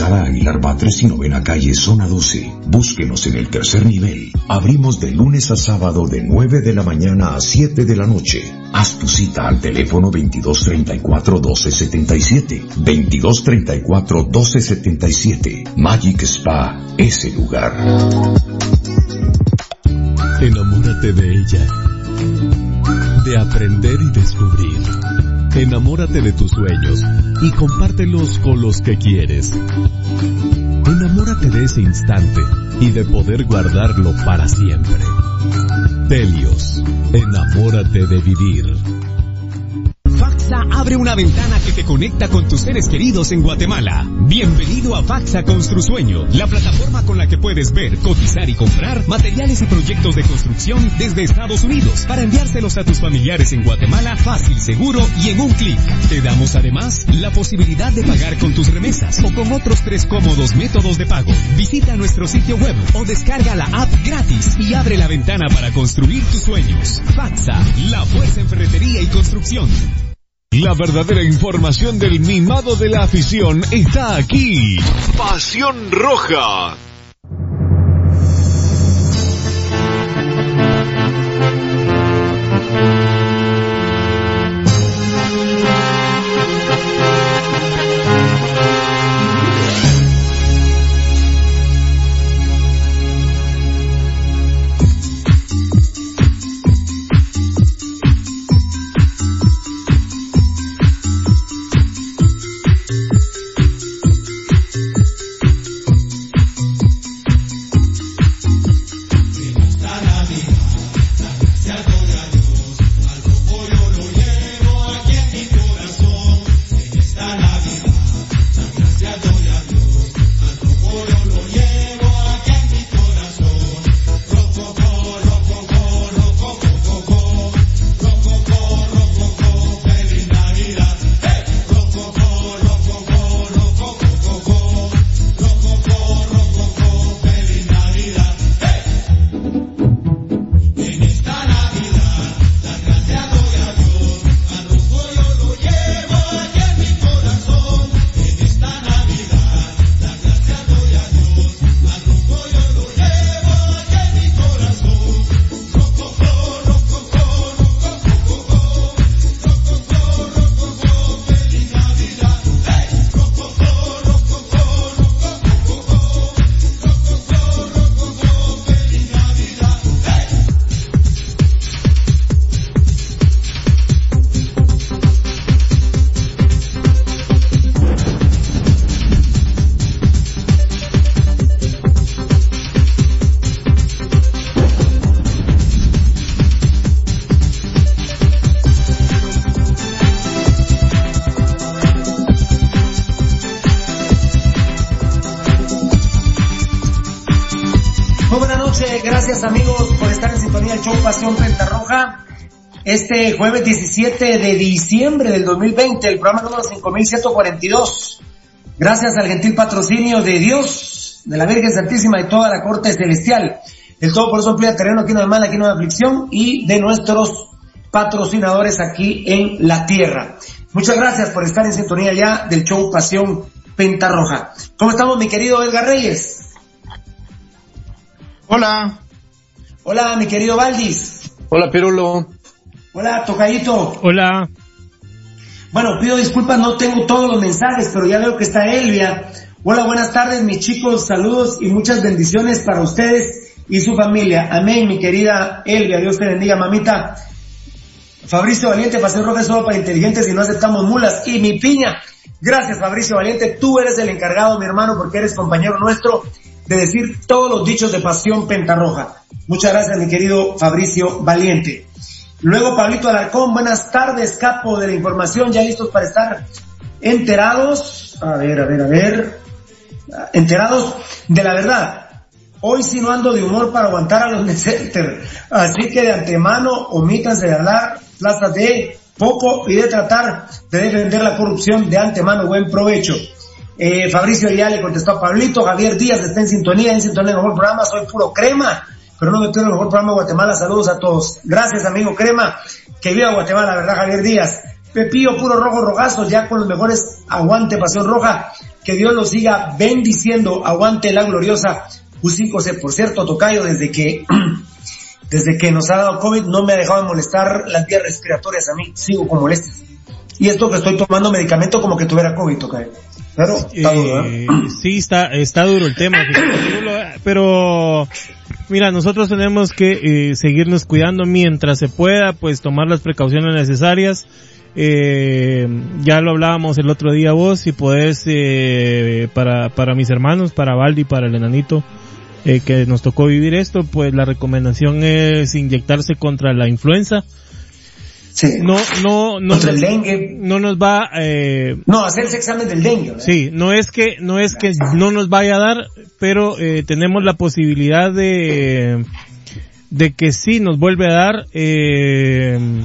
Calzada Aguilar Batres y Novena Calle, Zona 12. Búsquenos en el tercer nivel. Abrimos de lunes a sábado de 9 de la mañana a 7 de la noche. Haz tu cita al teléfono 2234-1277. 2234-1277. Magic Spa, ese lugar. Enamórate de ella. De aprender y descubrir. Enamórate de tus sueños y compártelos con los que quieres. Enamórate de ese instante y de poder guardarlo para siempre. Telios, enamórate de vivir. FAXA abre una ventana que te conecta con tus seres queridos en Guatemala. Bienvenido a FAXA Construsueño, la plataforma con la que puedes ver, cotizar y comprar materiales y proyectos de construcción desde Estados Unidos para enviárselos a tus familiares en Guatemala fácil, seguro y en un clic. Te damos además la posibilidad de pagar con tus remesas o con otros tres cómodos métodos de pago. Visita nuestro sitio web o descarga la app gratis y abre la ventana para construir tus sueños. FAXA, la fuerza en ferretería y construcción. La verdadera información del mimado de la afición está aquí. Pasión Roja. Jueves 17 de diciembre del 2020, el programa número 5142. Gracias al gentil patrocinio de Dios, de la Virgen Santísima y toda la corte celestial. El todo por eso amplía terreno, aquí no hay mal, aquí no hay aflicción y de nuestros patrocinadores aquí en la tierra. Muchas gracias por estar en sintonía ya del show Pasión Penta Roja. ¿Cómo estamos mi querido Edgar Reyes? Hola. Hola, mi querido Valdis. Hola, Pirulo. Hola, Tocayito. Hola. Bueno, pido disculpas, no tengo todos los mensajes, pero ya veo que está Elvia. Hola, buenas tardes, mis chicos, saludos y muchas bendiciones para ustedes y su familia. Amén, mi querida Elvia. Dios te bendiga, mamita. Fabricio Valiente, Paseo Roja solo para inteligentes y no aceptamos mulas. Y mi piña. Gracias, Fabricio Valiente. Tú eres el encargado, mi hermano, porque eres compañero nuestro de decir todos los dichos de Pasión Pentarroja. Muchas gracias, mi querido Fabricio Valiente. Luego, Pablito Alarcón, buenas tardes, capo de la información, ya listos para estar enterados. A ver, a ver, a ver. Enterados de la verdad. Hoy sí no ando de humor para aguantar a los Necenter. Así que de antemano, omítanse de hablar plazas de poco y de tratar de defender la corrupción de antemano. Buen provecho. Eh, Fabricio ya contestó a Pablito, Javier Díaz está en sintonía, en sintonía del mejor programa, soy puro crema, pero no me pierdo el mejor programa de Guatemala, saludos a todos. Gracias amigo crema, que viva Guatemala, ¿verdad Javier Díaz? Pepillo puro rojo rojazo, ya con los mejores aguante pasión roja, que Dios los siga bendiciendo, aguante la gloriosa U5C. Por cierto, Tocayo, desde que, desde que nos ha dado COVID no me ha dejado de molestar las vías respiratorias a mí, sigo con molestias. Y esto que estoy tomando medicamento como que tuviera COVID, Tocayo. Pero está duro, ¿eh? Sí, está, está duro el tema, pero mira, nosotros tenemos que eh, seguirnos cuidando mientras se pueda, pues tomar las precauciones necesarias. Eh, ya lo hablábamos el otro día vos, si podés, eh, para, para mis hermanos, para Valdi, para el enanito, eh, que nos tocó vivir esto, pues la recomendación es inyectarse contra la influenza. Sí. No, no, no, Contra el dengue. no nos va, eh, No, hacerse examen del dengue. ¿verdad? Sí, no es que no es que no nos vaya a dar, pero eh, tenemos la posibilidad de de que sí nos vuelve a dar, eh,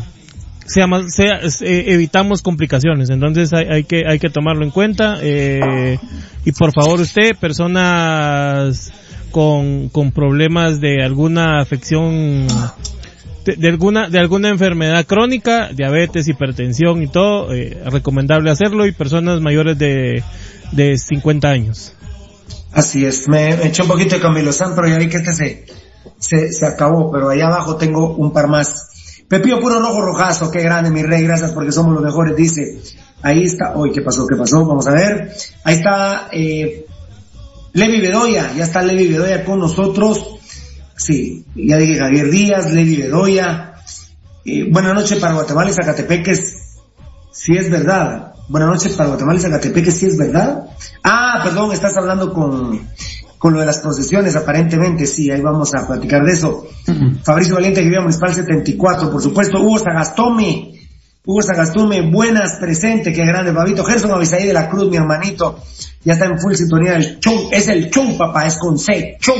sea más, sea, eh, evitamos complicaciones. Entonces hay, hay que hay que tomarlo en cuenta eh, y por favor usted, personas con con problemas de alguna afección de, alguna de alguna enfermedad crónica, diabetes, hipertensión y todo, eh, recomendable hacerlo y personas mayores de de 50 años. Así es, me, eché un poquito de Camilozán, pero ya vi que este se, se, se acabó, pero allá abajo tengo un par más. Pepillo puro rojo rojazo, qué grande mi rey, gracias porque somos los mejores, dice. Ahí está, uy, ¿qué pasó? ¿Qué pasó? Vamos a ver. Ahí está, eh, Levi Bedoya, ya está Levi Bedoya con nosotros. Sí, ya dije Javier Díaz, Levi Bedoya. Eh, buenas noches para Guatemala y Zacatepeques, si es verdad. Buenas noches para Guatemala y Zacatepeques, si es verdad. Ah, perdón, estás hablando con, con lo de las procesiones, aparentemente, sí, ahí vamos a platicar de eso. Fabricio Valiente, vive Municipal 74, por supuesto. Hugo Sagastome, Hugo Sagastome, buenas, presente, qué grande, Babito. Gerson Avisaí de la Cruz, mi hermanito, ya está en full sintonía del show, es el show, papá, es con C, show.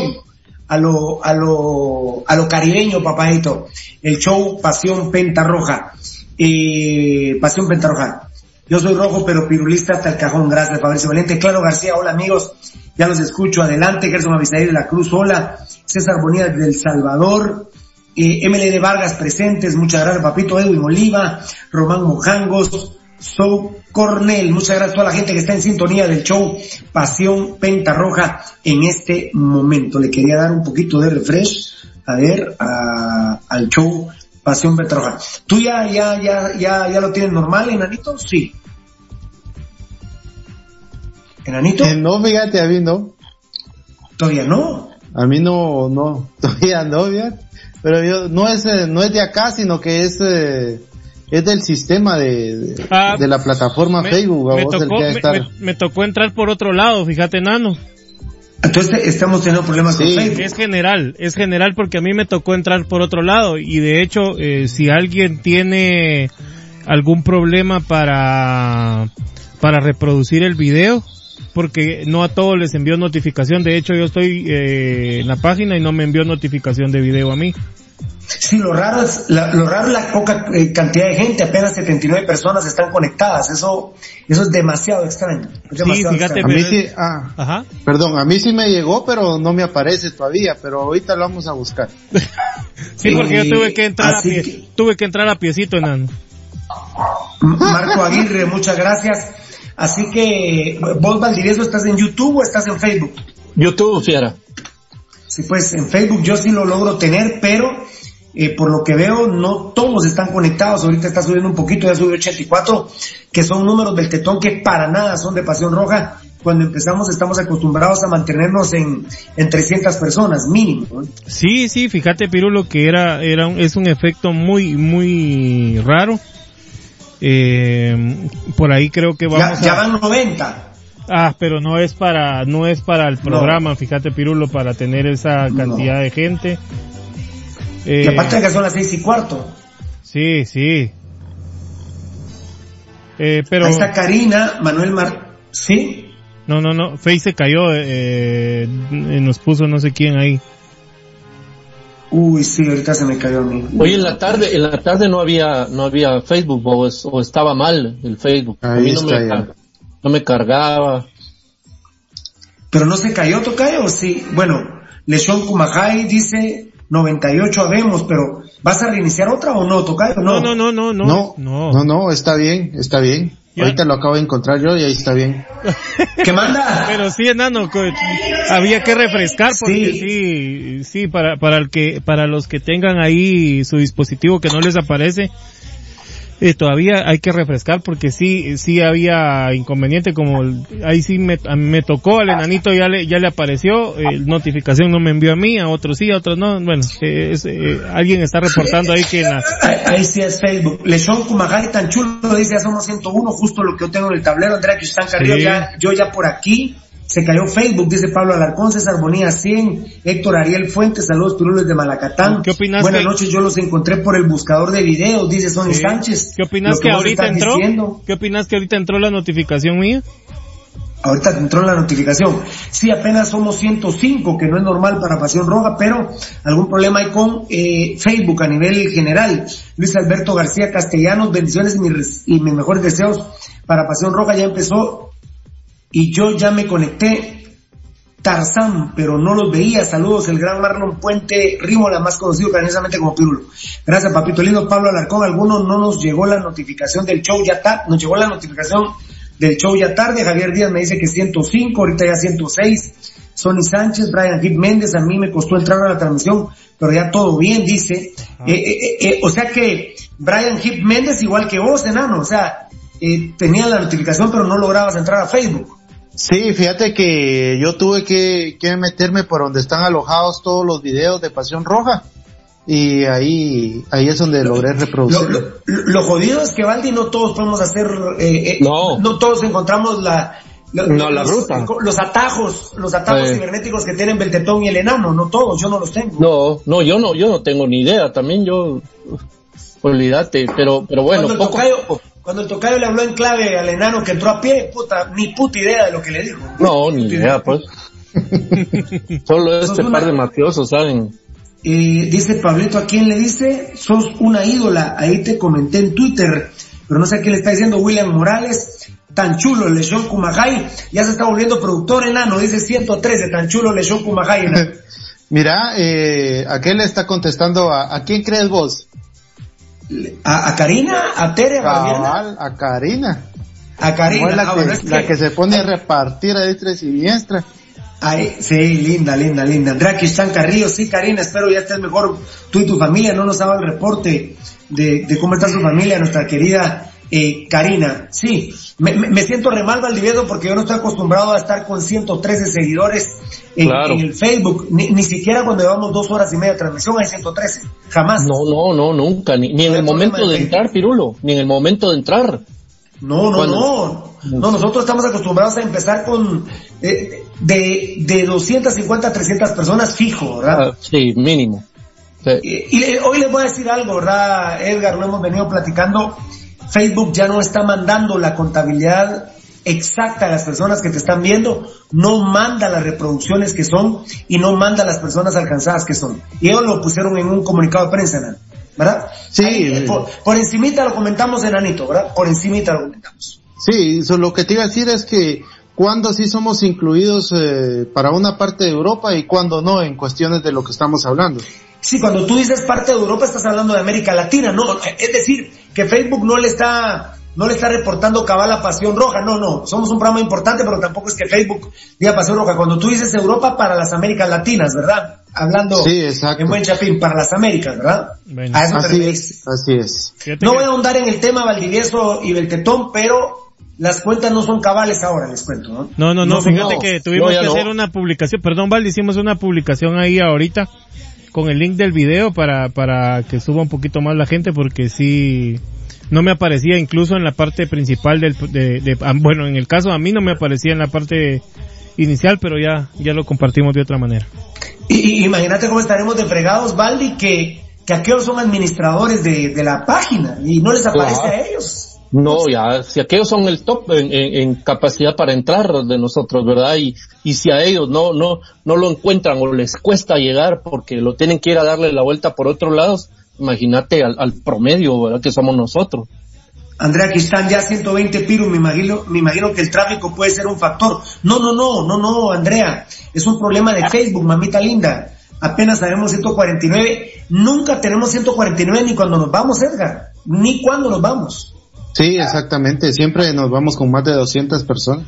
A lo, a lo, a lo caribeño, papadito. El show Pasión Pentarroja. Eh, Pasión Pentarroja. Yo soy rojo, pero pirulista hasta el cajón. Gracias, Fabricio Valente. Claro García, hola amigos. Ya los escucho. Adelante, Gerson Avisaí de la Cruz, hola. César Bonilla del Salvador. Eh, MLD Vargas presentes. Muchas gracias, papito. Edwin Oliva. Román Mojangos. So Cornell. Muchas gracias a toda la gente que está en sintonía del show Pasión Pentarroja en este momento. Le quería dar un poquito de refresh. A ver, a- al show Pasión Pentarroja. ¿Tú ya, ya, ya, ya, ya lo tienes normal, enanito? Sí. ¿Enanito? Eh, no, fíjate, a mí no. Todavía no. A mí no, no, todavía no, fíjate. Pero yo, no es, eh, no es de acá, sino que es, eh, es del sistema de, de, Ah, de la plataforma Me- Facebook, a me, vos el tocó, que me, estar. me- me tocó entrar por otro lado, fíjate, Nano. Entonces estamos teniendo problemas con Sí. Facebook. Es general, es general porque a mí me tocó entrar por otro lado y de hecho, eh, si alguien tiene algún problema para, para reproducir el video, porque no a todos les envió notificación, de hecho yo estoy eh, en la página y no me envió notificación de video a mí. Sí, lo raro es, la, lo raro es la poca eh, cantidad de gente, apenas 79 personas están conectadas, eso, eso es demasiado extraño. Es Sí, demasiado fíjate, A extraño. mí sí, ah, Ajá. perdón, a mí sí me llegó, pero no me aparece todavía, pero ahorita lo vamos a buscar. Sí, porque yo tuve que entrar a Así pie, que- tuve que entrar a piecito, enano. Marco Aguirre, muchas gracias. Así que, vos Valdivieso, ¿estás en YouTube o estás en Facebook? YouTube, fiera. Sí, pues en Facebook yo sí lo logro tener, pero eh, por lo que veo no todos están conectados. Ahorita está subiendo un poquito, ya subió 84, que son números del tetón que para nada son de Pasión Roja. Cuando empezamos estamos acostumbrados a mantenernos en, en 300 personas mínimo. Sí, sí, fíjate Pirulo que era, era un- es un efecto muy, muy raro. Eh, por ahí creo que vamos ya van 90. Ah, pero no es para, no es para el programa, fíjate Pirulo, para tener esa cantidad de gente. Eh, Y aparte de que son las 6 y cuarto. sí, sí. Eh, pero, Ahí está Karina, Manuel Mar... ¿Sí? no, no, no, Face se cayó, eh, eh, nos puso no sé quién ahí. Uy, sí, ahorita se me cayó a mí. Hoy en la tarde, en la tarde no había, no había Facebook o, es- o estaba mal el Facebook. a mí no está me, ya. no me cargaba. Pero no se cayó, Tocayo, sí. Bueno, Leshon Kumajay dice, 98 habemos, pero ¿vas a reiniciar otra o no, Tocayo? No, no, no, no, no. No, no, no, está bien, está bien. Ahorita lo acabo de encontrar yo y ahí está bien. ¿Qué manda? Pero sí, enano, había que refrescar porque sí, sí, para, para el que, para los que tengan ahí su dispositivo que no les aparece, eh, todavía hay que refrescar porque sí, sí había inconveniente como ahí sí me, me tocó al enanito ya le, ya le apareció, eh, notificación no me envió a mí, a otros sí, a otros no, bueno, eh, es, eh, alguien está reportando ahí que la... Ahí, sí es Facebook. Lechón Kumagari tan chulo dice ya somos 101, justo lo que yo tengo en el tablero, Andrea que están sí. ya, yo ya por aquí, se cayó Facebook, dice Pablo Alarcón, César Bonilla 100, Héctor Ariel Fuentes, saludos pirules de Malacatán. ¿Qué opinas? Buenas noches, yo los encontré por el buscador de videos, dice Sonny Sánchez. ¿Qué opinas que, ahorita entró? ¿Qué opinas que ahorita entró la notificación mía? Ahorita entró la notificación. Sí, apenas somos 105, que no es normal para Pasión Roja, pero algún problema hay con eh, Facebook a nivel general. Luis Alberto García Castellanos, bendiciones y mis, y mis mejores deseos para Pasión Roja. Ya empezó y yo ya me conecté Tarzán, pero no los veía. Saludos, el gran Marlon Puente Rímola, más conocido cariñosamente como Pirulo. Gracias, papito lindo. Pablo Alarcón, algunos no nos llegó la notificación del show ya tarde, nos llegó la notificación del show ya tarde. Javier Díaz me dice que 105, ahorita ya 106. Sonny Sánchez, Brian Hip Méndez, a mí me costó entrar a la transmisión, pero ya todo bien, dice. Eh, eh, eh, o sea que Brian Hip Méndez, igual que vos, enano, o sea, tenía la notificación, pero no lograbas entrar a Facebook. Sí, fíjate que yo tuve que, que, meterme por donde están alojados todos los videos de Pasión Roja. Y ahí, ahí es donde logré reproducir. Lo, lo, lo, jodido es que Valdi no todos podemos hacer, eh, eh, no. no todos encontramos la, lo, no, la los, ruta. Los atajos, los atajos eh. cibernéticos que tienen Beltetón y el enano, no todos, yo no los tengo. No, no, yo no, yo no tengo ni idea, también yo, olvídate, pero, pero bueno, Cuando poco, tocayo, cuando el tocayo le habló en clave al enano que entró a pie, puta, ni puta idea de lo que le dijo. No, ni idea, pues. Solo este par una... de mafiosos saben. Eh, dice Pablito, ¿a quién le dice? Sos una ídola, ahí te comenté en Twitter, pero no sé a quién le está diciendo William Morales, tan chulo, Lechón Kumajay, ya se está volviendo productor enano, dice 113, tan chulo Lechón Kumajay. Mira, eh, ¿a qué le está contestando? ¿A, a quién crees vos? A, a, Karina, a Tere, a Cabal, a Karina. A Karina. la, ah, que, bueno, es la que- que se pone a repartir a diestra y siniestra. Ay, sí, linda, linda, linda. Andrea Cristian Carrillo, sí, Karina, espero ya estés mejor. Tú y tu familia, no nos daba el reporte de, de cómo está su familia, nuestra querida eh, Karina. Sí, me, siento re mal, Valdivieso, porque yo no estoy acostumbrado a estar con 113 seguidores en, Claro. en el Facebook. Ni, ni siquiera cuando llevamos dos horas y media de transmisión hay 113. Jamás. No, no, no, nunca, ni, ni en el momento de entrar, Pirulo, ni en el momento de entrar. No, no, no. No, nosotros estamos acostumbrados a empezar con eh, de, de 250 a 300 personas fijo, ¿verdad? Ah, sí, mínimo. Sí. Y, y hoy les voy a decir algo, ¿verdad, Edgar? Lo hemos venido platicando. Facebook ya no está mandando la contabilidad exacta a las personas que te están viendo, no manda las reproducciones que son y no manda las personas alcanzadas que son. Y ellos lo pusieron en un comunicado de prensa, ¿no? ¿verdad? Sí. Ahí, eh, por, por encimita lo comentamos, enanito, ¿verdad? Por encimita lo comentamos. Sí, eso, lo que te iba a decir es que cuando sí somos incluidos eh, para una parte de Europa y cuando no en cuestiones de lo que estamos hablando. Sí, cuando tú dices parte de Europa estás hablando de América Latina, no, es decir, que Facebook no le está no le está reportando cabal a Pasión Roja, no, no, somos un programa importante, pero tampoco es que Facebook diga Pasión Roja. Cuando tú dices Europa para las Américas Latinas, ¿verdad? Hablando Sí, exacto. en buen chapín, para las Américas, ¿verdad? Bueno. a eso Así es, así es. No voy a ahondar en el tema Valdivieso y Beltetón, pero las cuentas no son cabales ahora, les cuento, ¿no? No, no, fíjate no, que tuvimos no, que no. hacer una publicación, perdón Val, hicimos una publicación ahí ahorita con el link del video para, para que suba un poquito más la gente porque sí, no me aparecía incluso en la parte principal del, de, de- ah, bueno, en el caso a mí no me aparecía en la parte inicial, pero ya, ya lo compartimos de otra manera. Y, y imagínate cómo estaremos de fregados, Valdi, que, que aquellos son administradores de, de la página y no les aparece Claro. a ellos. No, ya, si aquellos son el top en, en- en capacidad para entrar de nosotros, ¿verdad? Y, y si a ellos no, no, no lo encuentran o les cuesta llegar porque lo tienen que ir a darle la vuelta por otros lados, imagínate al, al promedio, ¿verdad? Que somos nosotros. Andrea, aquí están ya 120 piros, me imagino, me imagino que el tráfico puede ser un factor. No, no, no, no, no, Andrea, es un problema de Facebook, mamita linda. apenas sabemos 149. Nunca tenemos 149 ni cuando nos vamos, Edgar, ni cuando nos vamos. Sí, exactamente. Siempre nos vamos con más de 200 personas.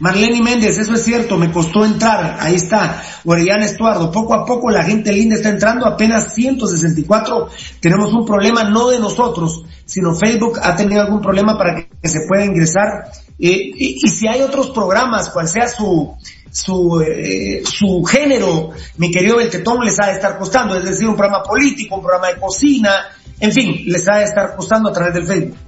Marlene Méndez, eso es cierto, me costó entrar, ahí está. Orellana Estuardo, poco a poco la gente linda está entrando, apenas 164. Tenemos un problema no de nosotros, sino Facebook ha tenido algún problema para que se pueda ingresar. Eh, y, si hay otros programas, cual sea su, su, eh, su género, mi querido Beltetón, les ha de estar costando, es decir, un programa político, un programa de cocina, en fin, les ha de estar costando a través del Facebook.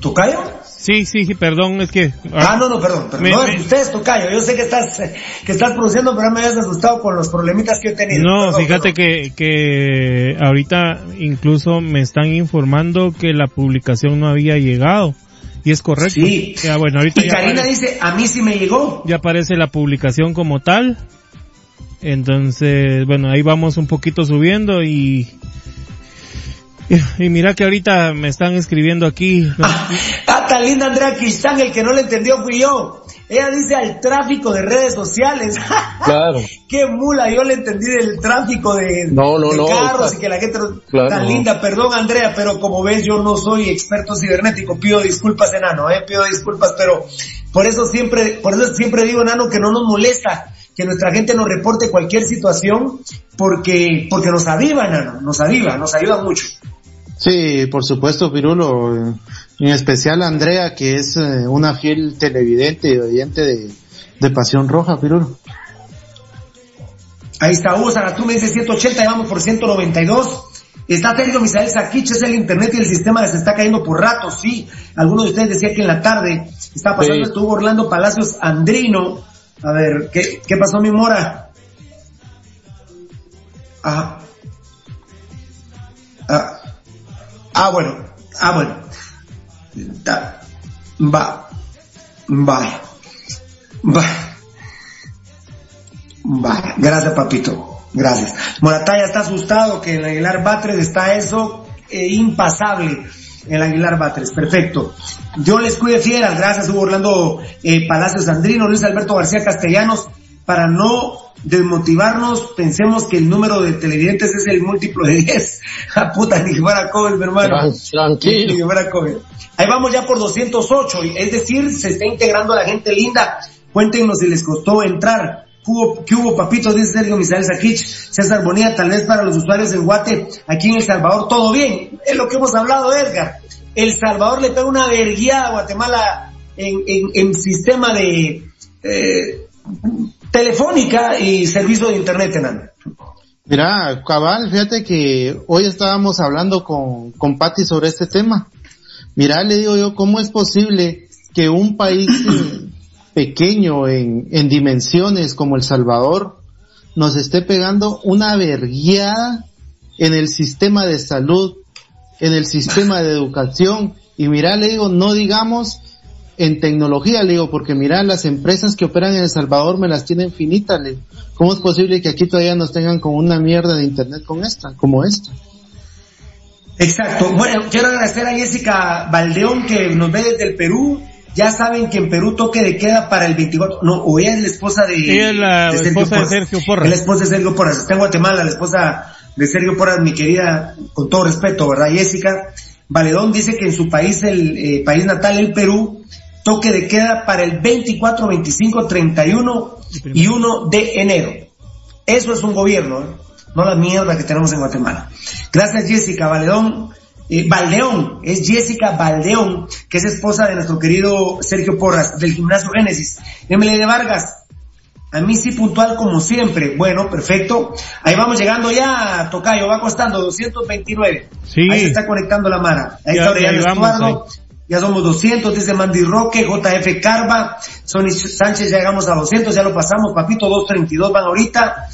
¿Tocayo? Sí, sí, sí, perdón, es que... Ah, no, no, perdón, perdón. no, es usted Tocayo, yo sé que estás, que estás produciendo, pero me habías asustado con los problemitas que he tenido. No, fíjate que, que ahorita incluso me están informando que la publicación no había llegado. Y es correcto. Sí. bueno, ahorita y Karina dice, a mí sí me llegó. Ya aparece la publicación como tal. Entonces, bueno, ahí vamos un poquito subiendo y y mira que ahorita me están escribiendo aquí. Ah, tan linda Andrea Cristán, el que no le entendió fui yo. Ella dice al tráfico de redes sociales. Claro. Qué mula, yo le entendí del tráfico de, no, no, no, carros y que la gente tan linda. Perdón Andrea, pero como ves yo no soy experto cibernético. Pido disculpas enano, eh, pido disculpas, pero por eso siempre, por eso siempre digo enano que no nos molesta que nuestra gente nos reporte cualquier situación porque, porque nos aviva enano, nos aviva, nos ayuda mucho. Sí, por supuesto, Pirulo. En especial Andrea, que es eh, una fiel televidente y oyente de, Pasión Roja, Pirulo. Ahí está Hugo tú me dice 180 y vamos por 192. Está Sergio Misael Saquich, es el internet y el sistema se está cayendo por ratos, sí. Algunos de ustedes decían que en la tarde está pasando, estuvo Orlando Palacios Andrino. A ver, ¿qué, qué pasó mi mora? Ajá. Ah, bueno. Ah, bueno. Va. Va. Va. Va. Gracias, papito. Gracias. Morataya está asustado que el Aguilar Batres está eso eh, impasable. El Aguilar Batres, perfecto. Yo les cuide fieras, gracias Hugo Orlando eh, Palacios Andrino, Luis Alberto García Castellanos, para no desmotivarnos, pensemos que el número de televidentes es el múltiplo de 10. A ah, puta, ni que fuera COVID, mi hermano. Tranquilo. Ni que fuera COVID. Ahí vamos ya por 208, es decir, se está integrando la gente linda. Cuéntenos si les costó entrar. ¿Qué hubo, papito? Dice Sergio Misael Saquich, César Bonilla, tal vez para los usuarios en Guate, aquí en El Salvador, todo bien. Es lo que hemos hablado, Edgar. El Salvador le pega una verguía a Guatemala en, en, en sistema de, eh, telefónica y servicio de internet, Enan. Mira, cabal, fíjate que hoy estábamos hablando con, con Patti sobre este tema. Mira, le digo yo, ¿cómo es posible que un país pequeño en, en dimensiones como El Salvador nos esté pegando una verguiada en el sistema de salud, en el sistema de educación? Y mira, le digo, no digamos en tecnología, le digo, porque mira, las empresas que operan en El Salvador me las tienen finitas, le ¿Cómo es posible que aquí todavía nos tengan con una mierda de internet con esta, como esta? Exacto. Bueno, quiero agradecer a Jessica Valdeón que nos ve desde el Perú. Ya saben que en Perú toque de queda para el 24. No, o ella es la esposa de. Ella es la esposa de Sergio Porras. La esposa de Sergio Porras. Está en Guatemala, la esposa de Sergio Porras, mi querida, con todo respeto, ¿verdad, Jessica? Valedón dice que en su país, el eh, país natal, el Perú, toque de queda para el 24, 25, 31 y 1 de enero. Eso es un gobierno, ¿eh? no la mierda que tenemos en Guatemala. Gracias Jessica Valdeón. Eh, Valdeón, es Jessica Valdeón, que es esposa de nuestro querido Sergio Porras, del Gimnasio Génesis. Emily de Vargas, a mí sí puntual como siempre. Bueno, perfecto. Ahí vamos llegando ya, Tocayo, va costando 229. Sí. Ahí se está conectando la mara. Ahí está Orellana Estuardo, ya somos 200, dice Mandy Roque, JF Carva, Sonny Sánchez, ya llegamos a 200, ya lo pasamos, papito, 232 van ahorita,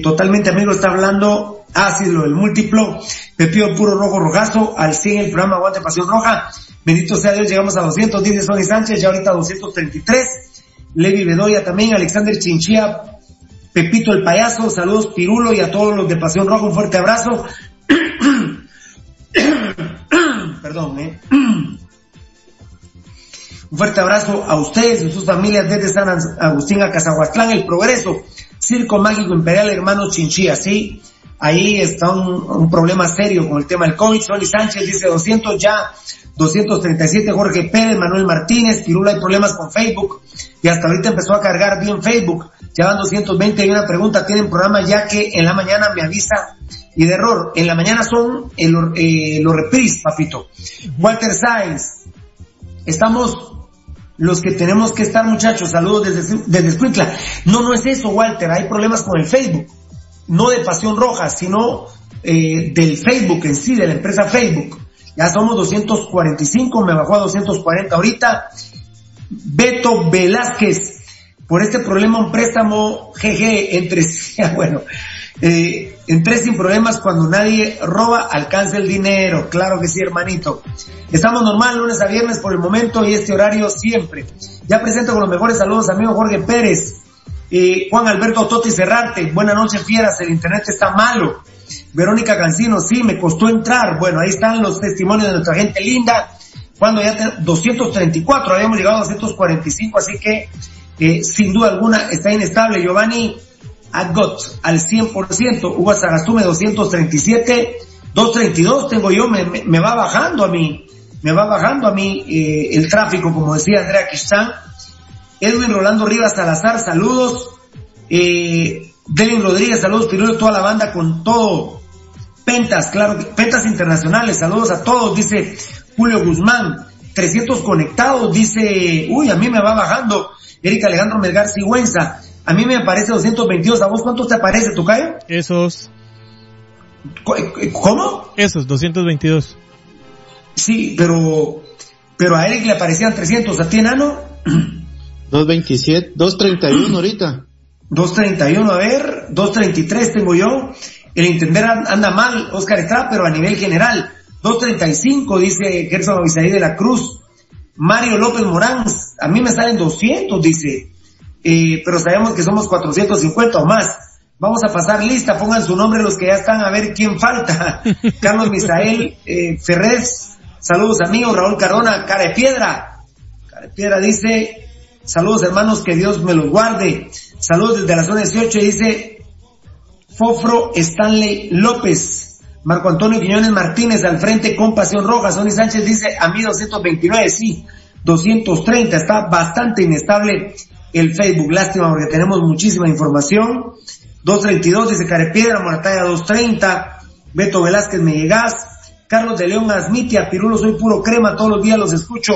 totalmente amigo está hablando, ácido, el múltiplo, Pepío Puro Rojo Rojazo, al 100 el programa Aguante Pasión Roja, bendito sea Dios, llegamos a 200, dice Sonny Sánchez, ya ahorita 233, Levi Bedoya también, Alexander Chinchía, Pepito el Payaso, saludos Pirulo y a todos los de Pasión Roja, un fuerte abrazo. Perdón, eh. Un fuerte abrazo a ustedes y sus familias desde San Agustín a Cazahuastlán, El Progreso, Circo Mágico Imperial Hermanos Chinchilla, sí. Ahí está un, problema serio con el tema del COVID. Soli Sánchez dice 200 ya, 237 Jorge Pérez, Manuel Martínez, Pirula hay problemas con Facebook y hasta ahorita empezó a cargar bien Facebook. Ya van 220 y una pregunta, tienen programa ya que en la mañana me avisa y de error. En la mañana son eh, los repris, papito. Walter Sáenz, estamos los que tenemos que estar, muchachos. Saludos desde, desde No, no es eso, Walter. Hay problemas con el Facebook. No de Pasión Roja, sino eh, del Facebook en sí, de la empresa Facebook. Ya somos 245, me bajó a 240 ahorita. Beto Velázquez, por este problema un préstamo GG entre, bueno, eh, entré sin problemas cuando nadie roba, alcanza el dinero. Claro que sí, hermanito. Estamos normal lunes a viernes por el momento y este horario siempre. Ya presento con los mejores saludos, amigo Jorge Pérez, eh, Juan Alberto Totti Cerrarte. Buenas noches, fieras. El internet está malo. Verónica Cancino, sí, me costó entrar. Bueno, ahí están los testimonios de nuestra gente linda. Cuando ya 234, habíamos llegado a 245, así que eh, sin duda alguna está inestable. Giovanni Agot al 100%, Hugo Sagastume 237, 232 tengo yo, me, va bajando a mí, me va bajando a mí eh, el tráfico, como decía Andrea Quistán. Edwin Rolando Rivas Salazar, saludos. Eh, Devin Rodríguez, saludos, Pirulo, toda la banda con todo. Pentas, claro, Pentas Internacionales, saludos a todos, dice Julio Guzmán. 300 conectados, dice, uy, a mí me va bajando. Erika Alejandro Melgar Sigüenza. A mí me aparece 222. ¿A vos cuántos te aparece, Tucayo? Esos. Eh, ¿Cómo? Esos, 222. Sí, pero, pero a Eric le aparecían 300. ¿A ti, enano? 227, 231 ahorita. 231, a ver, 233 tengo yo. El entender anda mal, Oscar Estrada, pero a nivel general. 235, dice Gerson Avisaí de la Cruz. Mario López Morán, a mí me salen 200, dice eh, pero sabemos que somos 450 o más. Vamos a pasar lista, pongan su nombre los que ya están a ver quién falta. Carlos Misael eh, Ferrez, saludos amigos, Raúl Cardona, cara de piedra. Cara de piedra dice, saludos hermanos, que Dios me los guarde. Saludos desde la zona 18, dice Fofro Stanley López. Marco Antonio Quiñones Martínez al frente con Pasión Roja. Sonny Sánchez dice a mí 229, sí, 230. Está bastante inestable el Facebook. Lástima porque tenemos muchísima información. 232 dice Carepiedra, Moratalla 230, Beto Velázquez me llegás, Carlos de León Asmitia, Pirulo soy puro crema, todos los días los escucho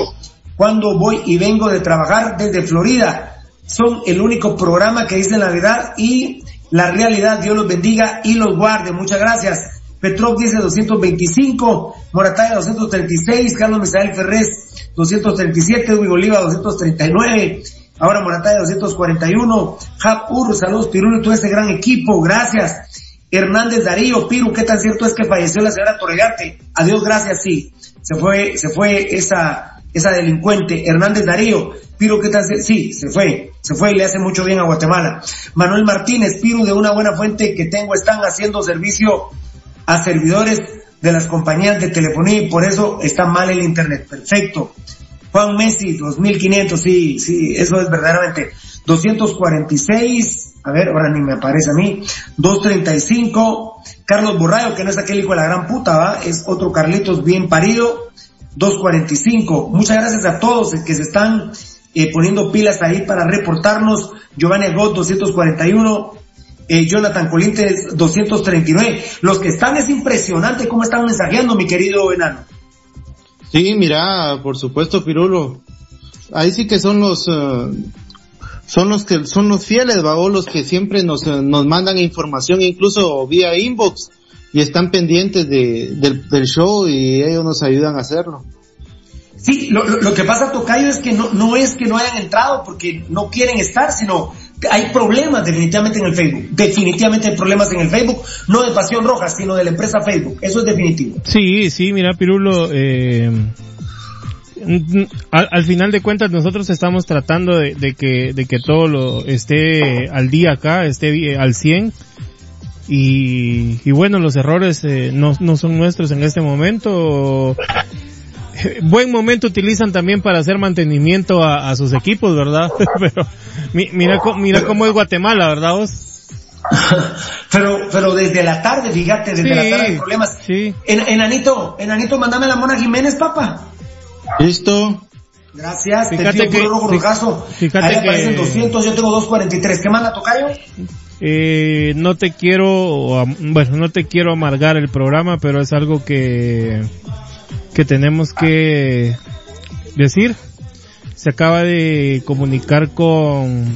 cuando voy y vengo de trabajar desde Florida. Son el único programa que dice la verdad y la realidad. Dios los bendiga y los guarde. Muchas gracias. Petrov dice 225, Moratalla 236, Carlos Misael Ferrez 237, Edwin Oliva 239, Ahora Morataya 241. Japur, saludos Pirulo y todo ese gran equipo, gracias. Hernández Darío, Piru, ¿qué tan cierto es que falleció la señora Torregate? Adiós, gracias, sí. Se fue, se fue esa, esa delincuente. Hernández Darío, Piru, ¿qué tan cierto? Sí, se fue, se fue y le hace mucho bien a Guatemala. Manuel Martínez, Piru, de una buena fuente que tengo, están haciendo servicio a servidores de las compañías de telefonía y por eso está mal el internet. Perfecto. Juan Messi, 2500, sí, sí, eso es verdaderamente. 246, a ver, ahora ni me aparece a mí. 235, Carlos Borrayo, que no es aquel hijo de la gran puta, ¿va? Es otro Carlitos bien parido. 245. Muchas gracias a todos que se están eh, poniendo pilas ahí para reportarnos. Giovanni Agot, 241. Eh, Jonathan Colintes, 239. Los que están es impresionante cómo están mensajeando, mi querido enano. Sí, mira, por supuesto, Pirulo. Ahí sí que son los, eh, son los que, son los fieles, ¿va? los que siempre nos, eh, nos mandan información, incluso vía inbox, y están pendientes de, del, del show y ellos nos ayudan a hacerlo. Sí, lo, lo, que pasa, Tocayo, es que no, no es que no hayan entrado porque no quieren estar, sino hay problemas definitivamente en el Facebook. Definitivamente hay problemas en el Facebook, no de Pasión Roja, sino de la empresa Facebook. Eso es definitivo. Sí, sí, mira, Pirulo, eh, al, final de cuentas nosotros estamos tratando de, que, de que todo lo esté al día acá, esté al 100. Y, y bueno, los errores eh, no, no son nuestros en este momento. buen momento utilizan también para hacer mantenimiento a, sus equipos, ¿verdad? pero mira, mira cómo es Guatemala, ¿verdad vos? pero, pero desde la tarde, fíjate, desde la tarde hay problemas. Sí. En, enanito, enanito, mandame la Mona Jiménez, papá. Listo. Gracias, fíjate te que, rojo Fíjate Ahí aparecen 200, yo tengo 243. ¿Qué manda, Tocayo? Eh, no te quiero, bueno, no te quiero amargar el programa, pero es algo que, que tenemos que decir. Se acaba de comunicar con,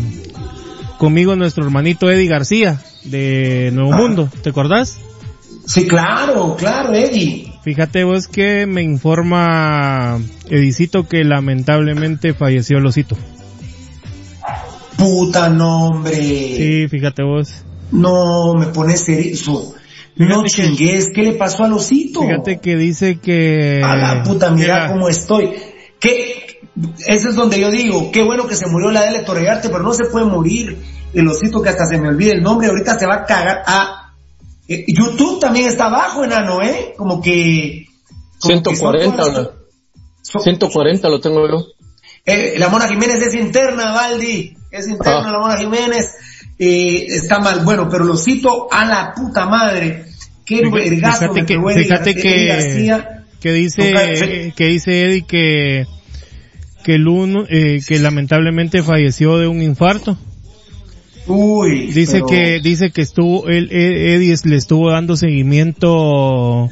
conmigo nuestro hermanito Eddie García de Nuevo ah. Mundo, ¿te acordás? Sí, claro, claro, Eddie. Fíjate vos que me informa Edicito que lamentablemente falleció el osito. Puta nombre. Sí, fíjate vos. No, me pones eso. No chingues, ¿qué le pasó al osito? Fíjate que dice que... A la puta, mira, cómo estoy. ¿Qué? Ese es donde yo digo, qué bueno que se murió la de Torregarte, pero no se puede morir el osito que hasta se me olvida el nombre, ahorita se va a cagar. Ah, eh, YouTube también está abajo, enano, ¿eh? Como que... 140, 140 lo tengo yo. Eh, la Mona Jiménez es interna, Valdi. Es interna ah. la Mona Jiménez. Eh, está mal. Bueno, pero lo cito a la puta madre. Qué vergazo fíjate que, fíjate que, que dice, que dice Eddie que, que el uno, eh, que lamentablemente falleció de un infarto. Uy, dice que dice que estuvo él Eddie le estuvo dando seguimiento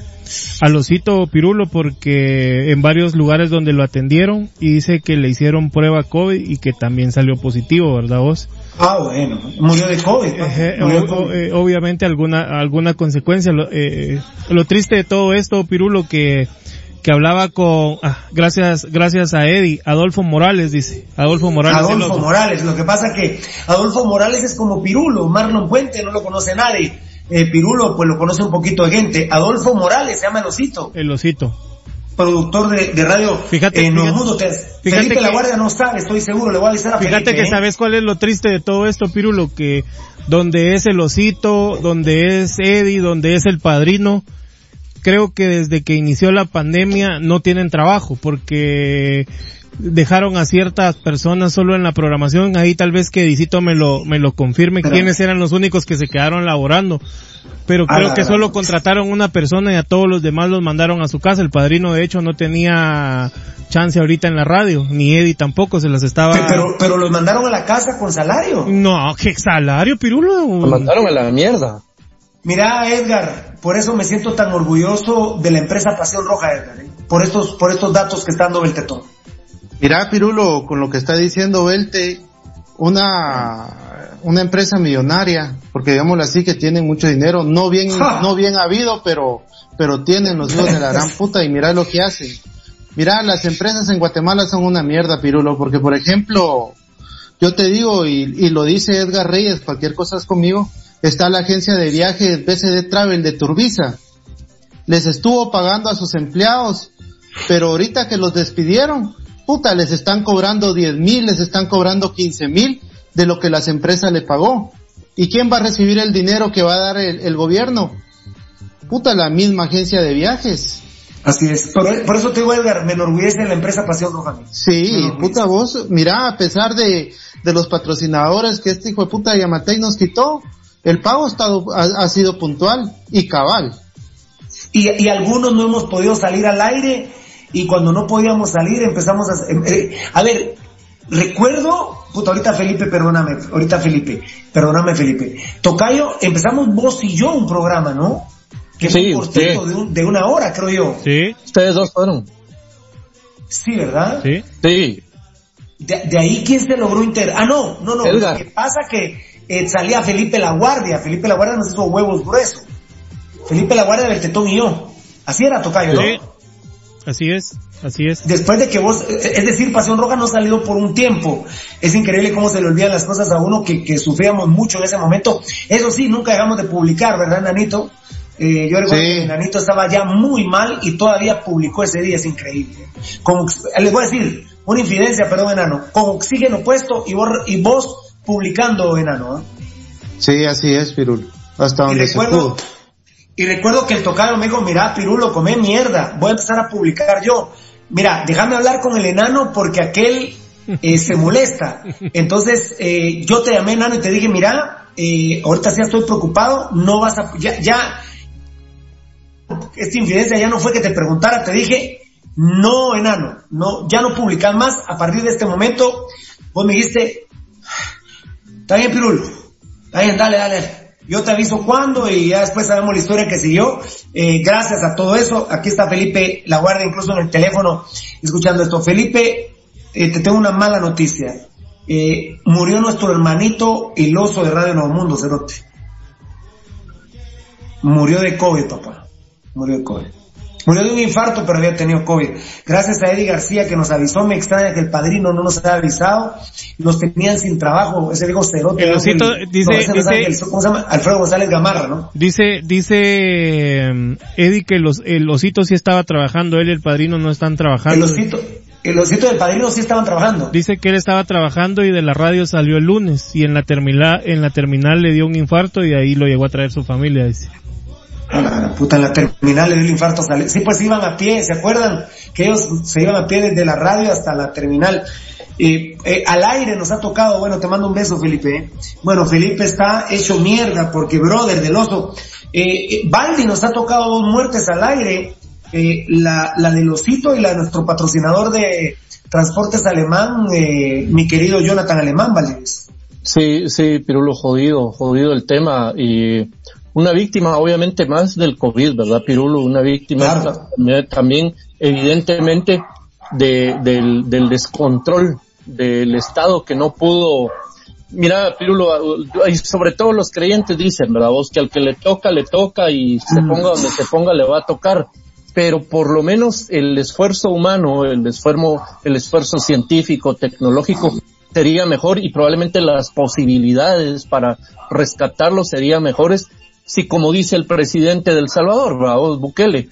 al osito Pirulo porque en varios lugares donde lo atendieron y dice que le hicieron prueba COVID y que también salió positivo, ¿verdad vos? Ah, bueno, murió de COVID. Eh, obviamente alguna alguna consecuencia. Lo, eh, lo triste de todo esto, Pirulo, que que hablaba con, ah, gracias, gracias a Eddie, Adolfo Morales dice, Adolfo Morales. Adolfo Morales, lo que pasa que Adolfo Morales es como Pirulo, Marlon Puente no lo conoce nadie, eh, Pirulo pues lo conoce un poquito de gente, Adolfo Morales se llama El Osito. El Osito. Productor de, radio fíjate, en fíjate, Mundo. Fíjate que, la Guardia no sabe, estoy seguro, le voy a avisar a Fíjate que ¿eh? sabes cuál es lo triste de todo esto, Pirulo, que donde es el Osito, donde es Eddie, donde es el padrino, creo que desde que inició la pandemia no tienen trabajo porque dejaron a ciertas personas solo en la programación, ahí tal vez que Dicito me lo, me lo confirme quiénes eran los únicos que se quedaron laborando. Pero creo que solo contrataron una persona y a todos los demás los mandaron a su casa. El padrino de hecho no tenía chance ahorita en la radio, ni Eddie tampoco se las estaba... Pero, pero los mandaron a la casa con salario. No, ¿qué salario, Pirulo? Los mandaron a la mierda. Mira, Edgar, por eso me siento tan orgulloso de la empresa Pasión Roja, Edgar, ¿eh? por estos, por estos datos que está dando Beltetón. Mira, Pirulo, con lo que está diciendo Belte, una, una empresa millonaria, porque digámoslo así, que tienen mucho dinero, no bien, no bien habido, pero, pero tienen los hijos de la gran puta y mira lo que hacen. Mira, las empresas en Guatemala son una mierda, Pirulo, porque por ejemplo, yo te digo, y, y lo dice Edgar Reyes, cualquier cosa es conmigo, está la agencia de viajes BCD Travel de Turbiza. Les estuvo pagando a sus empleados, pero ahorita que los despidieron, puta, les están cobrando 10 mil, les están cobrando 15 mil de lo que las empresas le pagó. ¿Y quién va a recibir el dinero que va a dar el, gobierno? Puta, la misma agencia de viajes. Así es. Por, eso te digo, Edgar, me enorgullece la empresa Pasión Roja. Sí, puta vos, mira, a pesar de, de los patrocinadores que este hijo de puta Yamatei nos quitó, el pago ha, estado, ha, sido puntual y cabal. Y, y, algunos no hemos podido salir al aire y cuando no podíamos salir empezamos a... Em, eh, a ver, recuerdo, puta, ahorita Felipe, perdóname, ahorita Felipe, perdóname Felipe. Tocayo, empezamos vos y yo un programa, ¿no? Que fue cortito, de, de, una hora, creo yo. Sí. Ustedes dos fueron. Sí, ¿verdad? Sí. Sí. De, ahí, ¿quién se logró inter... Ah, no, no, no. Lo que pasa que eh, salía Felipe La Guardia. Felipe La Guardia nos hizo huevos gruesos. Felipe La Guardia del Tetón y yo. Así era Tocayo, ¿no? Sí. Así es, así es. Después de que vos, eh, es decir, Pasión Roja no ha salido por un tiempo. Es increíble cómo se le olvidan las cosas a uno que, que sufríamos mucho en ese momento. Eso sí, nunca dejamos de publicar, ¿verdad, Nanito? Eh, yo recuerdo que Nanito estaba ya muy mal y todavía publicó ese día, es increíble. Como, les voy a decir, una infidencia, perdón, enano, con oxígeno puesto y vos, y vos publicando, enano. ¿eh? Sí, así es, Pirulo. Hasta donde y recuerdo, Y recuerdo que el tocayo me dijo, mira, Pirulo, come mierda, voy a empezar a publicar yo. mira, déjame hablar con el enano porque aquel eh, se molesta. Entonces, eh, yo te llamé enano y te dije, mira, eh, ahorita sí estoy preocupado, no vas a, ya, ya, esta infidencia ya no fue que te preguntara, te dije, no, enano, no, ya no publicas más, a partir de este momento, vos me dijiste, está bien, Pirulo, está bien, dale, dale, yo te aviso cuándo y ya después sabemos la historia que siguió. Eh, gracias a todo eso, aquí está Felipe La Guardia, incluso en el teléfono, escuchando esto. Felipe, eh, te tengo una mala noticia. Eh, murió nuestro hermanito el oso de Radio Nuevo Mundo, Cerote. Murió de COVID, papá. Murió de COVID. Murió de un infarto, pero había tenido COVID. Gracias a Eddie García que nos avisó, me extraña que el padrino no nos haya avisado. Nos tenían sin trabajo, ese digo cerote. El osito, dice, dice ¿cómo se llama? Alfredo González Gamarra, ¿no? Dice, dice um, Eddie que los, el osito sí estaba trabajando, él y el padrino no están trabajando. El osito, el osito del padrino sí estaban trabajando. Dice que él estaba trabajando y de la radio salió el lunes y en la terminal, en la terminal le dio un infarto y ahí lo llegó a traer su familia, dice. Puta, en la terminal le dio el infarto. Sí, pues iban a pie, ¿se acuerdan? Que ellos se iban a pie desde la radio hasta la terminal. Eh, eh, al aire nos ha tocado, bueno, te mando un beso, Felipe. ¿eh? Bueno, Felipe está hecho mierda porque, brother, del oso. Eh, Baldi nos ha tocado dos muertes al aire. la, la del osito y la de nuestro patrocinador de transportes alemán, mi querido Jonathan Alemán, ¿vale? Sí, sí, Pirulo, jodido, jodido el tema y una víctima obviamente más del COVID, ¿verdad, Pirulo? Una víctima también evidentemente de, del, del descontrol del Estado que no pudo Mira, Pirulo, y sobre todo los creyentes dicen, ¿verdad? Vos que al que le toca, le toca y se mm. ponga donde se ponga, le va a tocar. Pero por lo menos el esfuerzo humano, el esfuerzo, el esfuerzo científico, tecnológico, sería mejor y probablemente las posibilidades para rescatarlo serían mejores si como dice el presidente del Salvador, Raúl Bukele,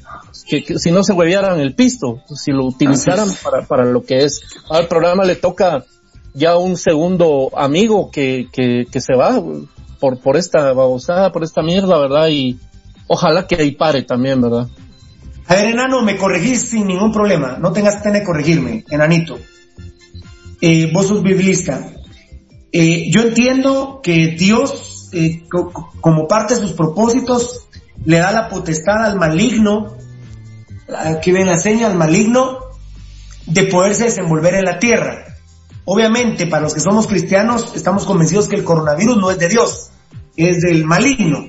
que, si no se huevearan el pisto, si lo utilizaran para, para lo que es. Al programa le toca ya un segundo amigo que, que, que se va por, por esta babosada, por esta mierda, ¿verdad? Y ojalá que ahí pare también, ¿verdad? A ver, enano, me corregís sin ningún problema. No tengas pena de corregirme, enanito. Eh, vos sos biblista. Eh, yo entiendo que Dios eh, como parte de sus propósitos, le da la potestad al maligno, aquí ven la seña, al maligno, de poderse desenvolver en la tierra. Obviamente, para los que somos cristianos, estamos convencidos que el coronavirus no es de Dios, es del maligno.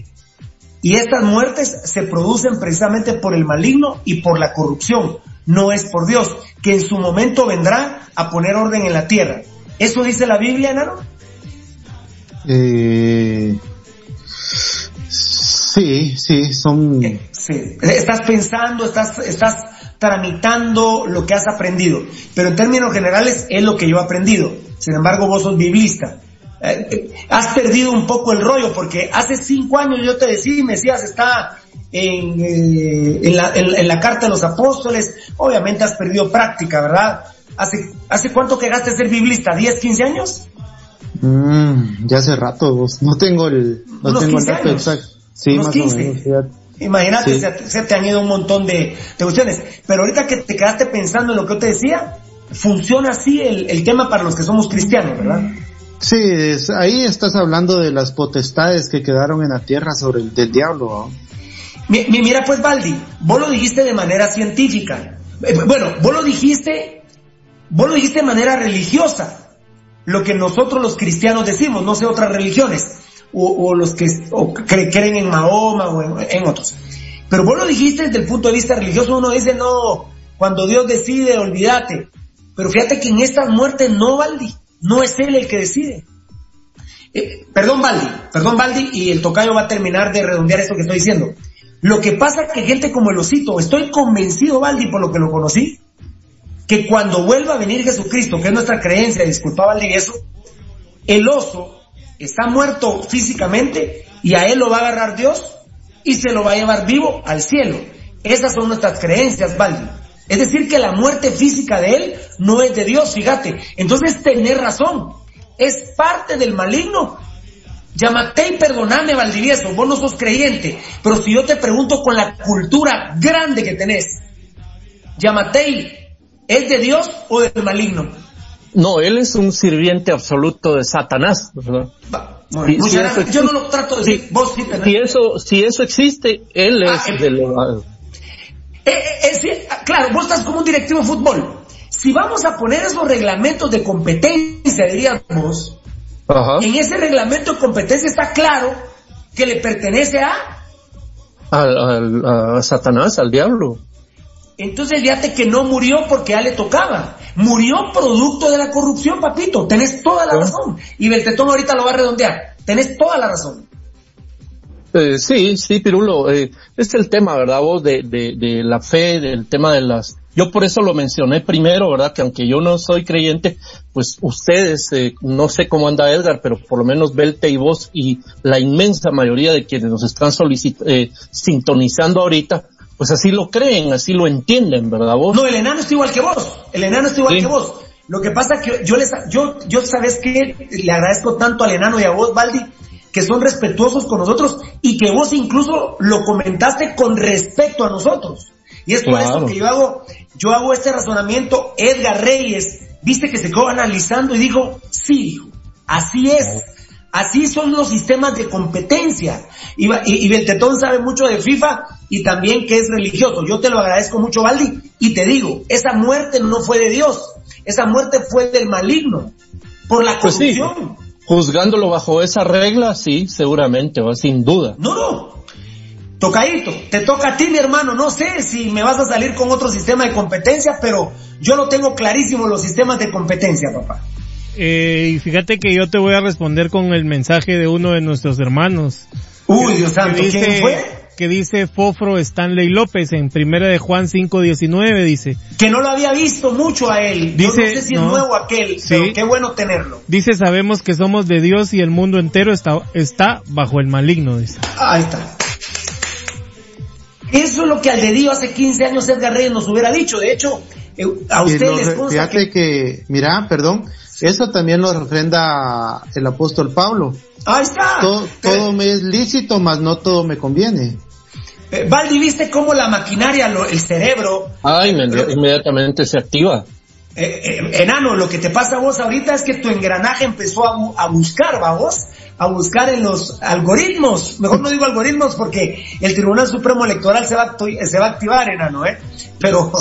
Y estas muertes se producen precisamente por el maligno y por la corrupción, no es por Dios, que en su momento vendrá a poner orden en la tierra. ¿Eso dice la Biblia, Nano? Eh, sí, sí, son... Eh, estás pensando, estás, estás tramitando lo que has aprendido, pero en términos generales es lo que yo he aprendido. Sin embargo, vos sos biblista. Eh, has perdido un poco el rollo porque hace cinco años yo te decía y me decías está en, la, carta de los apóstoles, obviamente has perdido práctica, ¿verdad? ¿Hace, cuánto que gaste ser biblista? ¿10, 15 años? Mm, ya hace rato, no tengo el, no tengo el dato exacto. Sí, más 15. o menos. Imagínate, se, te han ido un montón de, de cuestiones. Pero ahorita que te quedaste pensando en lo que yo te decía, funciona así el, el tema para los que somos cristianos, ¿verdad? Sí, ahí estás hablando de las potestades que quedaron en la tierra sobre el del diablo. mira pues, Baldi, vos lo dijiste de manera científica. Eh, bueno, vos lo dijiste, vos lo dijiste de manera religiosa lo que nosotros los cristianos decimos, no sé otras religiones, o, los que creen en Mahoma o en, otros. Pero vos lo dijiste desde el punto de vista religioso, uno dice, no, cuando Dios decide, olvídate. Pero fíjate que en estas muertes no, Baldi, no es Él el que decide. Eh, perdón, Baldi, perdón, Baldi, y el tocayo va a terminar de redondear esto que estoy diciendo. Lo que pasa es que gente como el osito, estoy convencido, Baldi, por lo que lo conocí, que cuando vuelva a venir Jesucristo, que es nuestra creencia, disculpaba de eso, el oso está muerto físicamente y a él lo va a agarrar Dios y se lo va a llevar vivo al cielo. Esas son nuestras creencias, Valdi. Es decir, que la muerte física de él no es de Dios, fíjate. Entonces tenés razón. Es parte del maligno. Llámate y perdoname, Valdivieso, vos no sos creyente. Pero si yo te pregunto con la cultura grande que tenés, llámate ¿Es de Dios o del maligno? No, él es un sirviente absoluto de Satanás, ¿verdad? yo no lo trato de decir, vos sí Si eso, si eso existe, él ah, es de lo... Eh, eh, eh, claro, vos estás como un directivo de fútbol. Si vamos a poner esos reglamentos de competencia, diríamos, en ese reglamento de competencia está claro que le pertenece a... a Satanás, al diablo. Entonces fíjate que no murió porque ya le tocaba. Murió producto de la corrupción, papito. Tenés toda la razón. Y Beltetón ahorita lo va a redondear. Tenés toda la razón. Eh, sí, sí, Pirulo. Eh, es el tema, ¿verdad? Vos de, de, la fe, del tema de las... Yo por eso lo mencioné primero, ¿verdad? Que aunque yo no soy creyente, pues ustedes, eh, no sé cómo anda Edgar, pero por lo menos Belte y vos y la inmensa mayoría de quienes nos están eh, sintonizando ahorita, pues así lo creen, así lo entienden, ¿verdad vos? No, el enano está igual que vos, el enano está igual que vos. Lo que pasa que yo les, yo, yo sabes que le agradezco tanto al enano y a vos, Baldi, que son respetuosos con nosotros y que vos incluso lo comentaste con respecto a nosotros. Y es por eso que yo hago, yo hago este razonamiento. Edgar Reyes, viste que se quedó analizando y dijo, sí, así es. Así son los sistemas de competencia. Y, y, Beltetón sabe mucho de FIFA y también que es religioso. Yo te lo agradezco mucho, Valdi. Y te digo, esa muerte no fue de Dios. Esa muerte fue del maligno. Por la pues corrupción. Juzgándolo bajo esa regla, sí, seguramente, o sin duda. No, no. Tocadito, te toca a ti, mi hermano. No sé si me vas a salir con otro sistema de competencia, pero yo lo tengo clarísimo, los sistemas de competencia, papá. Eh, y fíjate que yo te voy a responder con el mensaje de uno de nuestros hermanos. Uy, Dios santo, dice, ¿quién fue? Que dice Fofro Stanley López en primera de Juan 5.19, dice. Que no lo había visto mucho a él. Dice, no sé si es nuevo aquel, pero qué bueno tenerlo. Dice, sabemos que somos de Dios y el mundo entero está, está bajo el maligno, dice. Ahí está. Eso es lo que al de Dios hace 15 años Edgar Reyes nos hubiera dicho. De hecho, eh, a ustedes les Fíjate que, mira, perdón, eso también lo refrenda el apóstol Pablo. Ahí está. Todo, me es lícito, mas no todo me conviene. Eh, Valdi, ¿viste cómo la maquinaria, el cerebro... Ay, inmediatamente se activa. Eh, eh, enano, lo que te pasa a vos ahorita es que tu engranaje empezó a, buscar, ¿va vos? A buscar en los algoritmos. Mejor no digo algoritmos porque el Tribunal Supremo Electoral se va a, se va a activar, enano, ¿eh? Pero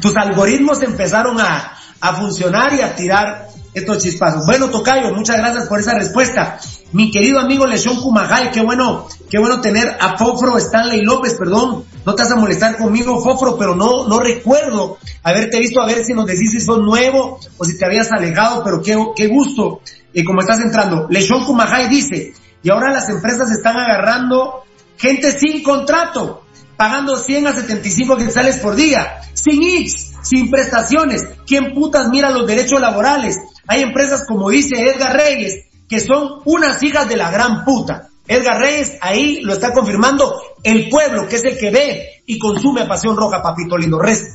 tus algoritmos empezaron a, a funcionar y a tirar estos chispazos. Bueno, Tocayo, muchas gracias por esa respuesta. Mi querido amigo Lesión Kumajay, qué bueno, qué bueno tener a Fofro Stanley López, perdón, no te vas a molestar conmigo, Fofro, pero no, no recuerdo haberte visto, a ver si nos decís si sos nuevo o si te habías alejado, pero qué, qué gusto, y como estás entrando. Lesión Kumajay dice, y ahora las empresas están agarrando gente sin contrato, pagando 100 a 75 quetzales por día, sin X, sin prestaciones. ¿Quién putas mira los derechos laborales? Hay empresas, como dice Edgar Reyes, que son unas hijas de la gran puta. Edgar Reyes ahí lo está confirmando el pueblo, que es el que ve y consume a Pasión Roja, papito lindo. Res.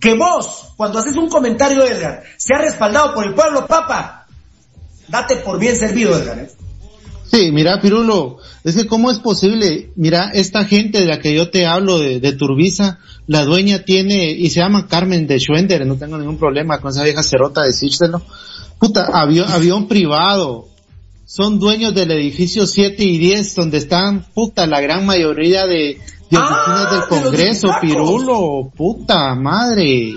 Que vos, cuando haces un comentario, Edgar, se ha respaldado por el pueblo, papa, date por bien servido, Edgar. ¿eh? Sí, mira, Pirulo, es que cómo es posible, mira, esta gente de la que yo te hablo de, de Turbiza, la dueña tiene, y se llama Carmen de Schwender, no tengo ningún problema con esa vieja cerota decírselo. Puta, avión, avión privado, son dueños del edificio 7 y 10, donde están, puta, la gran mayoría de, de oficinas del ah, Congreso, Pirulo, puta madre.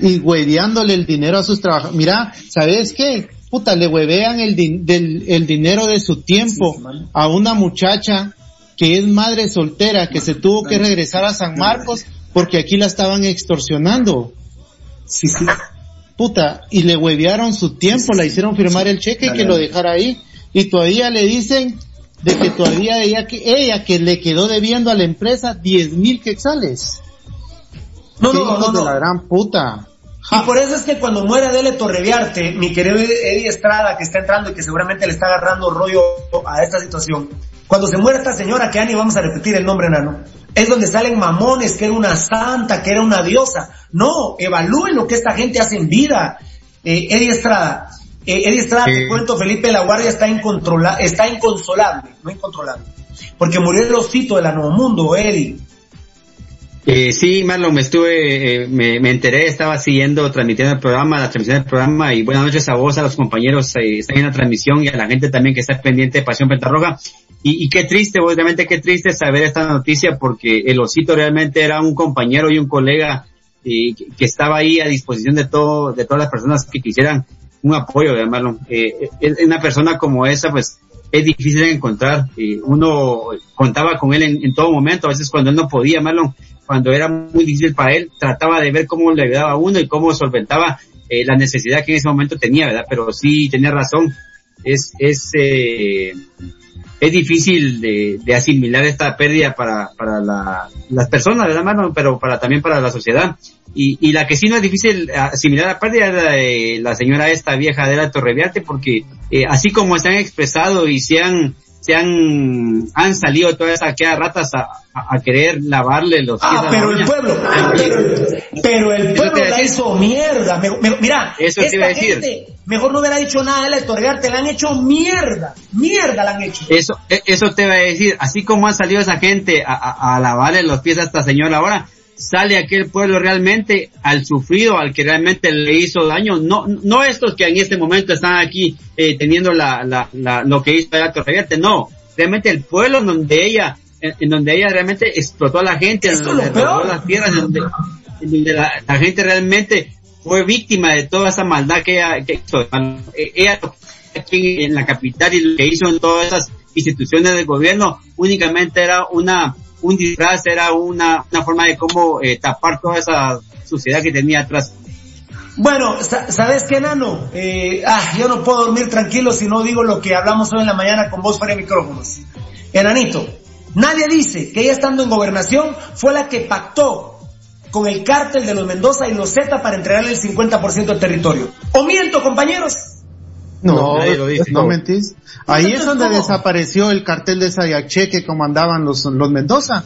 Y hueveándole el dinero a sus trabajadores. Mira, ¿sabes qué? Puta, le huevean el, del, el dinero de su tiempo a una muchacha que es madre soltera, que se tuvo que regresar a San Marcos porque aquí la estaban extorsionando. Sí, sí. Puta, y le huevearon su tiempo, la hicieron firmar el cheque y que lo dejara ahí. Y todavía le dicen de que todavía ella que, ella que le quedó debiendo a la empresa diez mil quetzales. No, no, no, no, de la gran puta. Y por eso es que cuando muere Adele Torreviarte, mi querido Eddie Estrada, que está entrando y que seguramente le está agarrando rollo a esta situación, cuando se muere esta señora, que Ani vamos a repetir el nombre nano, es donde salen mamones, que era una santa, que era una diosa. No, evalúen lo que esta gente hace en vida. Eh, Eddie Estrada, eh, Eddie Estrada, te cuento, Felipe La Guardia está, incontrola está inconsolable, no incontrolable. Porque murió el osito de la Nuevo Mundo, Eddie. Eh, sí, Marlon, me estuve, eh, me, enteré, estaba siguiendo, transmitiendo el programa, la transmisión del programa y buenas noches a vos, a los compañeros eh, están en la transmisión y a la gente también que está pendiente de Pasión Pentarroja. Y, y qué triste, obviamente qué triste saber esta noticia porque el osito realmente era un compañero y un colega eh, que, estaba ahí a disposición de todo, de todas las personas que quisieran un apoyo, de Marlon. Eh, una persona como esa, pues, es difícil encontrar. uno contaba con él en, todo momento, a veces cuando él no podía, Marlon, cuando era muy difícil para él, trataba de ver cómo le ayudaba a uno y cómo solventaba eh, la necesidad que en ese momento tenía, ¿verdad? Pero sí tenía razón. Es, es, eh, es difícil de, de, asimilar esta pérdida para, para la, las personas, ¿verdad, mano? Pero para, también para la sociedad. Y, y la que sí no es difícil asimilar la pérdida es la, de la señora esta vieja de la Torreviarte, porque eh, así como se han expresado y se han se han, han salido todas aquellas ratas a, a, querer lavarle los pies Ah, pero el pueblo, pero, el pueblo la hizo mierda. mira, eso te iba a decir. mejor no hubiera dicho nada de la te la han hecho mierda, mierda la han hecho. Eso, e, eso te iba a decir, así como ha salido esa gente a, a, a lavarle los pies a esta señora ahora, sale aquel pueblo realmente al sufrido, al que realmente le hizo daño, no, no estos que en este momento están aquí eh, teniendo la, la, la, lo que hizo la Torrevierte, no, realmente el pueblo donde ella, en, donde ella realmente explotó a la gente, en donde las piedras, en donde, la, gente realmente fue víctima de toda esa maldad que ella, que hizo. Ella aquí en la capital y lo que hizo en todas esas instituciones del gobierno únicamente era una un disfraz, era una, una forma de cómo eh, tapar toda esa suciedad que tenía atrás. Bueno, ¿sabes qué, Nano? Eh, ah, yo no puedo dormir tranquilo si no digo lo que hablamos hoy en la mañana con vos fuera de micrófonos. Enanito, nadie dice que ella estando en gobernación fue la que pactó con el cártel de los Mendoza y los Z para entregarle el 50% del territorio. ¿O miento, compañeros? No, no, mentís. Ahí es donde desapareció el cartel de Sayache que comandaban los, los Mendoza.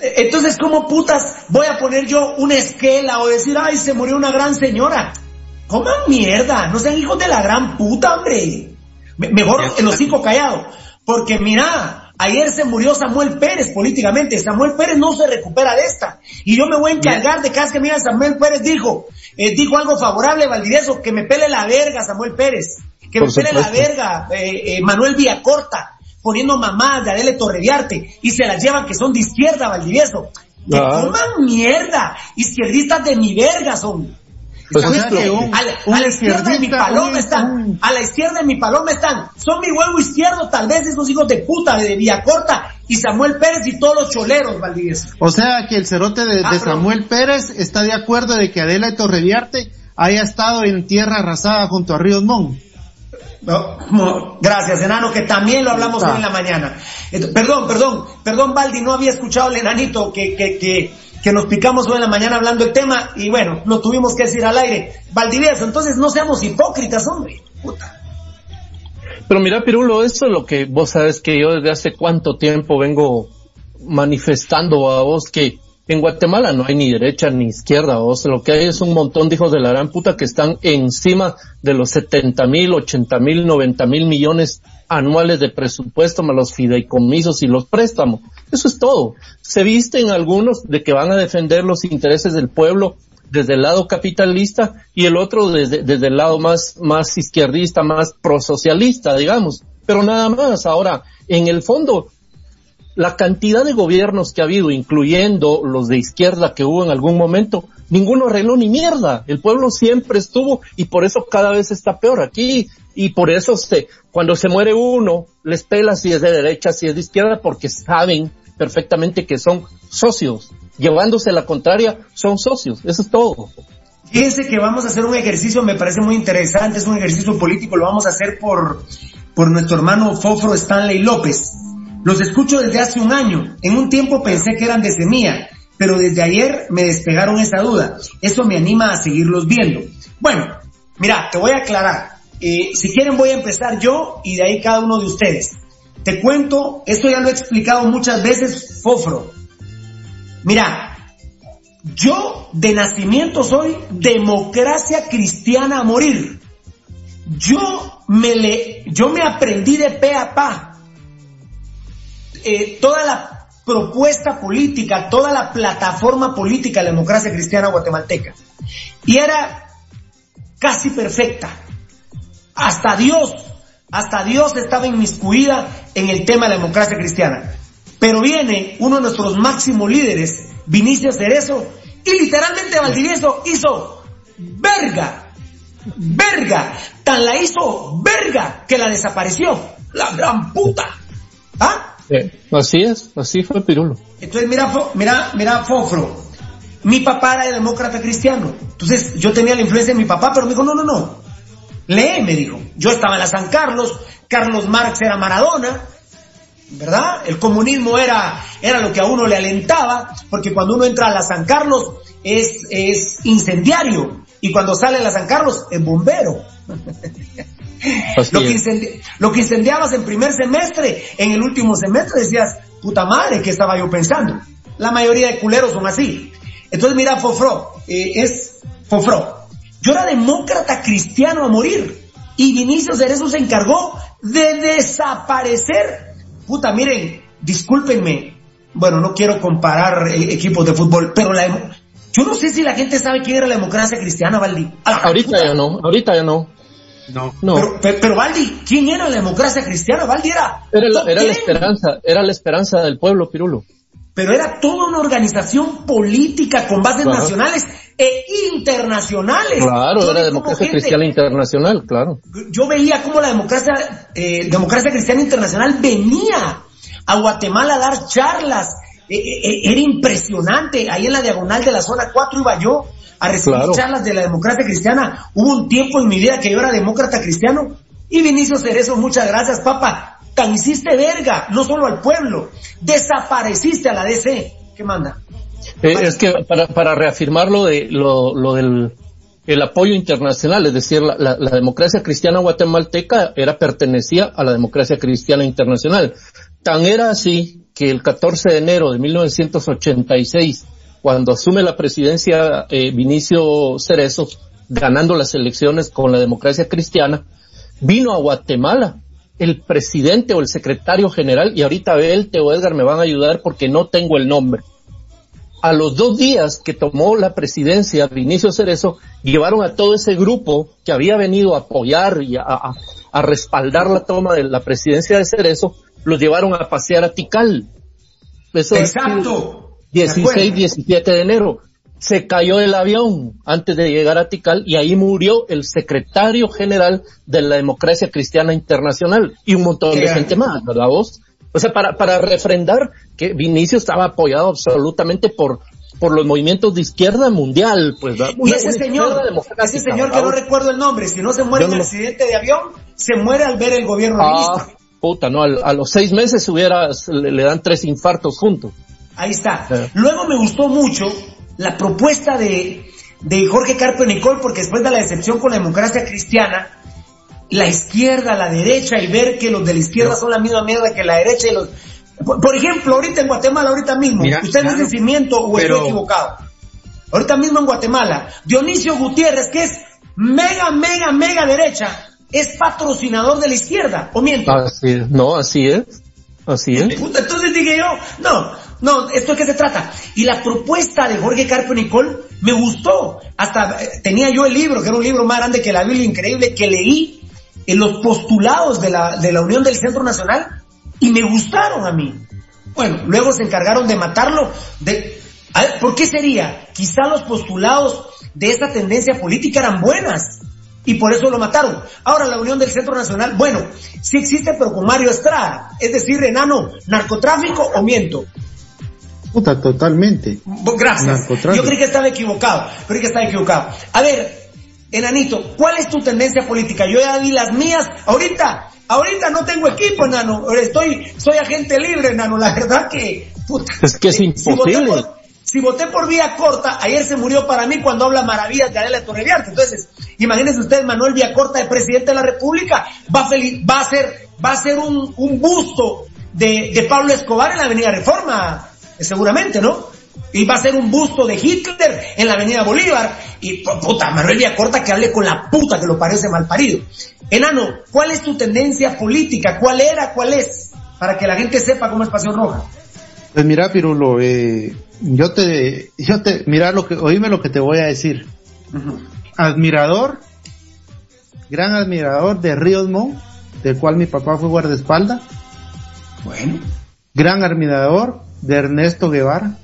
E, entonces, ¿cómo putas voy a poner yo una esquela o decir, ay, se murió una gran señora? Coman mierda, no sean hijos de la gran puta, hombre. Mejor el hocico callado. Porque mira, ayer se murió Samuel Pérez políticamente. Samuel Pérez no se recupera de esta. Y yo me voy a encargar de cada vez que mira Samuel Pérez dijo, eh, dijo algo favorable, Valdivieso, que me pele la verga Samuel Pérez que me pele la verga eh, eh, Manuel Villacorta poniendo mamadas de Adele Torreviarte y se las llevan que son de izquierda, Valdivieso. Que ah. coman mierda, izquierdistas de mi verga son. Pues a, la, izquierda de mi paloma están, a la izquierda de mi paloma están, son mi huevo izquierdo, tal vez esos hijos de puta de Villacorta y Samuel Pérez y todos los choleros, Valdivieso. O sea que el cerote de, ah, Samuel Pérez está de acuerdo de que Adela Torreviarte haya estado en tierra arrasada junto a Ríos Mon. No, gracias, enano, que también lo hablamos hoy en la mañana. Perdón, perdón, perdón, Baldi, no había escuchado el enanito que, que, que, que nos picamos hoy en la mañana hablando el tema y bueno, lo tuvimos que decir al aire. Valdivieso, entonces no seamos hipócritas, hombre. Puta. Pero mira, Pirulo, eso es lo que vos sabes que yo desde hace cuánto tiempo vengo manifestando a vos que en Guatemala no hay ni derecha ni izquierda, o sea, lo que hay es un montón de hijos de la gran puta que están encima de los 70 mil, 80 mil, 90 mil millones anuales de presupuesto, más los fideicomisos y los préstamos. Eso es todo. Se visten algunos de que van a defender los intereses del pueblo desde el lado capitalista y el otro desde, desde el lado más, más izquierdista, más prosocialista, digamos. Pero nada más. Ahora, en el fondo, la cantidad de gobiernos que ha habido, incluyendo los de izquierda que hubo en algún momento, ninguno arregló ni mierda. El pueblo siempre estuvo y por eso cada vez está peor aquí. Y por eso se, cuando se muere uno, les pela si es de derecha, si es de izquierda, porque saben perfectamente que son socios. Llevándose la contraria, son socios. Eso es todo. Fíjense que vamos a hacer un ejercicio, me parece muy interesante, es un ejercicio político, lo vamos a hacer por, por nuestro hermano Fofro Stanley López. Los escucho desde hace un año. En un tiempo pensé que eran de semilla, pero desde ayer me despegaron esa duda. Eso me anima a seguirlos viendo. Bueno, mira, te voy a aclarar. Eh, si quieren voy a empezar yo y de ahí cada uno de ustedes. Te cuento, esto ya lo he explicado muchas veces, Fofro. Mira, yo de nacimiento soy democracia cristiana a morir. Yo me le, yo me aprendí de pe a pa eh, toda la propuesta política, toda la plataforma política de la democracia cristiana guatemalteca. Y era casi perfecta. Hasta Dios, hasta Dios estaba inmiscuida en el tema de la democracia cristiana. Pero viene uno de nuestros máximos líderes, Vinicio Cerezo, y literalmente Valdivieso hizo verga, verga, tan la hizo verga que la desapareció, la gran puta. ¿Ah? Así es, así fue Pirulo. Entonces mira, mira, mira Fofro, mi papá era demócrata cristiano, entonces yo tenía la influencia de mi papá, pero me dijo, no, no, no, lee, me dijo, yo estaba en la San Carlos, Carlos Marx era Maradona, ¿verdad? El comunismo era, era lo que a uno le alentaba, porque cuando uno entra a la San Carlos es, es incendiario, y cuando sale a la San Carlos es bombero. lo, que lo que incendiabas en primer semestre, en el último semestre decías, puta madre, ¿qué estaba yo pensando? La mayoría de culeros son así. Entonces mira, Fofro, eh, es Fofro. Yo era demócrata cristiano a morir. Y Vinicius Cerezo se encargó de desaparecer puta, miren, discúlpenme, bueno, no quiero comparar eh, equipos de fútbol, pero la, yo no sé si la gente sabe quién era la democracia cristiana, Valdi. ahorita ya no, ahorita ya no. No. no. Pero, pero, Valdi, ¿quién era la democracia cristiana? Valdi era. Era la, era la esperanza, era la esperanza del pueblo, Pirulo. Pero era toda una organización política con bases nacionales e internacionales. Claro, era democracia cristiana internacional, claro. Yo veía cómo la democracia, eh, democracia cristiana internacional venía a Guatemala a dar charlas. Eh, eh, era impresionante. Ahí en la diagonal de la zona 4 iba yo a recibir charlas de la democracia cristiana. Hubo un tiempo en mi vida que yo era demócrata cristiano. Y Vinicio Cerezo, muchas gracias, papá. Tan hiciste verga, no solo al pueblo. Desapareciste a la DC. ¿Qué manda? Eh, es que para, para reafirmar lo, de, lo, lo del el apoyo internacional, es decir, la, la, democracia cristiana guatemalteca era pertenecía a la democracia cristiana internacional. Tan era así que el 14 de enero de 1986, cuando asume la presidencia eh, Vinicio Cerezo, ganando las elecciones con la democracia cristiana, vino a Guatemala el presidente o el secretario general, y ahorita Belte o Edgar me van a ayudar porque no tengo el nombre a los dos días que tomó la presidencia Vinicio Cerezo, llevaron a todo ese grupo que había venido a apoyar y a, respaldar la toma de la presidencia de Cerezo, los llevaron a pasear a Tikal. Eso Exacto. 16, 17 de enero. Se cayó el avión antes de llegar a Tikal y ahí murió el secretario general de la democracia cristiana internacional y un montón de gente más, ¿verdad vos? O sea, para, para refrendar que Vinicio estaba apoyado absolutamente por, por los movimientos de izquierda mundial, pues. y ese señor, ese señor que no recuerdo el nombre, si no se muere en un accidente de avión, se muere al ver el gobierno ah, Puta, no, a, los seis meses hubiera, le, dan tres infartos juntos. Ahí está. Luego me gustó mucho la propuesta de, de Jorge Carpe Nicol, porque después de la decepción con la democracia cristiana, la izquierda, la derecha y ver que los de la izquierda son la misma mierda que la derecha y los... Por, ejemplo, ahorita en Guatemala, ahorita mismo, usted no es de cimiento o estoy equivocado. Ahorita mismo en Guatemala, Dionisio Gutiérrez, que es mega, mega, mega derecha, es patrocinador de la izquierda, ¿o miento? Así es, no, así es. Así es. Entonces dije yo, no, no, esto es que se trata. Y la propuesta de Jorge Carpe Nicol me gustó. Hasta eh, tenía yo el libro, que era un libro más grande que la Biblia, increíble, que leí en los postulados de la, Unión del Centro Nacional y me gustaron a mí. Bueno, luego se encargaron de matarlo. De, ¿Por qué sería? Quizá los postulados de esta tendencia política eran buenas y por eso lo mataron. Ahora la Unión del Centro Nacional, bueno, sí existe, pero con Mario Estrada, es decir, enano, narcotráfico o miento. Puta, totalmente. Gracias. Yo creí que estaba equivocado, creí que estaba equivocado. A ver, Enanito, ¿cuál es tu tendencia política? Yo ya di las mías. Ahorita, ahorita no tengo equipo, enano. Estoy, soy agente libre, enano. La verdad que, Es que es imposible. Si voté, por, vía corta, ayer se murió para mí cuando habla maravillas de Adela Torreviarte. Entonces, imagínense ustedes, Manuel Corta, el presidente de la República, va a, va a ser, va a ser un, un busto de, de Pablo Escobar en la Avenida Reforma, seguramente, ¿no? y va a ser un busto de Hitler en la Avenida Bolívar. Y puta, Manuel Corta que hable con la puta que lo parece mal parido. Enano, ¿cuál es tu tendencia política? ¿Cuál era? ¿Cuál es? Para que la gente sepa cómo es Pasión Roja. Pues mira, Pirulo, eh, yo te, yo te, mira lo que, oíme lo que te voy a decir. Admirador, gran admirador de Ríos Montt, del cual mi papá fue guardaespaldas. Bueno. Gran admirador de Ernesto Guevara.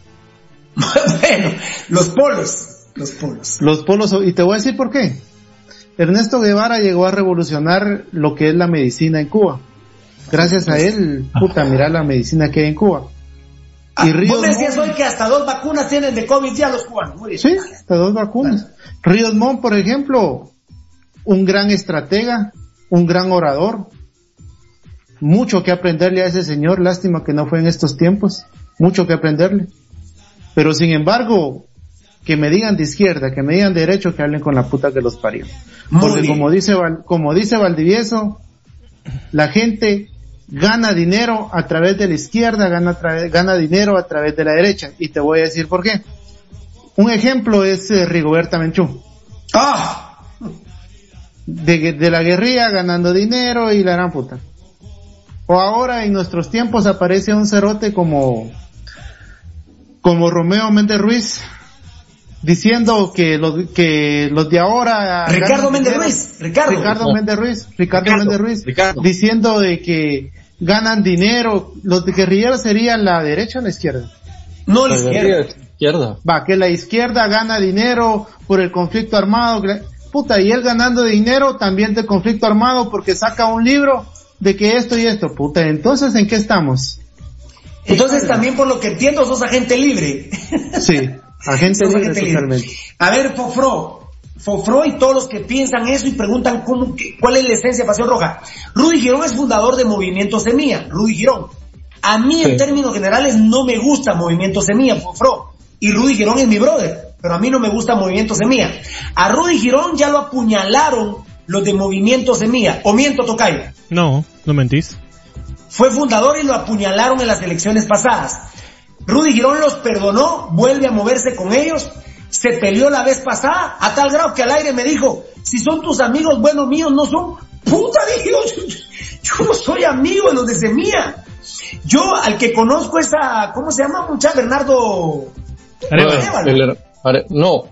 bueno, los polos, los polos. Los polos, y te voy a decir por qué. Ernesto Guevara llegó a revolucionar lo que es la medicina en Cuba. Gracias a él, puta, mira la medicina que hay en Cuba. Ah, y Ríos vos decías hoy que hasta dos vacunas tienen de COVID ya los cubanos. Sí, hasta dos vacunas. Ríos Montt, por ejemplo, un gran estratega, un gran orador. Mucho que aprenderle a ese señor, lástima que no fue en estos tiempos. Mucho que aprenderle. Pero sin embargo, que me digan de izquierda, que me digan de derecho, que hablen con la puta que los parió. Porque como dice, como dice Valdivieso, la gente gana dinero a través de la izquierda, gana, gana dinero a través de la derecha. Y te voy a decir por qué. Un ejemplo es eh, Rigoberta Menchú. ¡Ah! De, de, la guerrilla ganando dinero y la gran puta. O ahora en nuestros tiempos aparece un cerote como, como Romeo Méndez Ruiz, diciendo que los que los de ahora Ricardo Méndez Ruiz Ricardo. Ricardo Méndez Ruiz Ricardo, Méndez Ruiz diciendo de que ganan dinero. Los de guerrilleros serían la derecha o la izquierda no la izquierda. izquierda. Va que la izquierda gana dinero por el conflicto armado. Puta y él ganando dinero también del conflicto armado porque saca un libro de que esto y esto puta entonces en qué estamos entonces también por lo que entiendo sos agente libre sí Agente libre, A ver, Fofro, Fofro y todos los que piensan eso y preguntan cómo, cuál es la esencia de Pasión Roja. Rudy Girón es fundador de Movimiento Semilla, Rudy Girón. A mí en términos generales no me gusta Movimiento Semilla, Fofro. Y Rudy Girón es mi brother, pero a mí no me gusta Movimiento Semilla. A Rudy Girón ya lo apuñalaron los de Movimiento Semilla. ¿O miento, Tocayo? No, no mentís. Fue fundador y lo apuñalaron en las elecciones pasadas. Rudy Girón los perdonó, vuelve a moverse con ellos, se peleó la vez pasada, a tal grado que al aire me dijo, si son tus amigos, bueno, míos no son. Puta, dije yo, yo no soy amigo de los de Semilla. Yo al que conozco es a, ¿cómo se llama mucha? Bernardo Arevalo. No,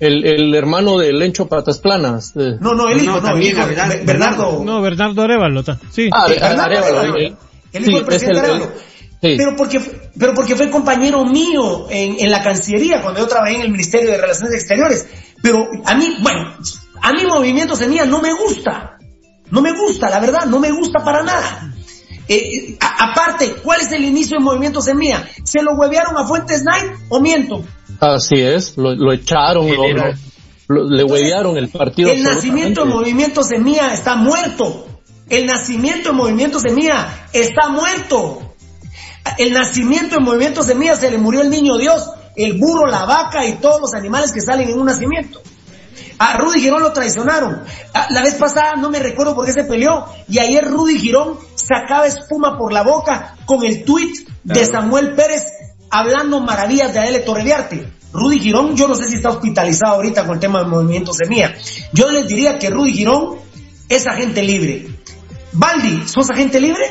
el, el, hermano de Lencho Patas Planas. No, no, el hijo, no, el hijo, Bernardo. No, Bernardo Arevalo, sí. Ah, Arevalo, el, hijo del presidente Arevalo. Pero porque, pero porque fue compañero mío en, en la Cancillería cuando yo trabajé en el Ministerio de Relaciones Exteriores. Pero a mí, bueno, a mí Movimiento Semilla no me gusta. No me gusta, la verdad, no me gusta para nada. Eh, aparte, ¿cuál es el inicio del Movimiento Semilla? ¿Se lo huevearon a Fuentes Night o miento? Así es, lo, lo echaron, lo, le huevearon el partido. El nacimiento del Movimiento Semilla está muerto. El nacimiento del Movimiento Semilla está muerto. El nacimiento en movimiento semilla se le murió el niño Dios, el burro, la vaca y todos los animales que salen en un nacimiento. A Rudy Girón lo traicionaron. La vez pasada no me recuerdo por qué se peleó. Y ayer Rudy Girón sacaba espuma por la boca con el tuit de Samuel Pérez hablando maravillas de Adele Torreviarte. Rudy Girón, yo no sé si está hospitalizado ahorita con el tema del movimiento semilla. Yo les diría que Rudy Girón es agente libre. Baldi, ¿sos agente libre?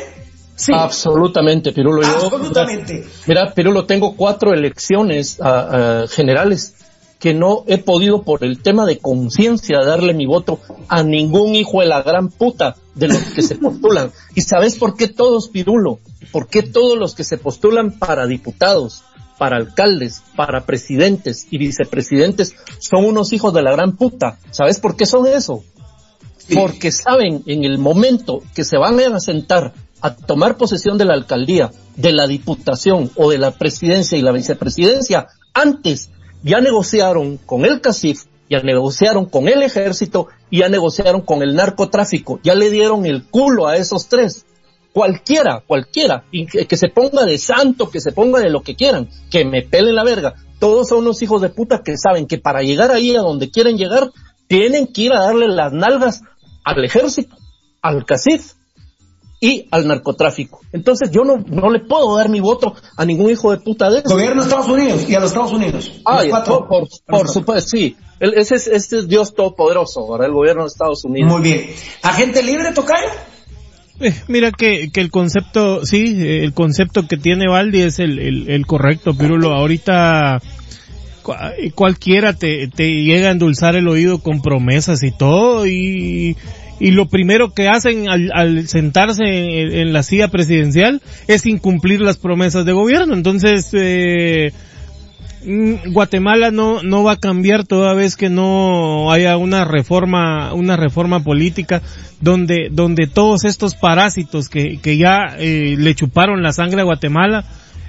Absolutamente, Pirulo. Absolutamente. mira, Pirulo, tengo cuatro elecciones ah, ah, generales que no he podido por el tema de conciencia darle mi voto a ningún hijo de la gran puta de los que se postulan. ¿Y sabes por qué todos, Pirulo? ¿Por qué todos los que se postulan para diputados, para alcaldes, para presidentes y vicepresidentes son unos hijos de la gran puta? ¿Sabes por qué son eso? Porque saben en el momento que se van a sentar a tomar posesión de la alcaldía, de la diputación o de la presidencia y la vicepresidencia, antes ya negociaron con el CACIF, ya negociaron con el ejército y ya negociaron con el narcotráfico, ya le dieron el culo a esos tres. Cualquiera, cualquiera, que, se ponga de santo, que se ponga de lo que quieran, que me pelen la verga. Todos son unos hijos de puta que saben que para llegar ahí a donde quieren llegar, tienen que ir a darle las nalgas al ejército, al CACIF y al narcotráfico. Entonces yo no, no le puedo dar mi voto a ningún hijo de puta de eso. Gobierno de Estados Unidos y a los Estados Unidos. Ah, por, por, supuesto, sí. ese, es, este es Dios todopoderoso, ¿verdad? El gobierno de Estados Unidos. Muy bien. ¿Agente libre, Tocayo? Eh, mira que, que el concepto, sí, el concepto que tiene Valdi es el, el, el correcto, Pirulo. Ahorita cualquiera te, te llega a endulzar el oído con promesas y todo y, y lo primero que hacen al, al sentarse en, en, la silla presidencial es incumplir las promesas de gobierno. Entonces, eh, Mm, Guatemala no, no va a cambiar toda vez que no haya una reforma, una reforma política donde, donde todos estos parásitos que, que ya eh, le chuparon la sangre a Guatemala,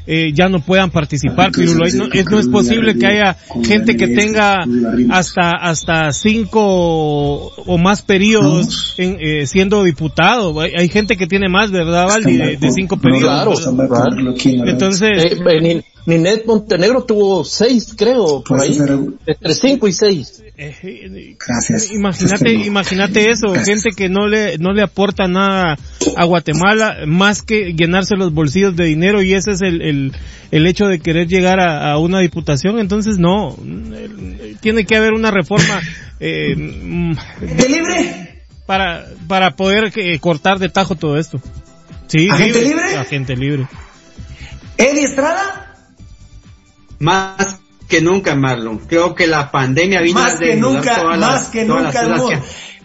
eh, ya no puedan participar, no, no, es posible que haya gente que tenga hasta hasta cinco o más periodos en, eh, siendo diputado. Hay, hay, gente que tiene más, ¿verdad, Valdi? De, de cinco periodos. Claro, Entonces, eh, Ninet Montenegro tuvo seis, creo, por ahí. Entre cinco y seis. Gracias. Imagínate, imagínate eso, gente que no le, no le aporta nada a Guatemala más que llenarse los bolsillos de dinero y ese es el, el, el hecho de querer llegar a, a, una diputación. Entonces no, tiene que haber una reforma, eh, ¿De libre? Para, para poder eh, cortar de tajo todo esto. Sí, ¿Agente libre? libre? Agente libre. ¿Eddie Estrada? Más que nunca, Marlon. Creo que la pandemia vino más que nunca, más las, que nunca, que...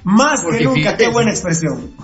más que nunca, fíjate, qué buena expresión.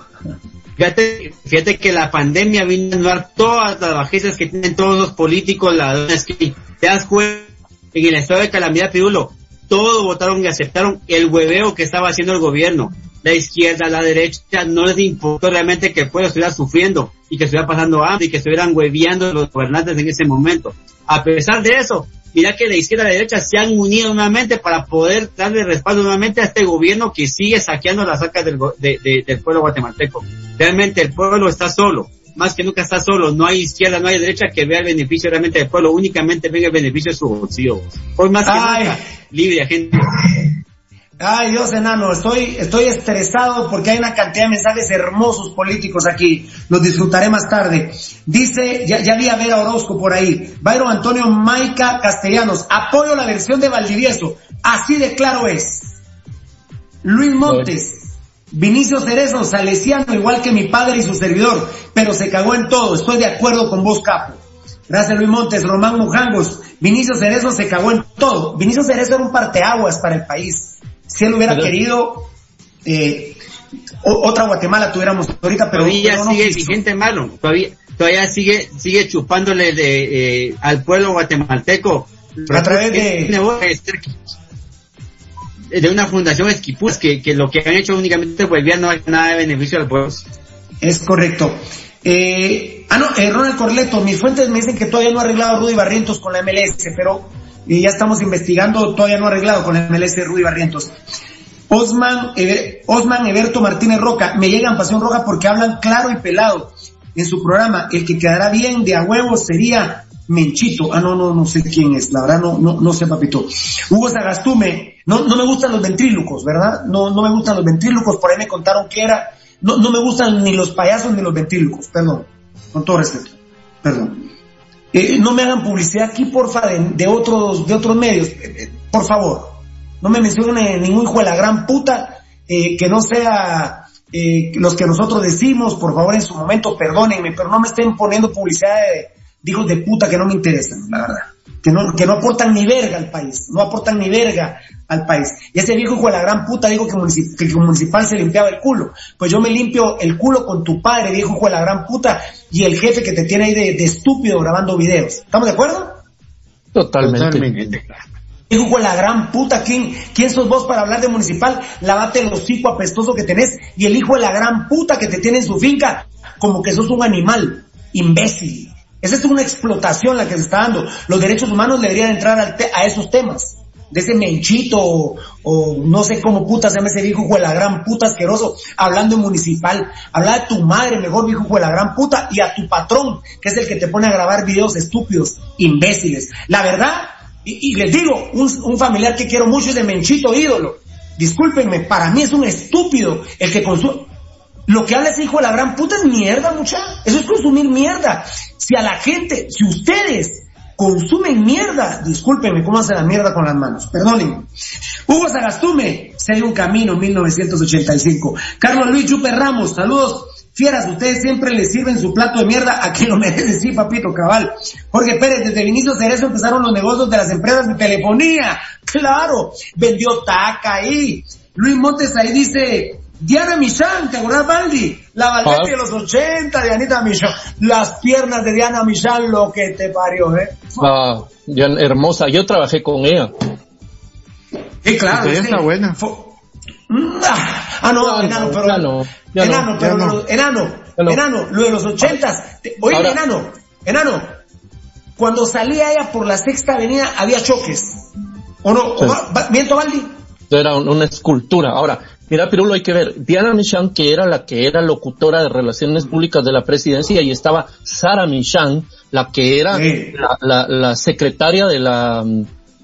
Fíjate, fíjate que la pandemia vino a anular todas las bajezas que tienen todos los políticos, la es que te das cuenta en el estado de calamidad Pirulo, todos votaron y aceptaron el hueveo que estaba haciendo el gobierno. La izquierda, la derecha, no les importó realmente que el pueblo estuviera sufriendo y que estuviera pasando hambre y que estuvieran hueveando los gobernantes en ese momento. A pesar de eso, mira que la izquierda y la derecha se han unido nuevamente para poder darle respaldo nuevamente a este gobierno que sigue saqueando las arcas del, de, de, del pueblo guatemalteco. Realmente el pueblo está solo, más que nunca está solo, no hay izquierda, no hay derecha que vea el beneficio realmente del pueblo, únicamente venga el beneficio de su bolsillo. Hoy más que Ay. nunca, libre gente. Ay, Dios enano, estoy, estoy estresado porque hay una cantidad de mensajes hermosos políticos aquí. Los disfrutaré más tarde. Dice, ya, ya vi a Vera Orozco por ahí. Byron Antonio Maica Castellanos, apoyo la versión de Valdivieso. Así de claro es. Luis Montes, Vinicio Cerezo, salesiano, igual que mi padre y su servidor, pero se cagó en todo. Estoy de acuerdo con vos, capo. Gracias Luis Montes, Román Mujangos, Vinicio Cerezo se cagó en todo. Vinicio Cerezo era un parteaguas para el país si él hubiera pero, querido, eh, otra Guatemala tuviéramos ahorita, pero todavía pero no sigue vigente, hermano. Todavía, todavía sigue, sigue chupándole de, eh, al pueblo guatemalteco. A través de... De una fundación Esquipus que, que lo que han hecho únicamente volvía no hay nada de beneficio al pueblo. Es correcto. Eh, ah, no, eh, Ronald Corleto, mis fuentes me dicen que todavía no ha arreglado Rudy Barrientos con la MLS, pero y ya estamos investigando, todavía no arreglado con el MLS Rudy Barrientos. Osman, Osman Eberto Martínez Roca, me llegan Pasión Roja porque hablan claro y pelado en su programa. El que quedará bien de a huevo sería Menchito. Ah, no, no, no sé quién es, la verdad no, no, no sé, papito. Hugo Sagastume, no, no me gustan los ventrílucos, ¿verdad? No, no me gustan los ventrílucos, por ahí me contaron que era. No, no me gustan ni los payasos ni los ventrílucos, perdón, con todo respeto, perdón. Eh, no me hagan publicidad aquí, porfa, de, de otros, de otros medios. Eh, eh, por favor. No me mencionen ningún hijo de la gran puta, eh, que no sea eh, los que nosotros decimos, por favor, en su momento, perdónenme, pero no me estén poniendo publicidad de hijos de puta que no me interesan, la verdad. Que no, que no aportan ni verga al país, no aportan ni verga al país. Y ese viejo hijo de la gran puta dijo que, municip que el municipal se limpiaba el culo. Pues yo me limpio el culo con tu padre, viejo hijo de la gran puta, y el jefe que te tiene ahí de, de estúpido grabando videos. ¿Estamos de acuerdo? Totalmente. Totalmente. Hijo de la gran puta, ¿quién, ¿quién sos vos para hablar de municipal? Lavate el hocico apestoso que tenés y el hijo de la gran puta que te tiene en su finca como que sos un animal, imbécil. Esa es una explotación la que se está dando. Los derechos humanos deberían entrar a esos temas. De ese menchito o, o, no sé cómo puta se llama ese viejo de la gran puta asqueroso, hablando en municipal. Habla de tu madre, mejor viejo de la gran puta, y a tu patrón, que es el que te pone a grabar videos estúpidos, imbéciles. La verdad, y, les digo, un, un, familiar que quiero mucho es de Menchito ídolo. Discúlpenme, para mí es un estúpido el que consume. Lo que habla ese hijo de la gran puta es mierda, mucha. Eso es consumir mierda. Si a la gente, si ustedes consumen mierda. Discúlpenme, ¿cómo hace la mierda con las manos? Perdónenme. Hugo Sagastume, se un camino, 1985. Carlos Luis Chupe Ramos, saludos. Fieras, ustedes siempre les sirven su plato de mierda a quien lo merece, sí, papito, cabal. Jorge Pérez, desde Vinicio Cerezo empezaron los negocios de las empresas de telefonía. Claro, vendió taca ahí. Luis Montes ahí dice, Diana Michan, ¿te acuerdas, Baldi? La Valdete Ah. de los 80, Dianita Michan. Las piernas de Diana Michan, lo que te parió, ¿eh? Ah, ya, hermosa, yo trabajé con ella. Sí, claro. Sí. está buena. Mm, Ah, ah, no, enano, no, pero... enano, no, pero enano, Ya no. enano, lo de los ochentas. Te- Oye, Ahora- enano, enano, cuando salía ella por la sexta avenida había choques. ¿O no? ¿O Sí. ¿Miento, Baldi? Era un- una escultura. Ahora, mira, Pirulo, hay que ver. Diana Michan, que era la que era locutora de Relaciones Públicas de la Presidencia, y estaba Sara Michan, la que era Sí. la, la- la secretaria de la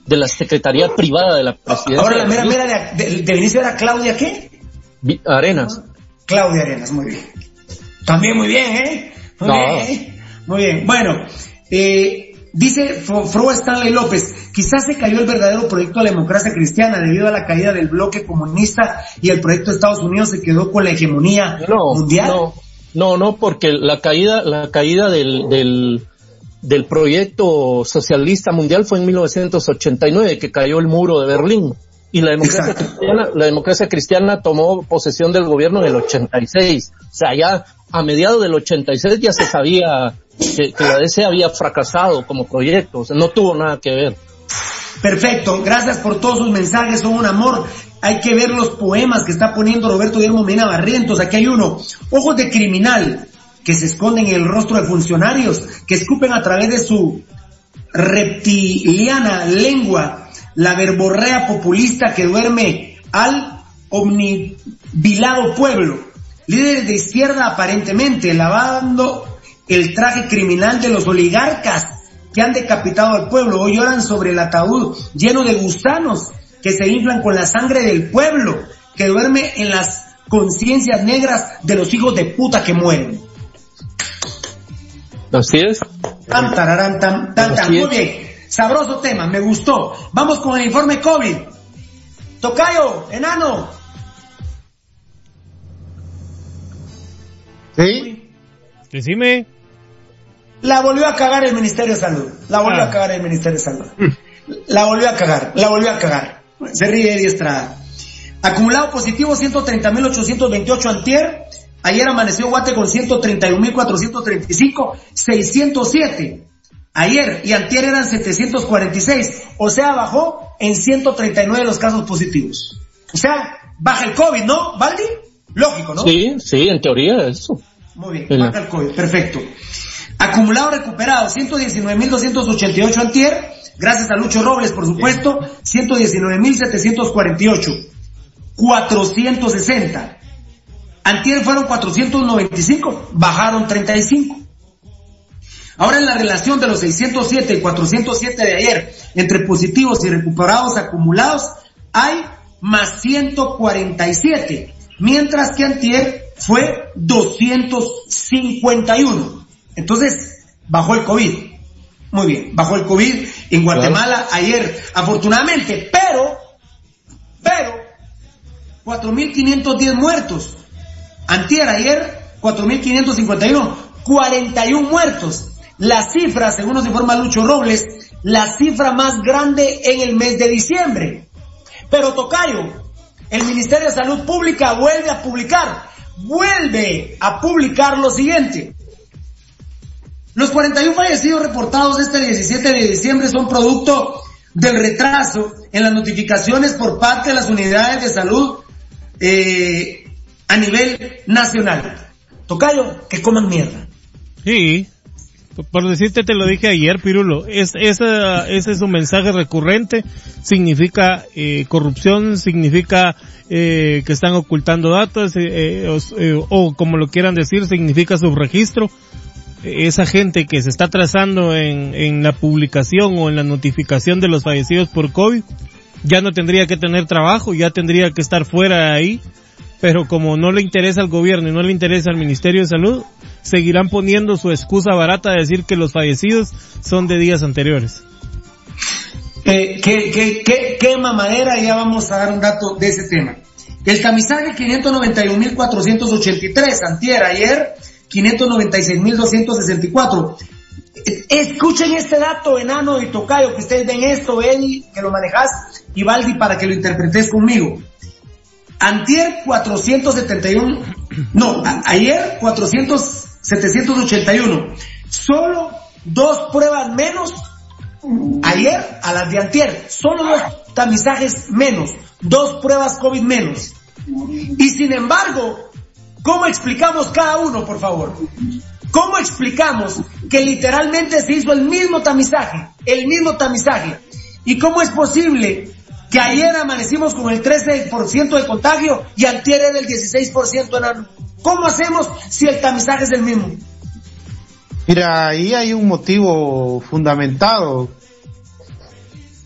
de la Secretaría Privada de la Presidencia. Ahora la mera mera de, de, de inicio era Claudia, ¿qué? Arenas. Claudia Arenas, muy bien. También muy bien, ¿eh? Muy No. bien, ¿eh? Muy bien. Bueno, eh, dice Fro, Stanley López, quizás se cayó el verdadero proyecto de la democracia cristiana debido a la caída del bloque comunista y el proyecto de Estados Unidos se quedó con la hegemonía No, mundial. no, no, no, porque la caída, la caída del, del, del proyecto socialista mundial fue en 1989, que cayó el muro de Berlín. Y la democracia cristiana, la democracia cristiana tomó posesión del gobierno en el 86. O sea, ya a mediados del 86 ya se sabía que, la DC había fracasado como proyecto. O sea, no tuvo nada que ver. Perfecto, gracias por todos sus mensajes, son un amor. Hay que ver los poemas que está poniendo Roberto Guillermo Medina Barrientos. Aquí hay uno, ojos de criminal que se esconden en el rostro de funcionarios, que escupen a través de su reptiliana lengua la verborrea populista que duerme al omnibilado pueblo. Líderes de izquierda aparentemente lavando el traje criminal de los oligarcas que han decapitado al pueblo. Hoy lloran sobre el ataúd lleno de gusanos que se inflan con la sangre del pueblo, que duerme en las conciencias negras de los hijos de puta que mueren. Así es. Tan, tararán, tan, tan. Muy bien. Sabroso tema, me gustó. Vamos con el informe COVID. Tocayo, enano. ¿Sí? Decime. La volvió a cagar el Ministerio de Salud. La volvió Ah. a cagar el Ministerio de Salud. La volvió a cagar, la volvió a cagar. Se ríe Eddie Estrada. Acumulado positivo 130.828 antier. Ayer amaneció Guate con 131.435, 607. Ayer y antier eran 746. O sea, bajó en 139 los casos positivos. O sea, baja el COVID, ¿no, Valdi? Lógico, ¿no? Sí, sí, en teoría eso. Muy bien, el COVID, perfecto. Acumulado recuperado, 119.288 antier, gracias a Lucho Robles, por supuesto, 119.748, 460. Antier fueron 495, bajaron 35. Ahora en la relación de los 607 y 407 de ayer, entre positivos y recuperados acumulados, hay más 147, mientras que antier fue 251. Entonces, bajó el COVID. Muy bien, bajó el COVID en Guatemala ayer, afortunadamente, pero, pero, 4.510 muertos. Antier, ayer, 4.551, 41 muertos. La cifra, según nos informa Lucho Robles, la cifra más grande en el mes de diciembre. Pero Tocayo, el Ministerio de Salud Pública vuelve a publicar, vuelve a publicar lo siguiente. Los 41 fallecidos reportados este 17 de diciembre son producto del retraso en las notificaciones por parte de las unidades de salud eh, a nivel nacional. Tocayo, que coman mierda. Sí. Por- decirte, te lo dije ayer, Pirulo. Es, esa, ese es un mensaje recurrente. Significa eh, corrupción, significa eh, que están ocultando datos, eh, eh, eh, o, como lo quieran decir, significa subregistro. Esa gente que se está trazando en, en la publicación o en la notificación de los fallecidos por COVID, ya no tendría que tener trabajo, ya tendría que estar fuera de ahí pero como no le interesa al gobierno y no le interesa al Ministerio de Salud, seguirán poniendo su excusa barata de decir que los fallecidos son de días anteriores. Eh, ¿qué, qué, qué, mamadera, ya vamos a dar un dato de ese tema. El tamizaje 591.483, antier, ayer 596.264. Escuchen este dato, enano y tocayo, que ustedes ven esto, Eli, que lo manejas, y Valdi, para que lo interpretes conmigo. Antier 471, no, ayer 400, 781. Solo dos pruebas menos ayer a las de antier. Solo dos tamizajes menos, dos pruebas COVID menos. Y sin embargo, ¿cómo explicamos cada uno, por favor? ¿Cómo explicamos que literalmente se hizo el mismo tamizaje, el mismo tamizaje? ¿Y cómo es posible que ayer amanecimos con el 13% de contagio y antier del 16% en ¿Cómo hacemos si el tamizaje es el mismo? Mira, ahí hay un motivo fundamentado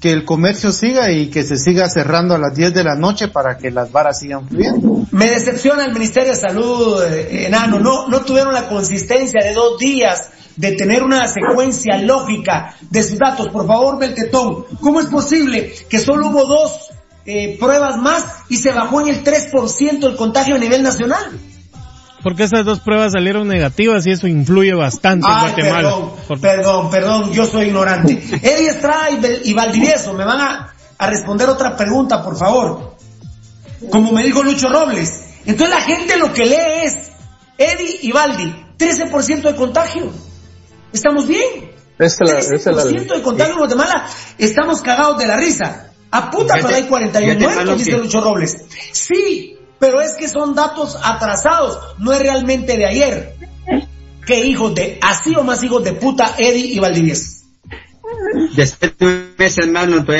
que el comercio siga y que se siga cerrando a las 10 de la noche para que las varas sigan fluyendo. Me decepciona el Ministerio de Salud, eh, enano, no, no tuvieron la consistencia de dos días de tener una secuencia lógica de sus datos. Por favor, Beltetón, ¿cómo es posible que solo hubo dos eh, pruebas más y se bajó en el 3% el contagio a nivel nacional? porque esas dos pruebas salieron negativas y eso influye bastante en Guatemala. Perdón, perdón, perdón, yo soy ignorante. Eddie Estrada y Valdivieso, me van a, a responder otra pregunta, por favor. Como me dijo Lucho Robles. Entonces la gente lo que lee es Eddie y Valdi, 13% de contagio. ¿Estamos bien? 13% de contagio en Guatemala, estamos cagados de la risa. A puta, pero hay 41 muertos, dice Lucho Robles. Sí, pero es que son datos atrasados, no es realmente de ayer. ¿Qué hijos de, así o más hijos de puta Eddie y Valdivieso? Después de meses más no estoy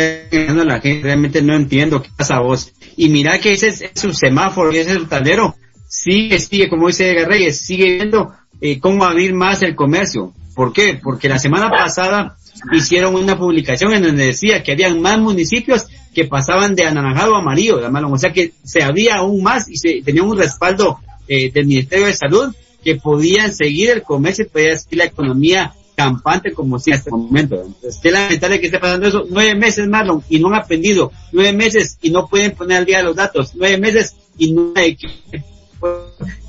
la gente, realmente no entiendo qué pasa a vos. Y mira que ese es, su semáforo y ese es el tablero. Sigue, sigue, como dice Reyes, sigue viendo eh, cómo abrir más el comercio. ¿Por qué? Porque la semana pasada hicieron una publicación en donde decía que habían más municipios que pasaban de anaranjado a amarillo, o sea que se había aún más y se tenía un respaldo eh, del Ministerio de Salud que podían seguir el comercio y podía seguir la economía campante como si en este momento. Entonces, qué lamentable que esté pasando eso. Nueve meses, Marlon, y no han aprendido. Nueve meses y no pueden poner al día los datos. Nueve meses y no hay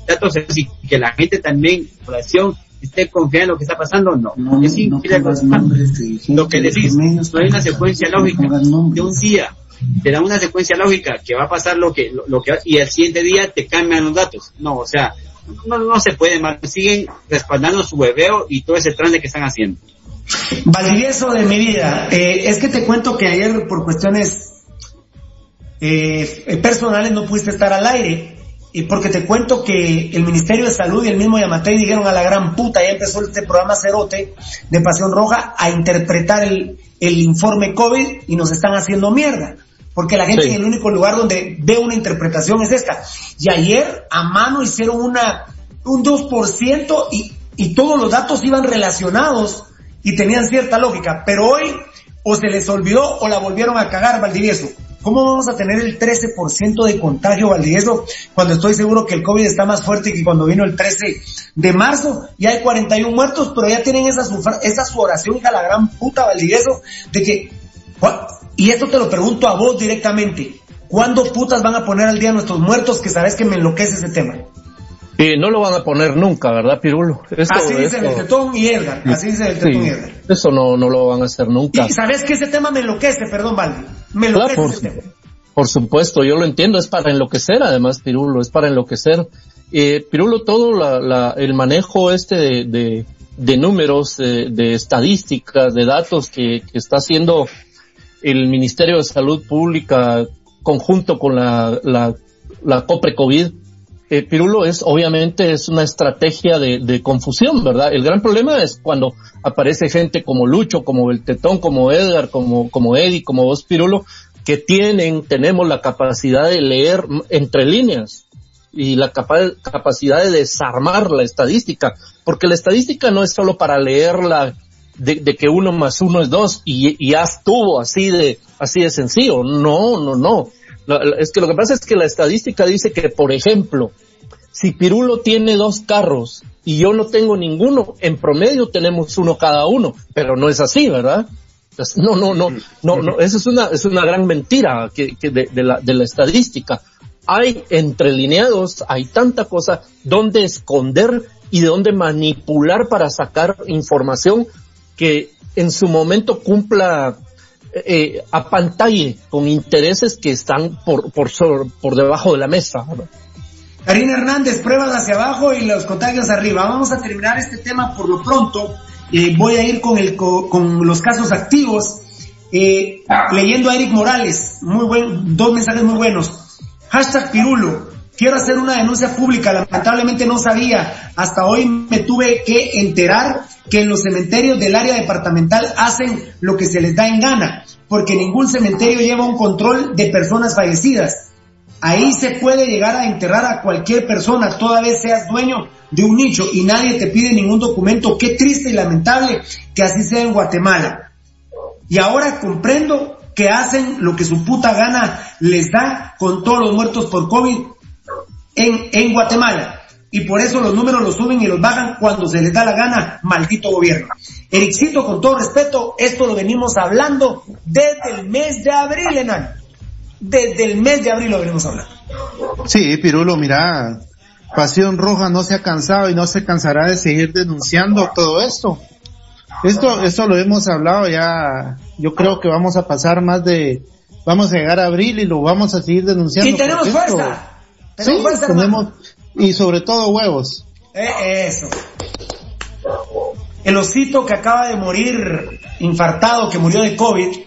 datos y que la gente también, la población, esté confiada en lo que está pasando, no. no es lo que decís, no hay una secuencia lógica de un día. Te da una secuencia lógica que va a pasar lo que, lo, que, y el siguiente día te cambian los datos. No, o sea, no, no se puede más. Siguen respaldando su bebeo y todo ese trance que están haciendo. Valdivieso de mi vida, eh, es que te cuento que ayer por cuestiones eh, personales no pudiste estar al aire y porque te cuento que el Ministerio de Salud y el mismo Yamatei dijeron a la gran puta, ya empezó este programa Cerote de Pasión Roja a interpretar el, el informe COVID y nos están haciendo mierda. Porque la gente en el único lugar donde ve una interpretación es esta. Y ayer a mano hicieron una, un 2% y, y todos los datos iban relacionados y tenían cierta lógica. Pero hoy o se les olvidó o la volvieron a cagar, Valdivieso. ¿Cómo vamos a tener el 13% de contagio, Valdivieso, cuando estoy seguro que el COVID está más fuerte que cuando vino el 13 de marzo? Y hay 41 muertos, pero ya tienen esa su, esa su oración, hija la gran puta, Valdivieso, de que, y esto te lo pregunto a vos directamente, ¿cuándo putas van a poner al día nuestros muertos que sabes que me enloquece ese tema? Y no lo van a poner nunca, ¿verdad, Pirulo? así dice el Tetón y Edgar. Así dice el Tetón y Edgar. Eso no, no lo van a hacer nunca. Y sabes que ese tema me enloquece, perdón, Valdi. Me enloquece por, ese tema. Por supuesto, yo lo entiendo, es para enloquecer además, Pirulo, es para enloquecer. Eh, Pirulo, todo la, la, el manejo este de, de, de números, de, de, estadísticas, de datos que, que está haciendo el Ministerio de Salud Pública conjunto con la, la, la COPRE COVID, eh, Pirulo es obviamente es una estrategia de, de, confusión, ¿verdad? El gran problema es cuando aparece gente como Lucho, como el Tetón, como Edgar, como, como Eddie, como vos, Pirulo, que tienen, tenemos la capacidad de leer entre líneas y la capa capacidad de desarmar la estadística, porque la estadística no es solo para leerla de, de que uno más uno es dos y, y ya estuvo así de, así de sencillo. No, no, no es que lo que pasa es que la estadística dice que, por ejemplo, si Pirulo tiene dos carros y yo no tengo ninguno. En promedio tenemos uno cada uno, pero no es así, ¿verdad? No, no, no, no, no, eso es una, es una gran mentira que, que de, de, la, de la estadística. Hay entrelineados, hay tanta cosa donde esconder y de dónde manipular para sacar información que en su momento cumpla eh, a pantalla con intereses que están por, por, por debajo de la mesa. Karina Hernández, pruebas hacia abajo y los contagios arriba. Vamos a terminar este tema por lo pronto. Eh, voy a ir con, el, con, los casos activos. Eh, leyendo a Eric Morales, muy buen, dos mensajes muy buenos. Hashtag Pirulo, quiero hacer una denuncia pública, lamentablemente no sabía, hasta hoy me tuve que enterar que en los cementerios del área departamental hacen lo que se les da en gana, porque ningún cementerio lleva un control de personas fallecidas. Ahí se puede llegar a enterrar a cualquier persona, toda vez seas dueño de un nicho y nadie te pide ningún documento. Qué triste y lamentable que así sea en Guatemala. Y ahora comprendo que hacen lo que su puta gana les da con todos los muertos por COVID en, en Guatemala. Y por eso los números los suben y los bajan cuando se les da la gana, maldito gobierno. Ericito, con todo respeto, esto lo venimos hablando desde el mes de abril, enano. Desde el mes de abril lo venimos hablando. Sí, Pirulo, mira, Pasión Roja no se ha cansado y no se cansará de seguir denunciando todo esto. Esto, esto lo hemos hablado ya, yo creo que vamos a pasar más de, vamos a llegar a abril y lo vamos a seguir denunciando. Y tenemos fuerza. sí, tenemos, y sobre todo huevos. Eh, eso. El osito que acaba de morir infartado, que murió de COVID,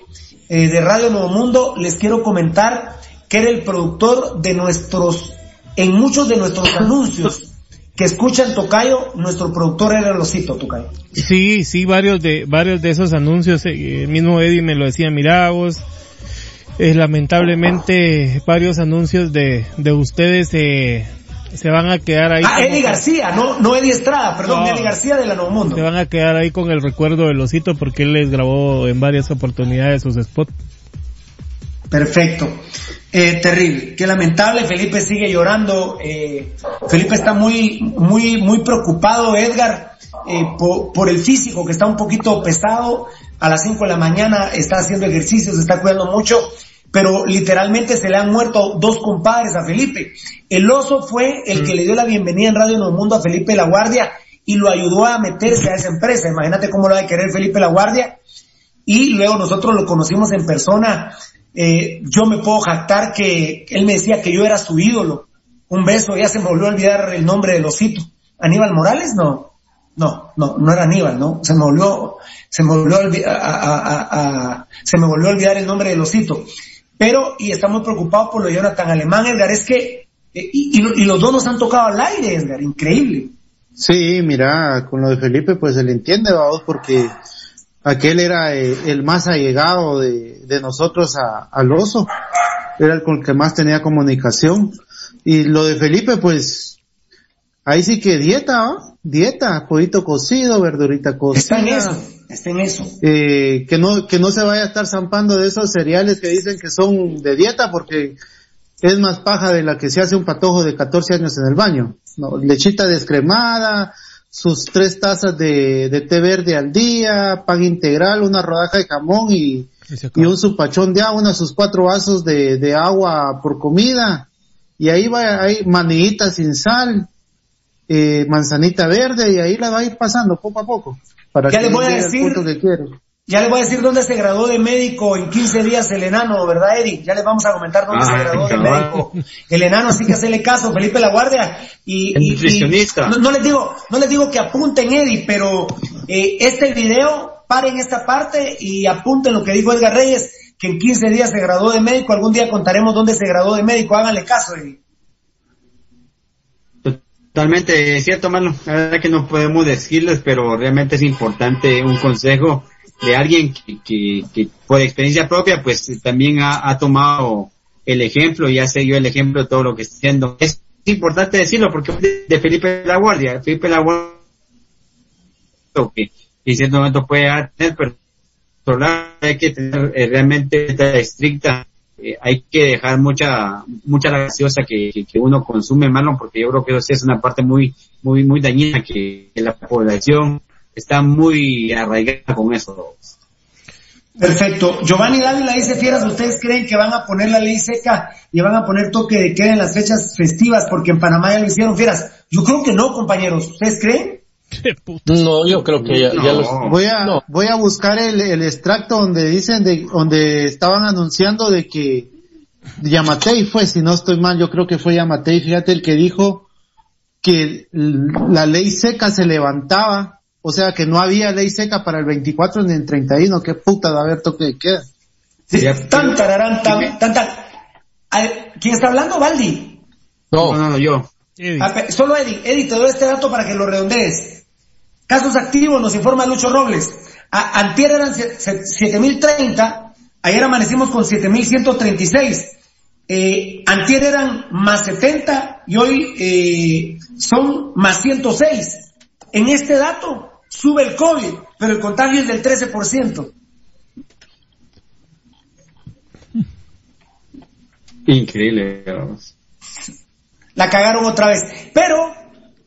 eh, de Radio Nuevo Mundo, les quiero comentar que era el productor de nuestros, en muchos de nuestros anuncios que escuchan Tocayo, nuestro productor era el osito Tocayo. Sí, sí, varios de, varios de esos anuncios, eh, el mismo Eddie me lo decía, mira vos, eh, lamentablemente varios anuncios de, de ustedes eh, se van a quedar ahí. Ah, Eddie García, no, no Eddie Estrada, perdón, Eddie García de la Nuevo Mundo. Se van a quedar ahí con el recuerdo del osito porque él les grabó en varias oportunidades sus spots. Perfecto. Eh, terrible. Qué lamentable. Felipe sigue llorando. Eh, Felipe está muy, muy, muy preocupado, Edgar, eh, por, por, el físico que está un poquito pesado. A las 5 de la mañana está haciendo ejercicios, está cuidando mucho pero literalmente se le han muerto dos compadres a Felipe. El oso fue el que le dio la bienvenida en Radio Nuevo Mundo a Felipe La Guardia y lo ayudó a meterse a esa empresa. Imagínate cómo lo va a querer Felipe La Guardia. Y luego nosotros lo conocimos en persona. Eh, yo me puedo jactar que él me decía que yo era su ídolo. Un beso, ya se me volvió a olvidar el nombre del osito. ¿Aníbal Morales? No. No, no, no era Aníbal, ¿no? Se me volvió, se me volvió a, se me volvió a olvidar el nombre del osito pero, y está muy preocupado por lo de Jonathan Alemán, Edgar, es que, eh, y, y, los dos nos han tocado al aire, Edgar, increíble. Sí, mira, con lo de Felipe, pues se le entiende, vamos, porque aquel era eh, el más allegado de, de nosotros a, al oso, era el con el que más tenía comunicación. Y lo de Felipe, pues, ahí sí que dieta. Dieta, pollito cocido, verdurita cocida. Está en eso está en eso. Eh, que no, que no se vaya a estar zampando de esos cereales que dicen que son de dieta porque es más paja de la que se hace un patojo de 14 años en el baño. No, lechita descremada, sus tres tazas de, de té verde al día, pan integral, una rodaja de jamón y, y un supachón de agua, sus cuatro vasos de, de agua por comida. Y ahí va, hay maniguita sin sal, eh, manzanita verde y ahí la va a ir pasando poco a poco ya le voy a decir, ya le voy a decir dónde se graduó de médico en 15 días el enano, ¿verdad, Eddie? Ya le vamos a comentar dónde se ah, graduó de médico. El enano sí que hacerle caso, Felipe La Guardia. Y, nutricionista. no, les digo, no les digo que apunten, Eddie, pero eh, este video, paren esta parte y apunten lo que dijo Edgar Reyes, que en 15 días se graduó de médico. Algún día contaremos dónde se graduó de médico. Háganle caso, Eddie. Totalmente cierto, mano. La verdad que no podemos decirles, pero realmente es importante un consejo de alguien que, que, por experiencia propia, pues también ha, tomado el ejemplo y ha seguido el ejemplo de todo lo que está haciendo. Es importante decirlo porque de, Felipe La Guardia, Felipe La Guardia, que en cierto momento puede tener, pero hay que tener realmente estricta eh, hay que dejar mucha mucha gaseosa que, que, uno consume, hermano, porque yo creo que eso es una parte muy muy muy dañina que, la población está muy arraigada con eso. Perfecto. Giovanni Dávila dice, fieras, ¿ustedes creen que van a poner la ley seca y van a poner toque de queda en las fechas festivas porque en Panamá ya lo hicieron fieras? Yo creo que no, compañeros. ¿Ustedes creen? No, yo creo que ya, los... Voy a, voy a buscar el, el, extracto donde dicen, de, donde estaban anunciando de que Yamatei fue, si no estoy mal, yo creo que fue Yamatei, fíjate el que dijo que la ley seca se levantaba o sea que no había ley seca para el 24 ni el 31. ¿Qué puta de haber toque de queda? tan, tararán, tan, tan, tan. ¿Quién está hablando, Valdi? No, no, no, yo. Ah, solo Eddie. Eddie, te doy este dato para que lo redondees. Casos activos, nos informa Lucho Robles. A, antier eran 7030, ayer amanecimos con 7136. Eh, antier eran más 70 y hoy eh, son más 106. En este dato sube el COVID, pero el contagio es del 13%. Increíble. La cagaron otra vez. Pero,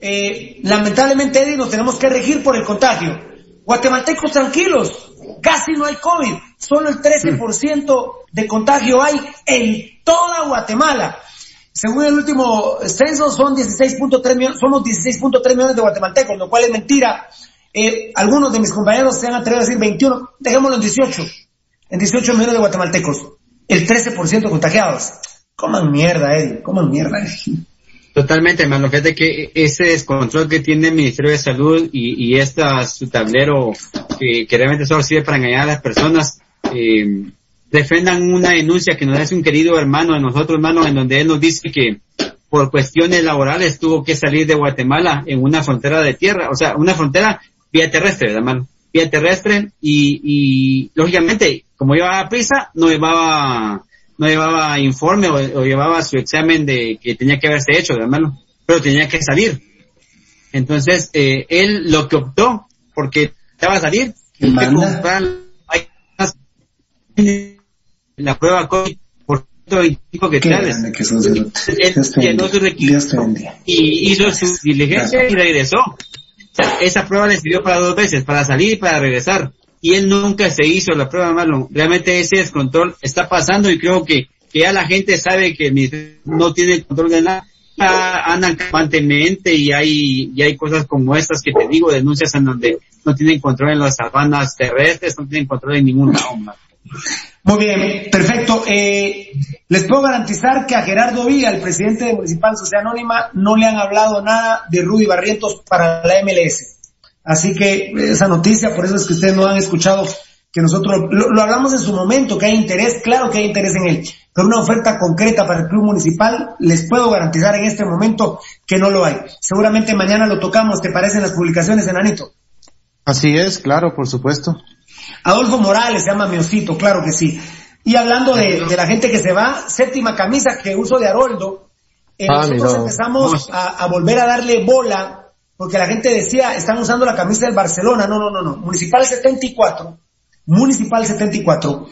eh, lamentablemente, Eddie, nos tenemos que regir por el contagio. Guatemaltecos tranquilos, casi no hay COVID, solo el 13% de contagio hay en toda Guatemala. Según el último censo, son 16.3 millones, somos 16.3 millones de guatemaltecos, lo cual es mentira. Eh, algunos de mis compañeros se han atrevido a decir 21, dejémoslo en 18, en 18 millones de guatemaltecos, el 13% contagiados. Coman mierda, Eddie, coman mierda. Totalmente, hermano. Fíjate que ese descontrol que tiene el Ministerio de Salud y, y esta, su tablero que, realmente solo sirve para engañar a las personas, eh, defendan una denuncia que nos hace un querido hermano de nosotros, hermano, en donde él nos dice que por cuestiones laborales tuvo que salir de Guatemala en una frontera de tierra, o sea, una frontera vía terrestre, hermano, vía terrestre y, y lógicamente, como llevaba prisa, no llevaba, no llevaba informe o, llevaba su examen de que tenía que haberse hecho, hermano, pero tenía que salir. Entonces, eh, él lo que optó, porque estaba a salir, que comprar la prueba COVID por 125 que Él llenó su requisito y hizo su diligencia y regresó. esa prueba le sirvió para dos veces, para salir y para regresar. Y él nunca se hizo la prueba, malo. Realmente ese descontrol está pasando y creo que, que ya la gente sabe que no tiene control de nada. Andan constantemente y hay, y hay cosas como estas que te digo, denuncias en donde no tienen control en las sabanas terrestres, no tienen control en ningún lado. Muy bien, perfecto. Eh, les puedo garantizar que a Gerardo Villa, el presidente de Municipal Sociedad Anónima, no le han hablado nada de Rudy Barrientos para la MLS. Así que esa noticia, por eso es que ustedes no han escuchado que nosotros lo, hablamos en su momento, que hay interés, claro que hay interés en él, pero una oferta concreta para el club municipal, les puedo garantizar en este momento que no lo hay. Seguramente mañana lo tocamos, ¿te parecen las publicaciones, Enanito? Así es, claro, por supuesto. Adolfo Morales se llama Miosito, claro que sí. Y hablando de, la gente que se va, séptima camisa que uso de Haroldo, eh, ah, nosotros empezamos a, volver a darle bola, porque la gente decía, están usando la camisa del Barcelona. No, no, no, no. Municipal 74, Municipal 74,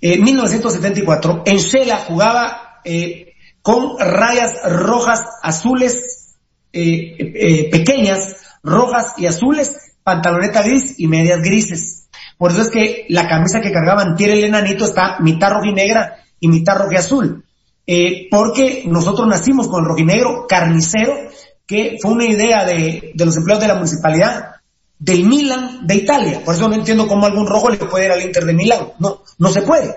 eh, 1974, en Shela jugaba eh, con rayas rojas, azules, eh, eh, pequeñas, rojas y azules, pantaloneta gris y medias grises. Por eso es que la camisa que cargaba Tier el enanito está mitad rojinegra y mitad azul. Eh, porque nosotros nacimos con el rojinegro carnicero, que fue una idea de, de los empleados de la municipalidad del Milan de Italia. Por eso no entiendo cómo algún rojo le puede ir al Inter de Milán. No, no se puede.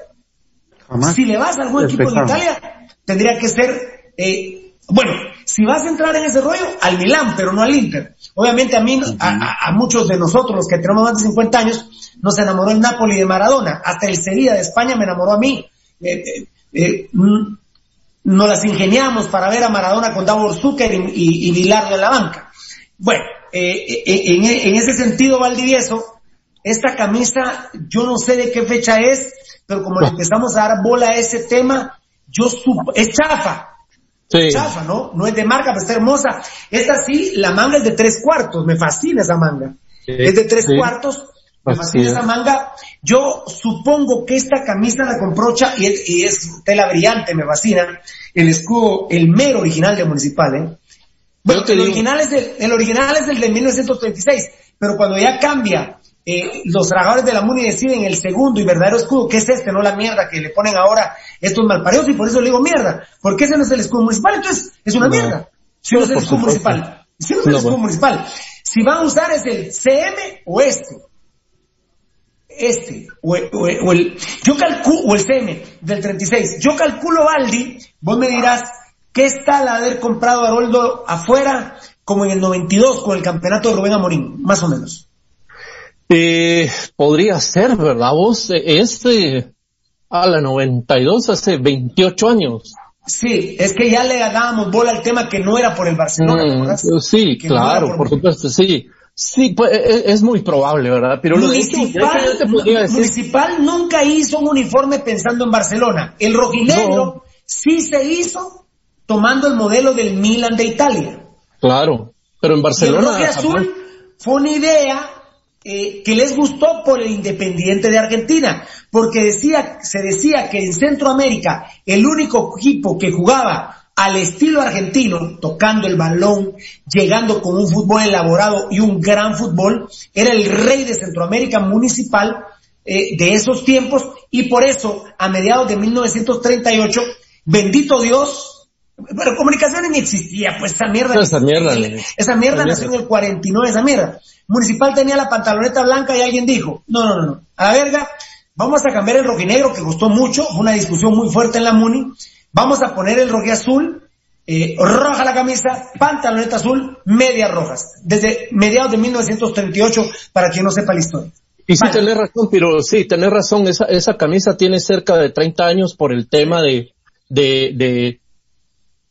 Si le vas a algún equipo de Italia, tendría que ser eh, bueno, si vas a entrar en ese rollo, al Milán, pero no al Inter. Obviamente a mí, a, muchos de nosotros, los que tenemos más de 50 años, nos enamoró el Napoli de Maradona. Hasta el Sevilla de España me enamoró a mí. Eh, eh, eh mm, nos las ingeniamos para ver a Maradona con Davor Zucker y, y, Bilardo en la banca. Bueno, eh, en, en, ese sentido, Valdivieso, esta camisa, yo no sé de qué fecha es, pero como le empezamos a dar bola a ese tema, yo supo, es chafa, Chafa, ¿no? No es de marca, pero está hermosa. Esta sí, la manga es de tres cuartos, me fascina esa manga. es de tres cuartos, fascina esa manga. Yo supongo que esta camisa la compró Cha y es, y es tela brillante, me fascina. El escudo, el mero original de Municipal, ¿eh? Bueno, el original, es del, el original es del de 1936, pero cuando ya cambia, eh, los trabajadores de la MUNI deciden el segundo y verdadero escudo, que es este, no la mierda que le ponen ahora estos malparidos, y por eso le digo mierda, porque ese no es el escudo municipal, entonces es una mierda. Si no, es el escudo municipal, si no es el escudo municipal, si van a usar es el CM o este. Este, o, o el, yo calculo, o el CM del 36, yo calculo Baldi, vos me dirás, ¿Qué tal haber comprado a Haroldo afuera como en el 92 con el campeonato de Rubén Amorín, más o menos? Eh, podría ser, ¿verdad? Vos, este, a la 92, hace 28 años. Sí, es que ya le dábamos bola al tema que no era por el Barcelona, mm, Sí, claro, por, supuesto, sí. Sí, pues, e, e, es, muy probable, ¿verdad? Pero municipal, municipal nunca hizo un uniforme pensando en Barcelona. El rojinegro sí se hizo tomando el modelo del Milan de Italia. Claro, pero en Barcelona. el azul fue una idea eh, que les gustó por el Independiente de Argentina, porque decía, se decía que en Centroamérica el único equipo que jugaba al estilo argentino, tocando el balón, llegando con un fútbol elaborado y un gran fútbol, era el rey de Centroamérica municipal eh, de esos tiempos y por eso a mediados de 1938, bendito Dios, pero comunicaciones ni existía, pues esa mierda. esa mierda. Esa mierda nació en el 49, esa mierda. Municipal tenía la pantaloneta blanca y alguien dijo, no, no, no, no, a la verga, vamos a cambiar el rojinegro que costó mucho, fue una discusión muy fuerte en la Muni, vamos a poner el rojiazul, eh, roja la camisa, pantaloneta azul, medias rojas, desde mediados de 1938, para quien no sepa la historia. Y sí, tenés razón, pero sí, tenés razón, esa, esa camisa tiene cerca de 30 años por el tema de, de, de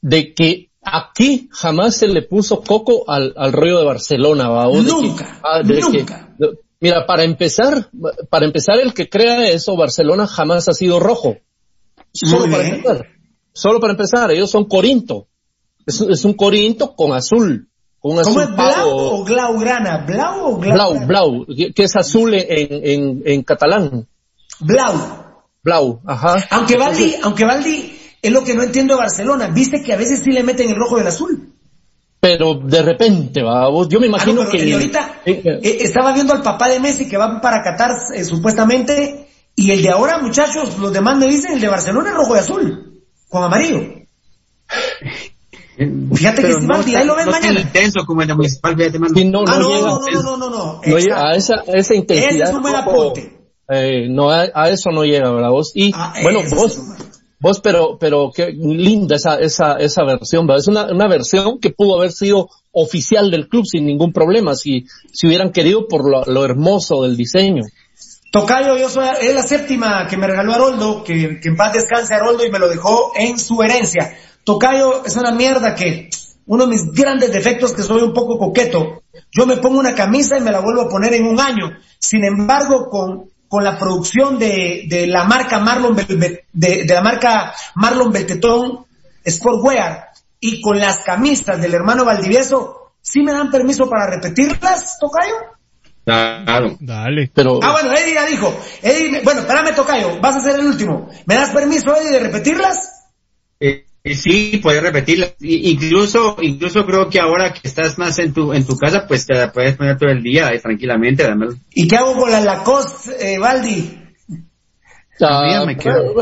de que aquí jamás se le puso coco al, al río de Barcelona, ¿va? nunca, ah, nunca. mira, para empezar, para empezar el que crea eso, Barcelona jamás ha sido rojo. Solo para empezar. Solo para empezar, ellos son Corinto. Es, es un Corinto con azul. Con azul ¿Cómo es blau o glaugrana? ¿Blau o? Blau, blau, que, es azul en, en, en catalán. Blau. Blau, ajá. Aunque Valdi, aunque Valdi, es lo que no entiendo de Barcelona. Viste que a veces sí le meten el rojo y el azul. Pero de repente, va, yo me ah, imagino que... Ahorita eh, eh, estaba viendo al papá de Messi que va para Qatar eh, supuestamente, y el de ahora, muchachos, los demás me dicen, el de Barcelona es rojo y azul, con amarillo. Fíjate que no ahí lo ves no mañana. intenso como el de municipal, fíjate más. no, ah, no, no, no, no, no, no, a esa, esa intensidad. Ese es un buen apunte. Eh, no, a, a, eso no llega, ¿verdad? Vos, y, ah, bueno, vos, Vos, pero, pero qué linda esa, esa, esa versión, ¿verdad? Es una, una versión que pudo haber sido oficial del club sin ningún problema, si, si hubieran querido por lo, lo hermoso del diseño. Tocayo, yo soy, es la séptima que me regaló Haroldo, que, en paz descanse Haroldo y me lo dejó en su herencia. Tocayo es una mierda que, uno de mis grandes defectos que soy un poco coqueto. Yo me pongo una camisa y me la vuelvo a poner en un año. Sin embargo, con con la producción de, de la marca Marlon de, la marca Marlon Beltetón Sportwear y con las camisas del hermano Valdivieso, ¿sí me dan permiso para repetirlas, Tocayo? Claro. Dale. Pero... Ah, bueno, Eddie ya dijo. Eddie, bueno, espérame, Tocayo, vas a ser el último. ¿Me das permiso, Eddie, de repetirlas? Eh, eh, sí, puedes repetirla. Incluso, incluso creo que ahora que estás más en tu, en tu casa, pues te la puedes poner todo el día eh, tranquilamente. Además. ¿Y qué hago con la Lacoste, eh, Valdi? Ah, me quedo.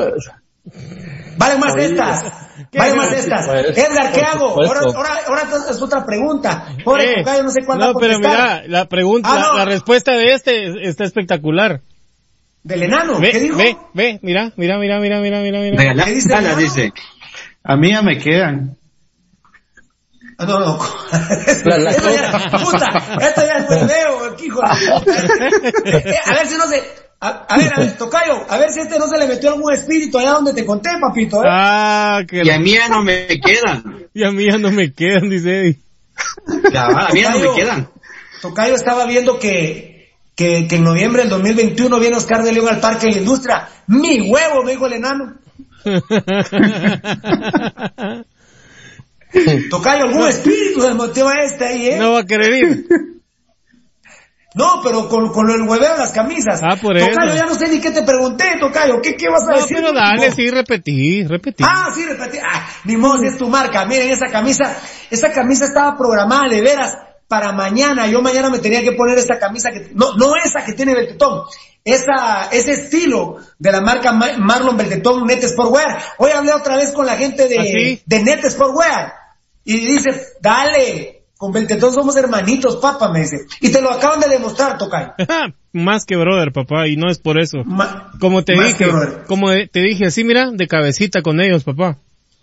Vale más estas. Vale más estas. Edgar, ¿qué hago? Ahora, ahora, ahora es otra pregunta. Pobre eh, no sé cuándo No, pero mira, la pregunta, ah, la, respuesta de este está espectacular. ¿Del enano? Ve, ¿Qué dijo? Ve, ve, mira, mira, mira, mira, mira, mira, mira. ¿Qué dice? dice. A mí ya me quedan. Ah, no, no. esto, ya, puta, esto ya es video, hijo de... A ver si no se... A, ver, a ver, Tocayo, a ver si este no se le metió algún espíritu allá donde te conté, papito. ¿eh? Ah, que Y a mí ya no me quedan. Y a mí ya no me quedan, dice Eddie. Ya, a mí ya no me quedan. Tocayo estaba viendo que, que, que en noviembre del 2021 viene Oscar de León al Parque de la Industria. Mi huevo, me dijo el enano. Tocayo, algún espíritu del motivo este ahí, ¿eh? No va a querer ir. No, pero con, con el hueveo de las camisas. Ah, por eso. Tocayo, ya no sé ni qué te pregunté, Tocayo. ¿Qué, qué vas a No, decir? pero dale, No. sí, repetí, repetí. Ah, sí, repetí. Ah, ni modo, si es tu marca. Miren, esa camisa, esa camisa estaba programada de veras para mañana. Yo mañana me tenía que poner esta camisa que, no, no esa que tiene Beltetón. Esa, ese estilo de la marca Ma- Marlon Beltetón Net Sportwear. Hoy hablé otra vez con la gente ¿Ah, de, sí? de Net Sportwear. Y dice, dale, con Beltetón somos hermanitos, papá, me dice. Y te lo acaban de demostrar, Tocayo. Más que brother, papá, y no es por eso. Ma- Como te más dije, que brother. como te dije, así mira, de cabecita con ellos, papá.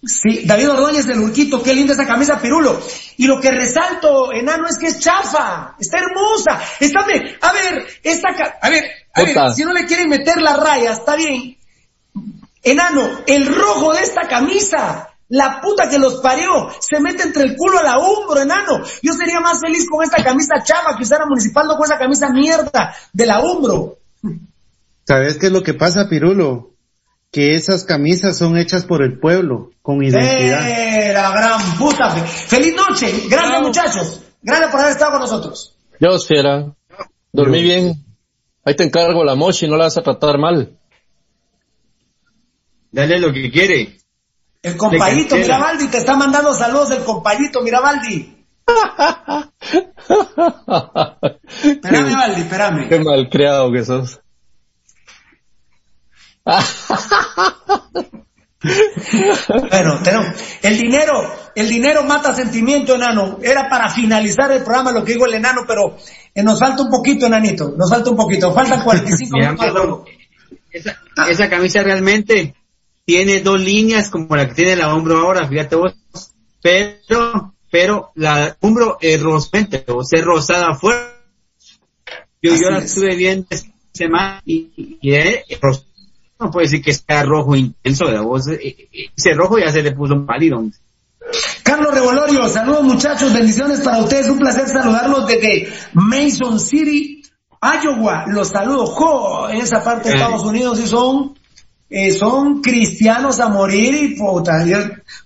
Sí, David Ordóñez del Urquito, qué linda esa camisa pirulo. Y lo que resalto, enano, es que es chafa, está hermosa. Está bien, a ver, esta, ca- a ver, a ver, si no le quieren meter la raya, está bien. Enano, el rojo de esta camisa, la puta que los parió, se mete entre el culo a la hombro, enano. Yo sería más feliz con esta camisa chafa que usara municipal, no con esa camisa mierda de la hombro. ¿Sabes qué es lo que pasa, Pirulo? Que esas camisas son hechas por el pueblo, con identidad. ¡Eh, la gran puta! Feliz noche, gracias muchachos. Gracias por haber estado con nosotros. Dios, fiera. Dormí bien. Ahí te encargo la mochi, no la vas a tratar mal. Dale lo que quiere. El canchera. Mirabaldi te está mandando saludos el compayito Mirabaldi. Espérame, Valdi, espérame. Qué mal creado que sos. Bueno, tenemos, el dinero, el dinero mata sentimiento, enano. Era para finalizar el programa lo que digo el enano, pero eh, nos falta un poquito, enanito. Nos falta un poquito. Faltan 45 Mira, minutos esa, esa camisa realmente tiene dos líneas como la que tiene la hombro ahora, fíjate vos. Pero, pero la hombro es rosamente, o sea, rosada afuera. Yo, Así yo la es. estuve viendo esta semana y, y ros- no puede decir que sea rojo intenso, de vos, eh, eh, ese rojo ya se le puso un pálido. Carlos Revolorio, saludos muchachos, bendiciones para ustedes, un placer saludarlos desde Mason City, Iowa. Los saludo, jo, en esa parte de Eh. Estados Unidos y son, eh, son cristianos a morir y puta. yo-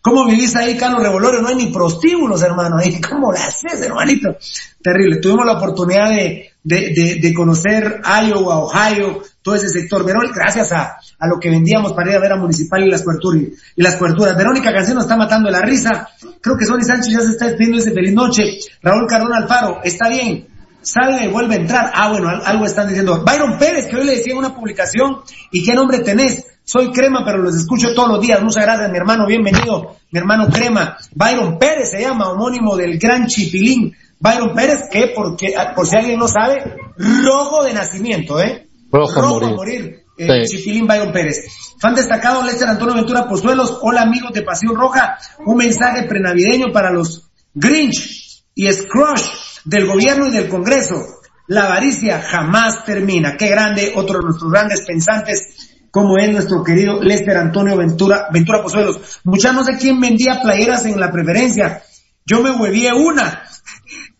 ¿Cómo vivís ahí, Carlos Revolorio? No hay ni prostíbulos, hermano, ahí, ¿cómo lo haces, hermanito? Terrible. Tuvimos la oportunidad de, de, de, conocer Iowa, Ohio, todo ese sector. Verón, gracias a, a lo que vendíamos para ir a ver a Municipal y las coberturas. Y las coberturas. Verónica Canción nos está matando la risa. Creo que Sonny Sánchez ya se está despidiendo ese feliz noche. Raúl Cardón Alfaro, está bien. Salga y vuelve a entrar. Ah, bueno, al- algo están diciendo. Byron Pérez, que hoy le decía en una publicación, ¿y qué nombre tenés? Soy Crema, pero los escucho todos los días. Muchas gracias, mi hermano. Bienvenido, mi hermano Crema. Byron Pérez se llama, homónimo del gran Chipilín. Byron Pérez, que porque, por si alguien no sabe, rojo de nacimiento, ¿eh? Rojo a a morir. morir. eh, Sí. Chipilín Byron Pérez. Fan destacado, Lester Antonio Ventura Pozuelos. Hola amigos de Pasión Roja. Un mensaje prenavideño para los Grinch y Scrooge del gobierno y del Congreso. La avaricia jamás termina. Qué grande, otro de nuestros grandes pensantes, como es nuestro querido Lester Antonio Ventura, Ventura Pozuelos. Muchas no sé quién vendía playeras en la preferencia. Yo me huevié una.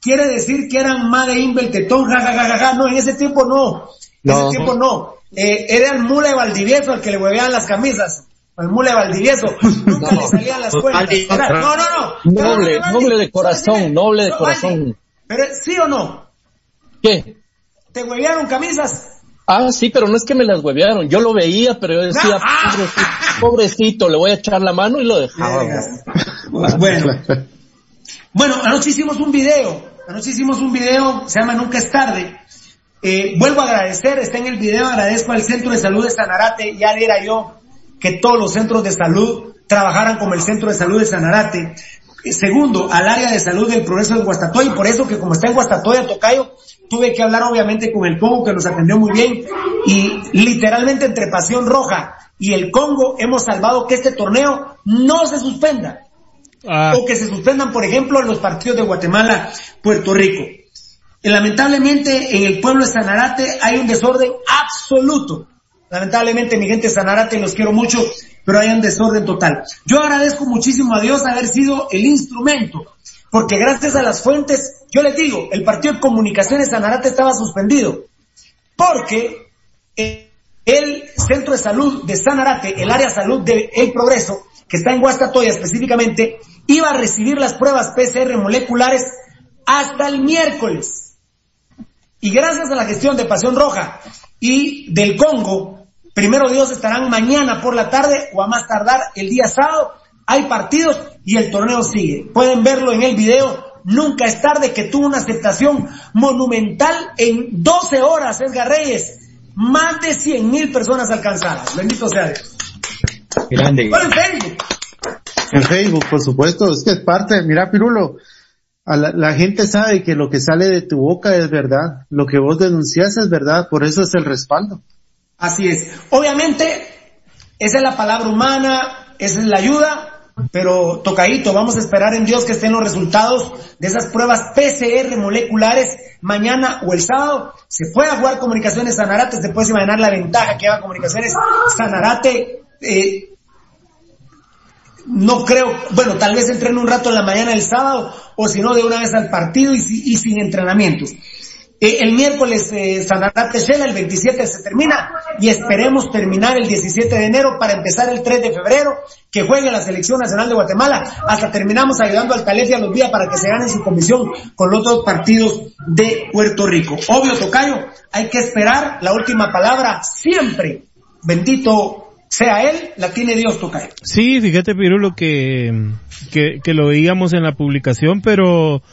Quiere decir que eran Made in Beltetón, ja, ja, ja, ja, ja. No, en ese tiempo no. En No. ese tiempo no. Eh, era el mule de Valdivieso al que le hueveaban las camisas. El mule de Valdivieso. Nunca le salían las cuentas. Era- no, no, no. Noble, noble de corazón, noble de no, corazón. Pero, ¿sí o no? ¿Qué? ¿Te huevearon camisas? Ah, sí, pero no es que me las huevearon. Yo lo veía, pero yo decía, Ah. pobrecito, pobrecito, le voy a echar la mano y lo dejaba. Bueno. Bueno, anoche hicimos un video. Anoche hicimos un video, se llama Nunca es tarde. Eh, vuelvo a agradecer, está en el video, agradezco al Centro de Salud de Sanarate, ya era yo que todos los centros de salud trabajaran como el Centro de Salud de Sanarate. Segundo, al área de salud del progreso de Guastatoya, y por eso que como está en Guastatoya, Tocayo, tuve que hablar obviamente con el Congo, que nos atendió muy bien, y literalmente entre Pasión Roja y el Congo hemos salvado que este torneo no se suspenda Ah, o que se suspendan, por ejemplo, los partidos de Guatemala, Puerto Rico. Lamentablemente en el pueblo de Sanarate hay un desorden absoluto. Lamentablemente mi gente de Sanarate los quiero mucho, pero hay un desorden total. Yo agradezco muchísimo a Dios haber sido el instrumento, porque gracias a las fuentes, yo les digo, el partido de comunicaciones de Sanarate estaba suspendido, porque el centro de salud de Sanarate, el área salud de El Progreso, que está en Guastatoya específicamente, iba a recibir las pruebas PCR moleculares hasta el miércoles. Y gracias a la gestión de Pasión Roja y del Congo, primero Dios estarán mañana por la tarde o a más tardar el día sábado. Hay partidos y el torneo sigue. Pueden verlo en el video. Nunca es tarde que tuvo una aceptación monumental en 12 horas, Edgar Reyes. Más de 100 mil personas alcanzadas. Bendito sea Dios. Grande. en Facebook. En Facebook, por supuesto. Es que es parte. Mira, Pirulo, la, gente sabe que lo que sale de tu boca es verdad, lo que vos denuncias es verdad, por eso es el respaldo. Así es. Obviamente, esa es la palabra humana, esa es la ayuda, pero tocadito, vamos a esperar en Dios que estén los resultados de esas pruebas PCR moleculares mañana o el sábado. Se puede jugar Comunicaciones Sanarate, se puede imaginar la ventaja que haga Comunicaciones Sanarate. Eh, no creo, bueno, tal vez entrene un rato en la mañana del sábado o si no de una vez al partido y, sin entrenamientos. Eh, el miércoles eh, Sanarate Shela, el 27 se termina y esperemos terminar el 17 de enero para empezar el 3 de febrero que juegue la Selección Nacional de Guatemala. Hasta terminamos ayudando al Calef los días para que se gane su comisión con los dos partidos de Puerto Rico. Obvio, Tocayo, hay que esperar la última palabra siempre. Bendito sea él, la tiene Dios toca Sí, fíjate Pirulo que, que, que lo veíamos en la publicación, pero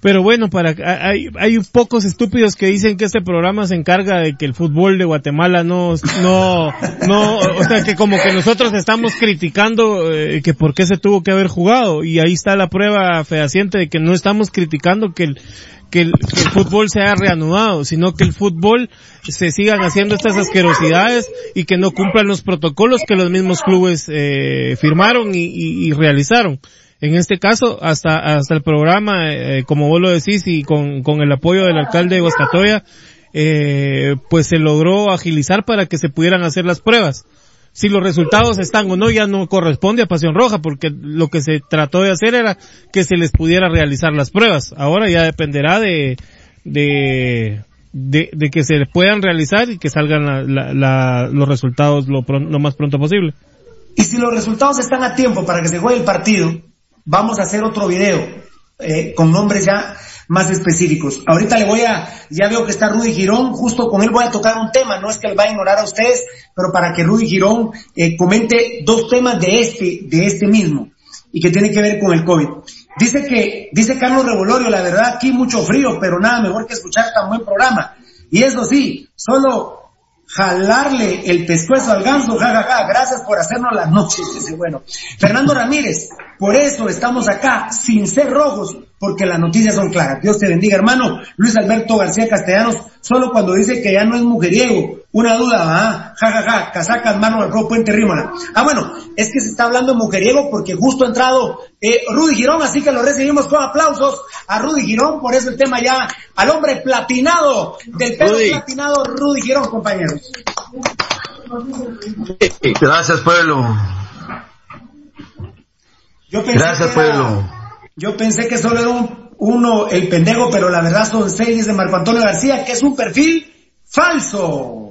pero bueno, para hay, hay pocos estúpidos que dicen que este programa se encarga de que el fútbol de Guatemala no, no, no, o sea que como que nosotros estamos criticando eh, que por qué se tuvo que haber jugado y ahí está la prueba fehaciente de que no estamos criticando que el, que el, fútbol se haya reanudado, sino que el fútbol se sigan haciendo estas asquerosidades y que no cumplan los protocolos que los mismos clubes eh, firmaron y, realizaron. En este caso, hasta, hasta el programa, eh, como vos lo decís, y con, con el apoyo del alcalde de Guascatoya, eh, pues se logró agilizar para que se pudieran hacer las pruebas si los resultados están o no ya no corresponde a Pasión Roja, porque lo que se trató de hacer era que se les pudiera realizar las pruebas. Ahora ya dependerá de, de, de, que se puedan realizar y que salgan los resultados lo, lo más pronto posible. Y si los resultados están a tiempo para que se juegue el partido, vamos a hacer otro video eh, con nombres ya más específicos. Ahorita le voy a, ya veo que está Rudy Girón, justo con él voy a tocar un tema, no es que él va a ignorar a ustedes, pero para que Rudy Girón eh, comente dos temas de este, de este mismo, y que tiene que ver con el COVID. Dice que, dice Carlos Revolorio, la verdad aquí mucho frío, pero nada mejor que escuchar tan buen programa. Y eso sí, solo jalarle el pescuezo al ganso, jajaja, gracias por hacernos las noches, ese bueno. Fernando Ramírez, por eso estamos acá, sin ser rojos, porque las noticias son claras. Dios te bendiga, hermano. Luis Alberto García Castellanos, solo cuando dice que ya no es mujeriego. Una duda, ¿ah? Ja, ja, ja, casacas, mano al Puente Rímola. Ah, bueno, es que se está hablando mujeriego porque justo ha entrado eh, Rudy Girón, así que lo recibimos con aplausos a Rudy Girón, por eso el tema ya al hombre platinado, del pelo platinado Rudy Girón, compañeros. Gracias, pueblo. Gracias, pueblo. Yo pensé que solo era un, uno el pendejo, pero la verdad son seis, de Marco Antonio García, que es un perfil falso.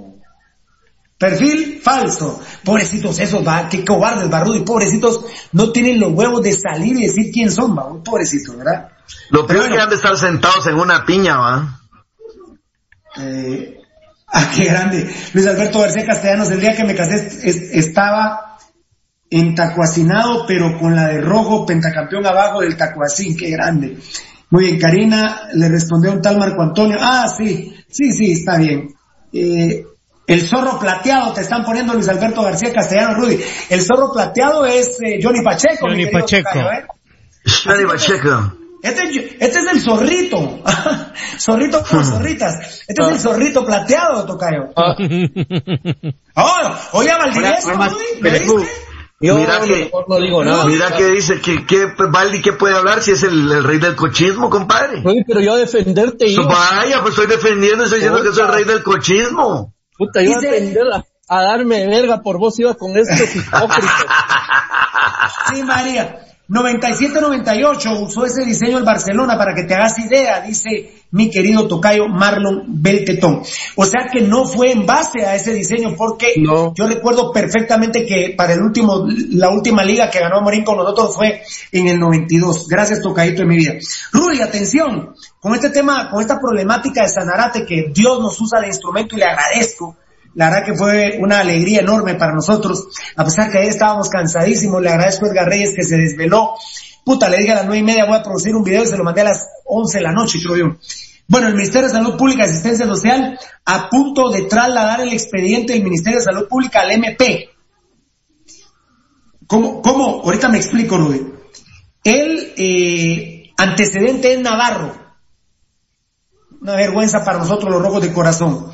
Perfil falso. Pobrecitos esos, va, qué cobardes, barrudo y pobrecitos no tienen los huevos de salir y decir quién son, va, pobrecitos, ¿verdad? Lo peor es que han de estar sentados en una piña, va. Eh, ah, qué grande. Luis Alberto García Castellanos, el día que me casé estaba entacuacinado, pero con la de rojo, pentacampeón abajo del tacuacín, qué grande. Muy bien, Karina le respondió un tal Marco Antonio, ah, sí, sí, sí, está bien. Eh, el zorro plateado te están poniendo Luis Alberto García Castellano Rudy. El zorro plateado es eh, Johnny Pacheco. Johnny Pacheco. ¿eh? Johnny Pacheco. Este, este, es el zorrito. zorrito con zorritas. Este es el zorrito plateado, Tocayo. Ah. oh, oye, Valdivieso, Rudy, mira que, no digo nada. Mira que dice que, que Valdi que puede hablar si es el, rey del cochismo, compadre. Oye, pero yo a defenderte yo. Vaya, pues estoy defendiendo, estoy diciendo que soy el rey del cochismo. Puta, yo a a, darme verga por vos iba con estos hipócritas. sí, María. 97-98 usó ese diseño el Barcelona para que te hagas idea, dice mi querido tocayo Marlon Beltetón. O sea que no fue en base a ese diseño porque yo recuerdo perfectamente que para el último, la última liga que ganó Morín con nosotros fue en el 92. Gracias tocayito en mi vida. Rudy, atención, con este tema, con esta problemática de Sanarate que Dios nos usa de instrumento y le agradezco la verdad que fue una alegría enorme para nosotros, a pesar que ayer estábamos cansadísimos. Le agradezco a Edgar Reyes que se desveló. Puta, le dije a las nueve y media voy a producir un video y se lo mandé a las once de la noche, creo yo. Bueno, el Ministerio de Salud Pública y Asistencia Social a punto de trasladar el expediente del Ministerio de Salud Pública al MP. ¿Cómo? ¿Cómo? Ahorita me explico, Rudy. El eh, antecedente es Navarro. Una vergüenza para nosotros los rojos de corazón.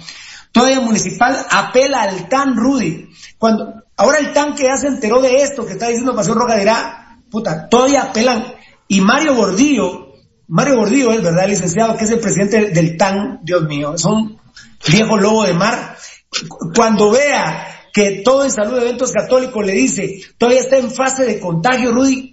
Todavía municipal apela al TAN Rudy. Cuando, ahora el TAN que ya se enteró de esto que está diciendo Pasión Roja dirá, puta, todavía apelan. Y Mario Gordillo, Mario Gordillo es verdad, licenciado, que es el presidente del TAN, Dios mío, es un viejo lobo de mar. Cuando vea que todo en salud de eventos católicos le dice, todavía está en fase de contagio, Rudy,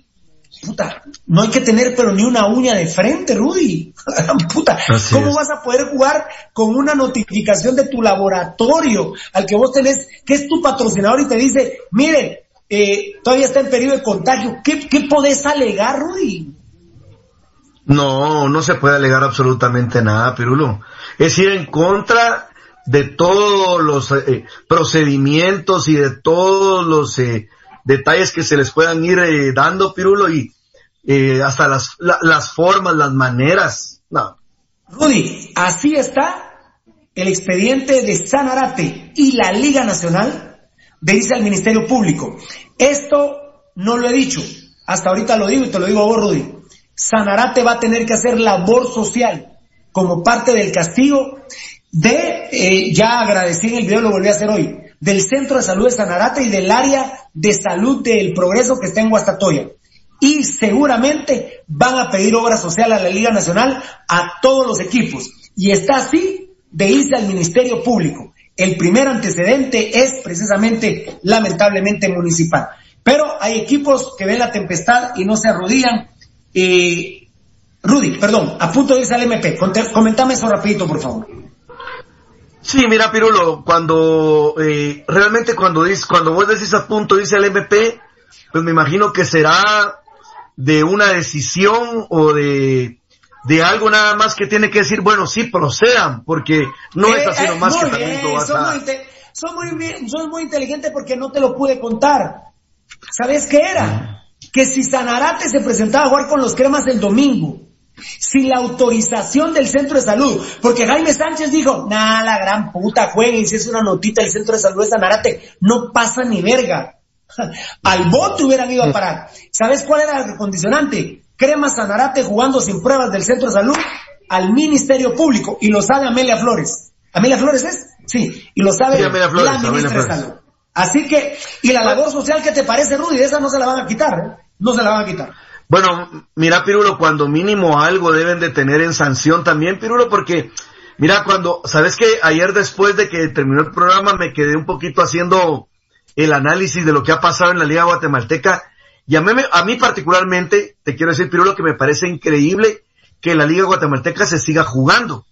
puta, no hay que tener pero ni una uña de frente, Rudy. puta, ¿cómo vas a poder jugar con una notificación de tu laboratorio al que vos tenés, que es tu patrocinador y te dice, mire, eh, todavía está en periodo de contagio? ¿Qué, qué podés alegar, Rudy? No, no se puede alegar absolutamente nada, Pirulo. Es ir en contra de todos los eh, procedimientos y de todos los eh, detalles que se les puedan ir eh, dando, Pirulo, y eh, hasta las, formas, las maneras. No. Rudy, así está el expediente de Sanarate y la Liga Nacional, dice al Ministerio Público. Esto no lo he dicho, hasta ahorita lo digo y te lo digo a vos, Rudy. Sanarate va a tener que hacer labor social como parte del castigo de, eh, ya agradecí en el video, lo volví a hacer hoy, del Centro de Salud de Sanarate y del área de salud del progreso que está en Guastatoya. Y seguramente van a pedir obra social a la Liga Nacional a todos los equipos. Y está así de irse al Ministerio Público. El primer antecedente es precisamente, lamentablemente, municipal. Pero hay equipos que ven la tempestad y no se arrodillan. Eh, Rudy, perdón, a punto de irse al MP. Comentame eso rapidito, por favor. Sí, mira, Pirulo, cuando eh, realmente cuando dices, cuando vos decís a punto dice el MP, pues me imagino que será de una decisión o de, de algo nada más que tiene que decir, bueno, sí, procedan, porque no es así eh, nomás que también lo vas a... Son muy, bien, son muy inteligente porque no te lo pude contar. ¿Sabes qué era? Que si Sanarate se presentaba a jugar con los cremas el domingo, sin la autorización del centro de salud. Porque Jaime Sánchez dijo, nah, la gran puta, jueguen, si es una notita del centro de salud de Sanarate, no pasa ni verga. Al bote hubieran ido a parar. ¿Sabes cuál era el condicionante? Crema Sanarate jugando sin pruebas del centro de salud al Ministerio Público. Y lo sabe Amelia Flores. ¿Amelia Flores es? Sí. Y lo sabe la ministra de Salud. Así que, y la labor social, ¿qué te parece, Rudy? De esa no se la van a quitar, ¿eh? No se la van a quitar. Bueno, mira, Pirulo, cuando mínimo algo deben de tener en sanción también, Pirulo, porque, mira, cuando, sabes que ayer después de que terminó el programa me quedé un poquito haciendo el análisis de lo que ha pasado en la Liga Guatemalteca, y a mí, a particularmente, te quiero decir, Pirulo, que me parece increíble que la Liga Guatemalteca se siga jugando,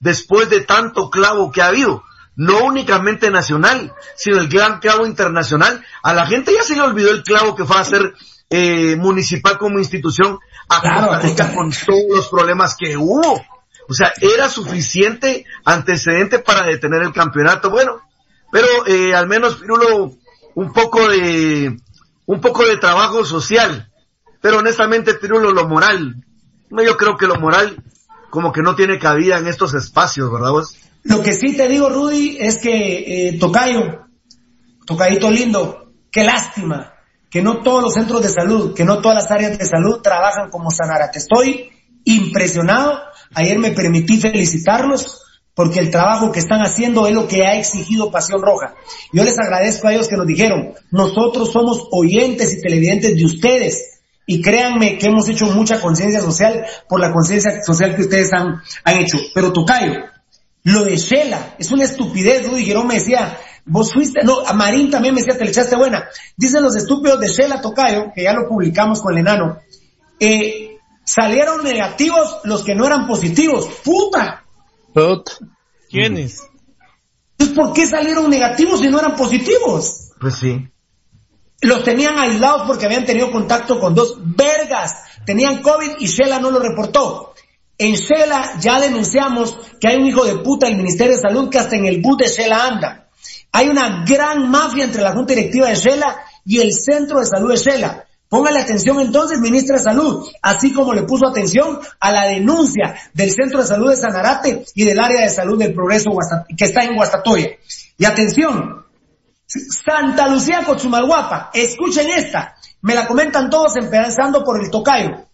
después de tanto clavo que ha habido no únicamente nacional, sino el gran clavo internacional. A la gente ya se le olvidó el clavo que fue a hacer eh, municipal como institución a con todos los problemas que hubo. O sea, era suficiente antecedente para detener el campeonato. Bueno, pero eh, al menos Pirulo un poco de un poco de trabajo social. Pero honestamente Pirulo lo moral, yo creo que lo moral como que no tiene cabida en estos espacios, ¿verdad vos? Lo que sí te digo, Rudy, es que eh, Tocayo, Tocayito lindo, qué lástima que no todos los centros de salud, que no todas las áreas de salud trabajan como Sanarate. Estoy impresionado. Ayer me permití felicitarlos porque el trabajo que están haciendo es lo que ha exigido Pasión Roja. Yo les agradezco a ellos que nos dijeron, nosotros somos oyentes y televidentes de ustedes. Y créanme que hemos hecho mucha conciencia social por la conciencia social que ustedes han, hecho. Pero Tocayo, lo de Shela es una estupidez. Rudy me decía, vos fuiste, no, a Marín también me decía, te le echaste buena. Dicen los estúpidos de Shela Tocayo, que ya lo publicamos con el enano, eh, salieron negativos los que no eran positivos. ¡Puta! ¿Quiénes? Entonces, ¿por qué salieron negativos si no eran positivos? Pues sí. Los tenían aislados porque habían tenido contacto con dos vergas. Tenían COVID y Shela no lo reportó. En Shela ya denunciamos que hay un hijo de puta del Ministerio de Salud que hasta en el bus de Shela anda. Hay una gran mafia entre la Junta Directiva de Shela y el Centro de Salud de Shela. Póngale atención entonces, ministra de Salud, así como le puso atención a la denuncia del Centro de Salud de Sanarate y del área de salud del Progreso que está en Guastatoya. Y atención, Santa Lucía Cochumalguapa, escuchen esta, me la comentan todos empezando por el tocayo.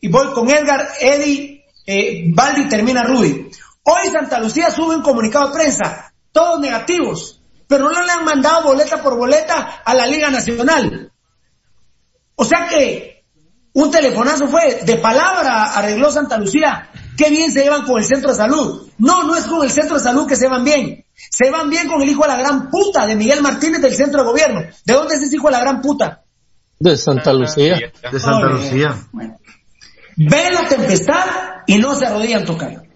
Y voy con Edgar, Eddie, eh, Baldi termina Rudy. Hoy Santa Lucía sube un comunicado de prensa, todos negativos, pero no le han mandado boleta por boleta a la Liga Nacional. O sea que un telefonazo fue de palabra, arregló Santa Lucía. Qué bien se llevan con el centro de salud. No, no es con el centro de salud que se van bien. Se van bien con el hijo de la gran puta de Miguel Martínez del centro de gobierno. ¿De dónde es ese hijo de la gran puta? De Santa Lucía. De Santa Lucía. Ven la tempestad y no se arrodillan tocar.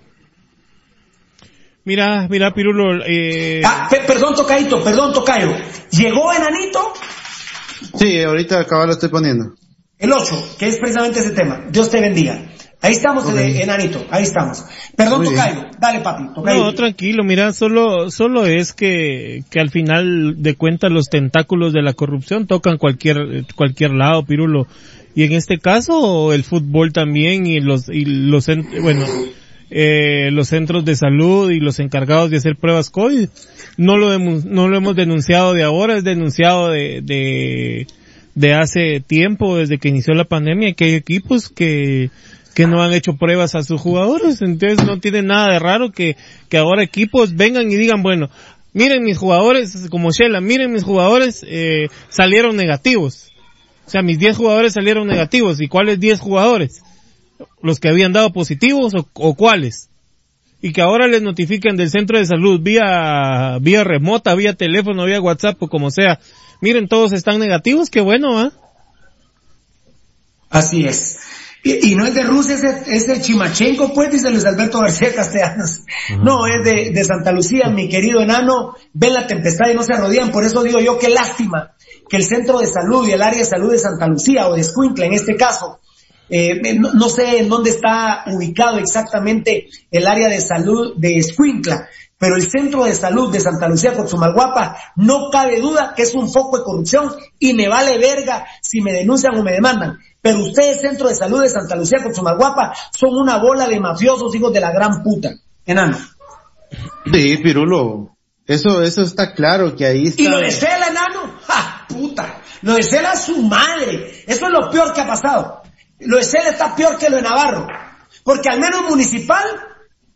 Mira, mira, Pirulo, eh... Ah, perdón, Tocaito, perdón, Tocayo. ¿Llegó Enanito? Sí, ahorita acá lo estoy poniendo. El 8, que es precisamente ese tema. Dios te bendiga. Ahí estamos, enanito, ahí estamos. Perdón, Tocayo, dale papi, Tocayo. No, tranquilo, mira, solo, solo es que, que al final de cuentas los tentáculos de la corrupción tocan cualquier, cualquier lado, Pirulo. Y en este caso, el fútbol también y los, y los, bueno, eh, los centros de salud y los encargados de hacer pruebas COVID. No lo, no lo hemos denunciado de ahora, es denunciado de, de, de hace tiempo, desde que inició la pandemia, que hay equipos que, que no han hecho pruebas a sus jugadores, entonces no tiene nada de raro que, que ahora equipos vengan y digan, bueno, miren mis jugadores, como Shela, miren mis jugadores, eh, salieron negativos. O sea, mis 10 jugadores salieron negativos. ¿Y cuáles 10 jugadores? ¿Los que habían dado positivos o, o, cuáles? Y que ahora les notifiquen del centro de salud vía, vía remota, vía teléfono, vía WhatsApp o como sea. Miren, todos están negativos, qué bueno, ¿ah? Así es. Y, y, no es de Rusia, es de, Chimachenko, pues, dice Luis Alberto García Castellanos. No, es de, de, Santa Lucía, mi querido enano. Ven la tempestad y no se arrodillan. Por eso digo yo, qué lástima que el centro de salud y el área de salud de Santa Lucía o de Escuintla en este caso, eh, no, no, sé en dónde está ubicado exactamente el área de salud de Escuintla, pero el centro de salud de Santa Lucía Cochumalguapa no cabe duda que es un foco de corrupción y me vale verga si me denuncian o me demandan. Pero ustedes, Centro de Salud de Santa Lucía Cochumalguapa, son una bola de mafiosos hijos de la gran puta. Enano. Sí, Pirulo. Eso, eso está claro que ahí está. ¿Y lo de Cela, enano? ¡Ja, puta! Lo de Cela su madre. Eso es lo peor que ha pasado. Lo de Cela está peor que lo de Navarro. Porque al menos Municipal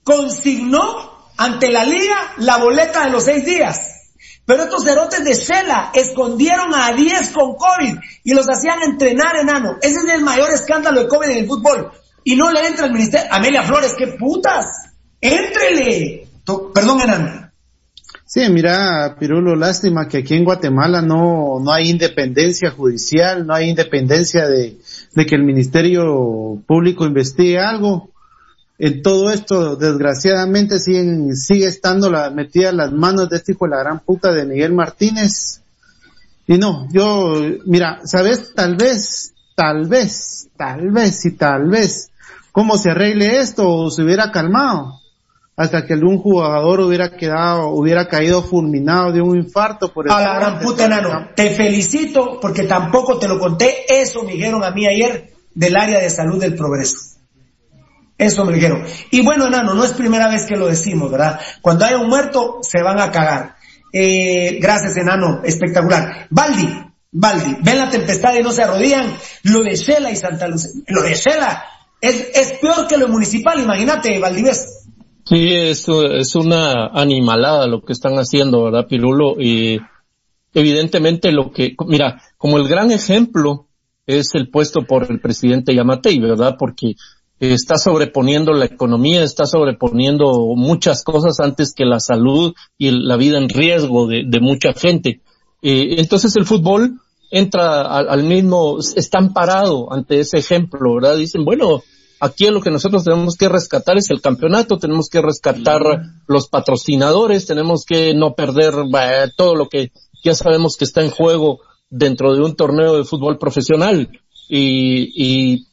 consignó ante la liga la boleta de los seis días. Pero estos cerotes de Shela escondieron a 10 con COVID y los hacían entrenar enano. Ese es el mayor escándalo de COVID en el fútbol. Y no le entra el ministerio. Amelia Flores, qué putas. Éntrele. Perdón, enano. Sí, mira, Pirulo, lástima que aquí en Guatemala no, no hay independencia judicial, no hay independencia de, de que el Ministerio Público investigue algo. En todo esto, desgraciadamente, siguen, sigue estando la, metida las manos de este hijo de la gran puta de Miguel Martínez. Y no, yo, mira, sabes, tal vez, tal vez, tal vez y tal vez, cómo se arregle esto o se hubiera calmado hasta que algún jugador hubiera quedado, hubiera caído fulminado de un infarto por el A la gran puta enano, te felicito porque tampoco te lo conté, eso me dijeron a mí ayer del área de salud del progreso. Eso me dijeron. Y bueno, enano, no es primera vez que lo decimos, ¿verdad? Cuando haya un muerto, se van a cagar. Eh, gracias, enano, espectacular. Baldi, Baldi, ven la tempestad y no se arrodillan. Lo de Shela y Santa Lucía, lo de Shela es, es peor que lo municipal, imagínate, Valdivés. Sí, es, es una animalada lo que están haciendo, ¿verdad, Pirulo? Y evidentemente lo que, mira, como el gran ejemplo es el puesto por el presidente Yamatei, ¿verdad? Porque está sobreponiendo la economía, está sobreponiendo muchas cosas antes que la salud y la vida en riesgo de, mucha gente. Eh, entonces el fútbol entra al, mismo, está amparado ante ese ejemplo, ¿verdad? Dicen, bueno, aquí lo que nosotros tenemos que rescatar es el campeonato, tenemos que rescatar los patrocinadores, tenemos que no perder todo lo que ya sabemos que está en juego dentro de un torneo de fútbol profesional. Y, y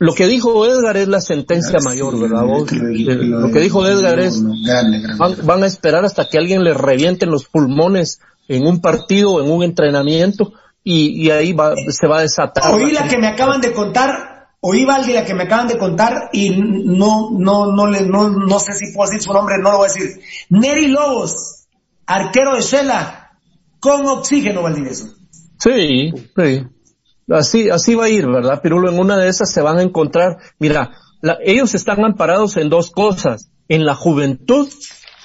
lo que dijo Edgar es la sentencia mayor, ¿verdad? Lo que dijo Edgar es, van, a esperar hasta que alguien les revienten los pulmones en un partido, en un entrenamiento, y, y ahí va, se va a desatar. Oí la que me acaban de contar, oí Valdi la que me acaban de contar, y no, no, no, le, no, no sé si puedo decir su nombre, no lo voy a decir. Neri Lobos, arquero de Shela, con oxígeno, Valdivieso. Sí, sí así, así va a ir, ¿verdad? Pirulo, en una de esas se van a encontrar, mira, ellos están amparados en dos cosas, en la juventud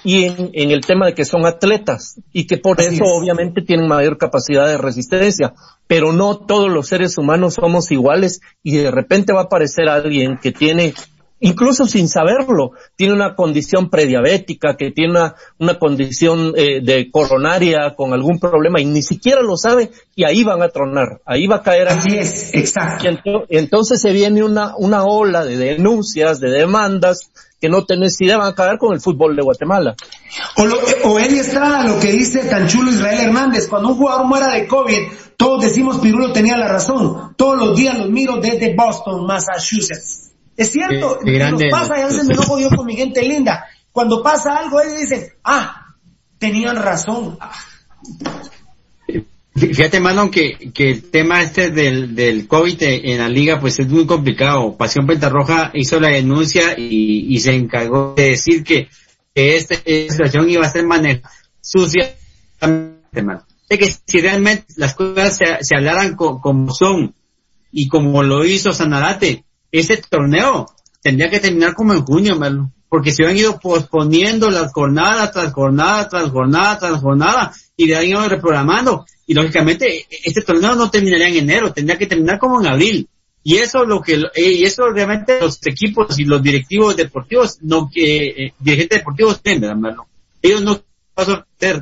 y en, en el tema de que son atletas y que por eso obviamente tienen mayor capacidad de resistencia, pero no todos los seres humanos somos iguales y de repente va a aparecer alguien que tiene incluso sin saberlo, tiene una condición prediabética, que tiene una, una condición eh, de coronaria con algún problema y ni siquiera lo sabe y ahí van a tronar, ahí va a caer. Así es, exacto. Y entonces se viene una, una ola de denuncias, de demandas que no tenés idea, van a caer con el fútbol de Guatemala. O, lo, o Eddie Estrada, lo que dice tan chulo Israel Hernández, cuando un jugador muera de COVID, todos decimos Pirulo tenía la razón, todos los días los miro desde Boston, Massachusetts. Es cierto, nos pasa y a veces me enojo yo con mi gente linda. Cuando pasa algo, ellos dicen, ah, tenían razón. Fíjate, Marlon, que, que el tema este del, del COVID en la liga, pues es muy complicado. Pasión Pentarroja hizo la denuncia y, y se encargó de decir que, que esta situación iba a ser manera sucia. De que si realmente las cosas se, se hablaran como son y como lo hizo Sanarate, ese torneo tendría que terminar como en junio, porque se han ido posponiendo las jornadas tras jornada, tras jornada, tras jornada, y de ahí ido reprogramando. Y lógicamente, este torneo no terminaría en enero, tendría que terminar como en abril. Y eso lo que, eh, y eso realmente los equipos y los directivos deportivos, no, que eh, dirigentes deportivos tienen, Ellos no,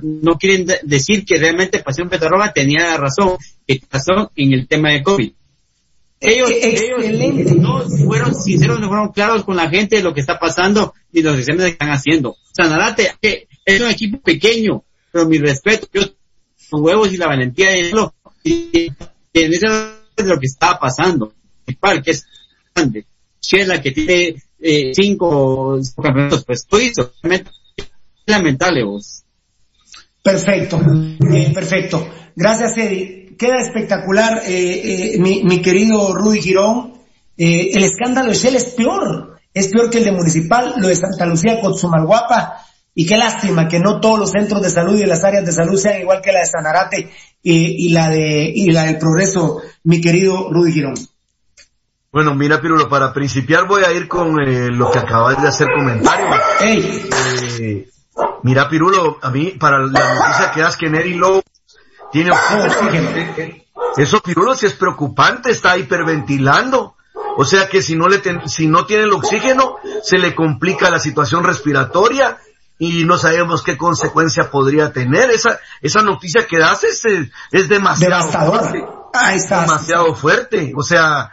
no quieren decir que realmente Pasión Petarroba tenía razón, que razón en el tema de COVID ellos, ellos no fueron sinceros, no fueron claros con la gente de lo que está pasando y los exámenes que están haciendo. Sanarate es un equipo pequeño, pero mi respeto, yo con huevos y la valentía de es lo que está pasando. El parque es grande. Chela que tiene eh, cinco campeonatos, pues todo lamentable vos. Perfecto, eh, perfecto. Gracias Eddie queda espectacular, eh, eh, mi, querido Rudy Girón. Eh, el escándalo de Shell es peor, es peor que el de Municipal, lo de Santa Lucía con Sumalguapa. Y qué lástima que no todos los centros de salud y las áreas de salud sean igual que la de Sanarate y, la de y la del Progreso, mi querido Rudy Girón. Bueno, mira, Pirulo, para principiar voy a ir con lo que acabas de hacer comentario. mira, Pirulo, a mí, para la noticia que das que Neri Lowe tiene oxígeno. Eso, Pirulo, si es preocupante, está hiperventilando. O sea que si no le si no tiene el oxígeno, se le complica la situación respiratoria y no sabemos qué consecuencia podría tener. Esa, esa noticia que das es, es demasiado fuerte. Demasiado fuerte. O sea,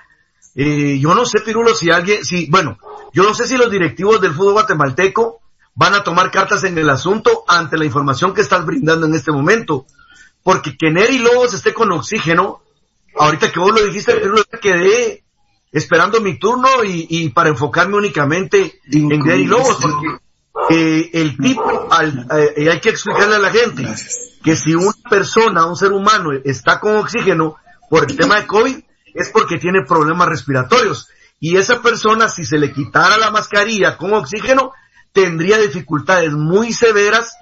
eh, yo no sé, Pirulo, si alguien, si, bueno, yo no sé si los directivos del fútbol guatemalteco van a tomar cartas en el asunto ante la información que estás brindando en este momento porque que Neri Lobos esté con oxígeno, ahorita que vos lo dijiste, yo quedé esperando mi turno y, para enfocarme únicamente en Neri Lobos, porque eh, el tipo, al, eh, hay que explicarle a la gente que si una persona, un ser humano, está con oxígeno por el tema de COVID, es porque tiene problemas respiratorios. Y esa persona, si se le quitara la mascarilla con oxígeno, tendría dificultades muy severas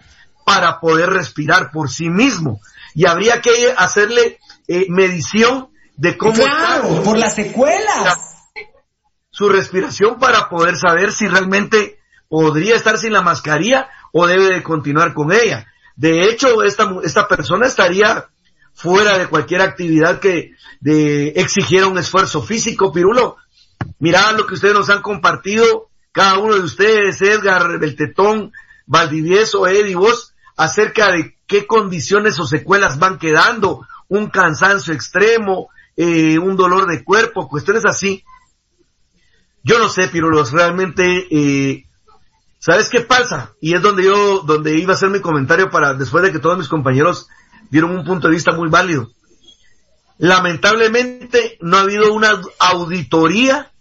para poder respirar por sí mismo y habría que hacerle eh, medición de cómo claro, por las secuelas. Su respiración para poder saber si realmente podría estar sin la mascarilla o debe de continuar con ella. De hecho, esta, esta persona estaría fuera de cualquier actividad que de, exigiera un esfuerzo físico, Pirulo. Mirá lo que ustedes nos han compartido, cada uno de ustedes, Edgar, Beltetón, Valdivieso, Eddie, vos, acerca de qué condiciones o secuelas van quedando, un cansancio extremo, eh, un dolor de cuerpo, cuestiones así. Yo no sé, Pirulos, realmente, eh, ¿sabes qué pasa? Y es donde yo, donde iba a hacer mi comentario para, después de que todos mis compañeros dieron un punto de vista muy válido. Lamentablemente no ha habido una auditoría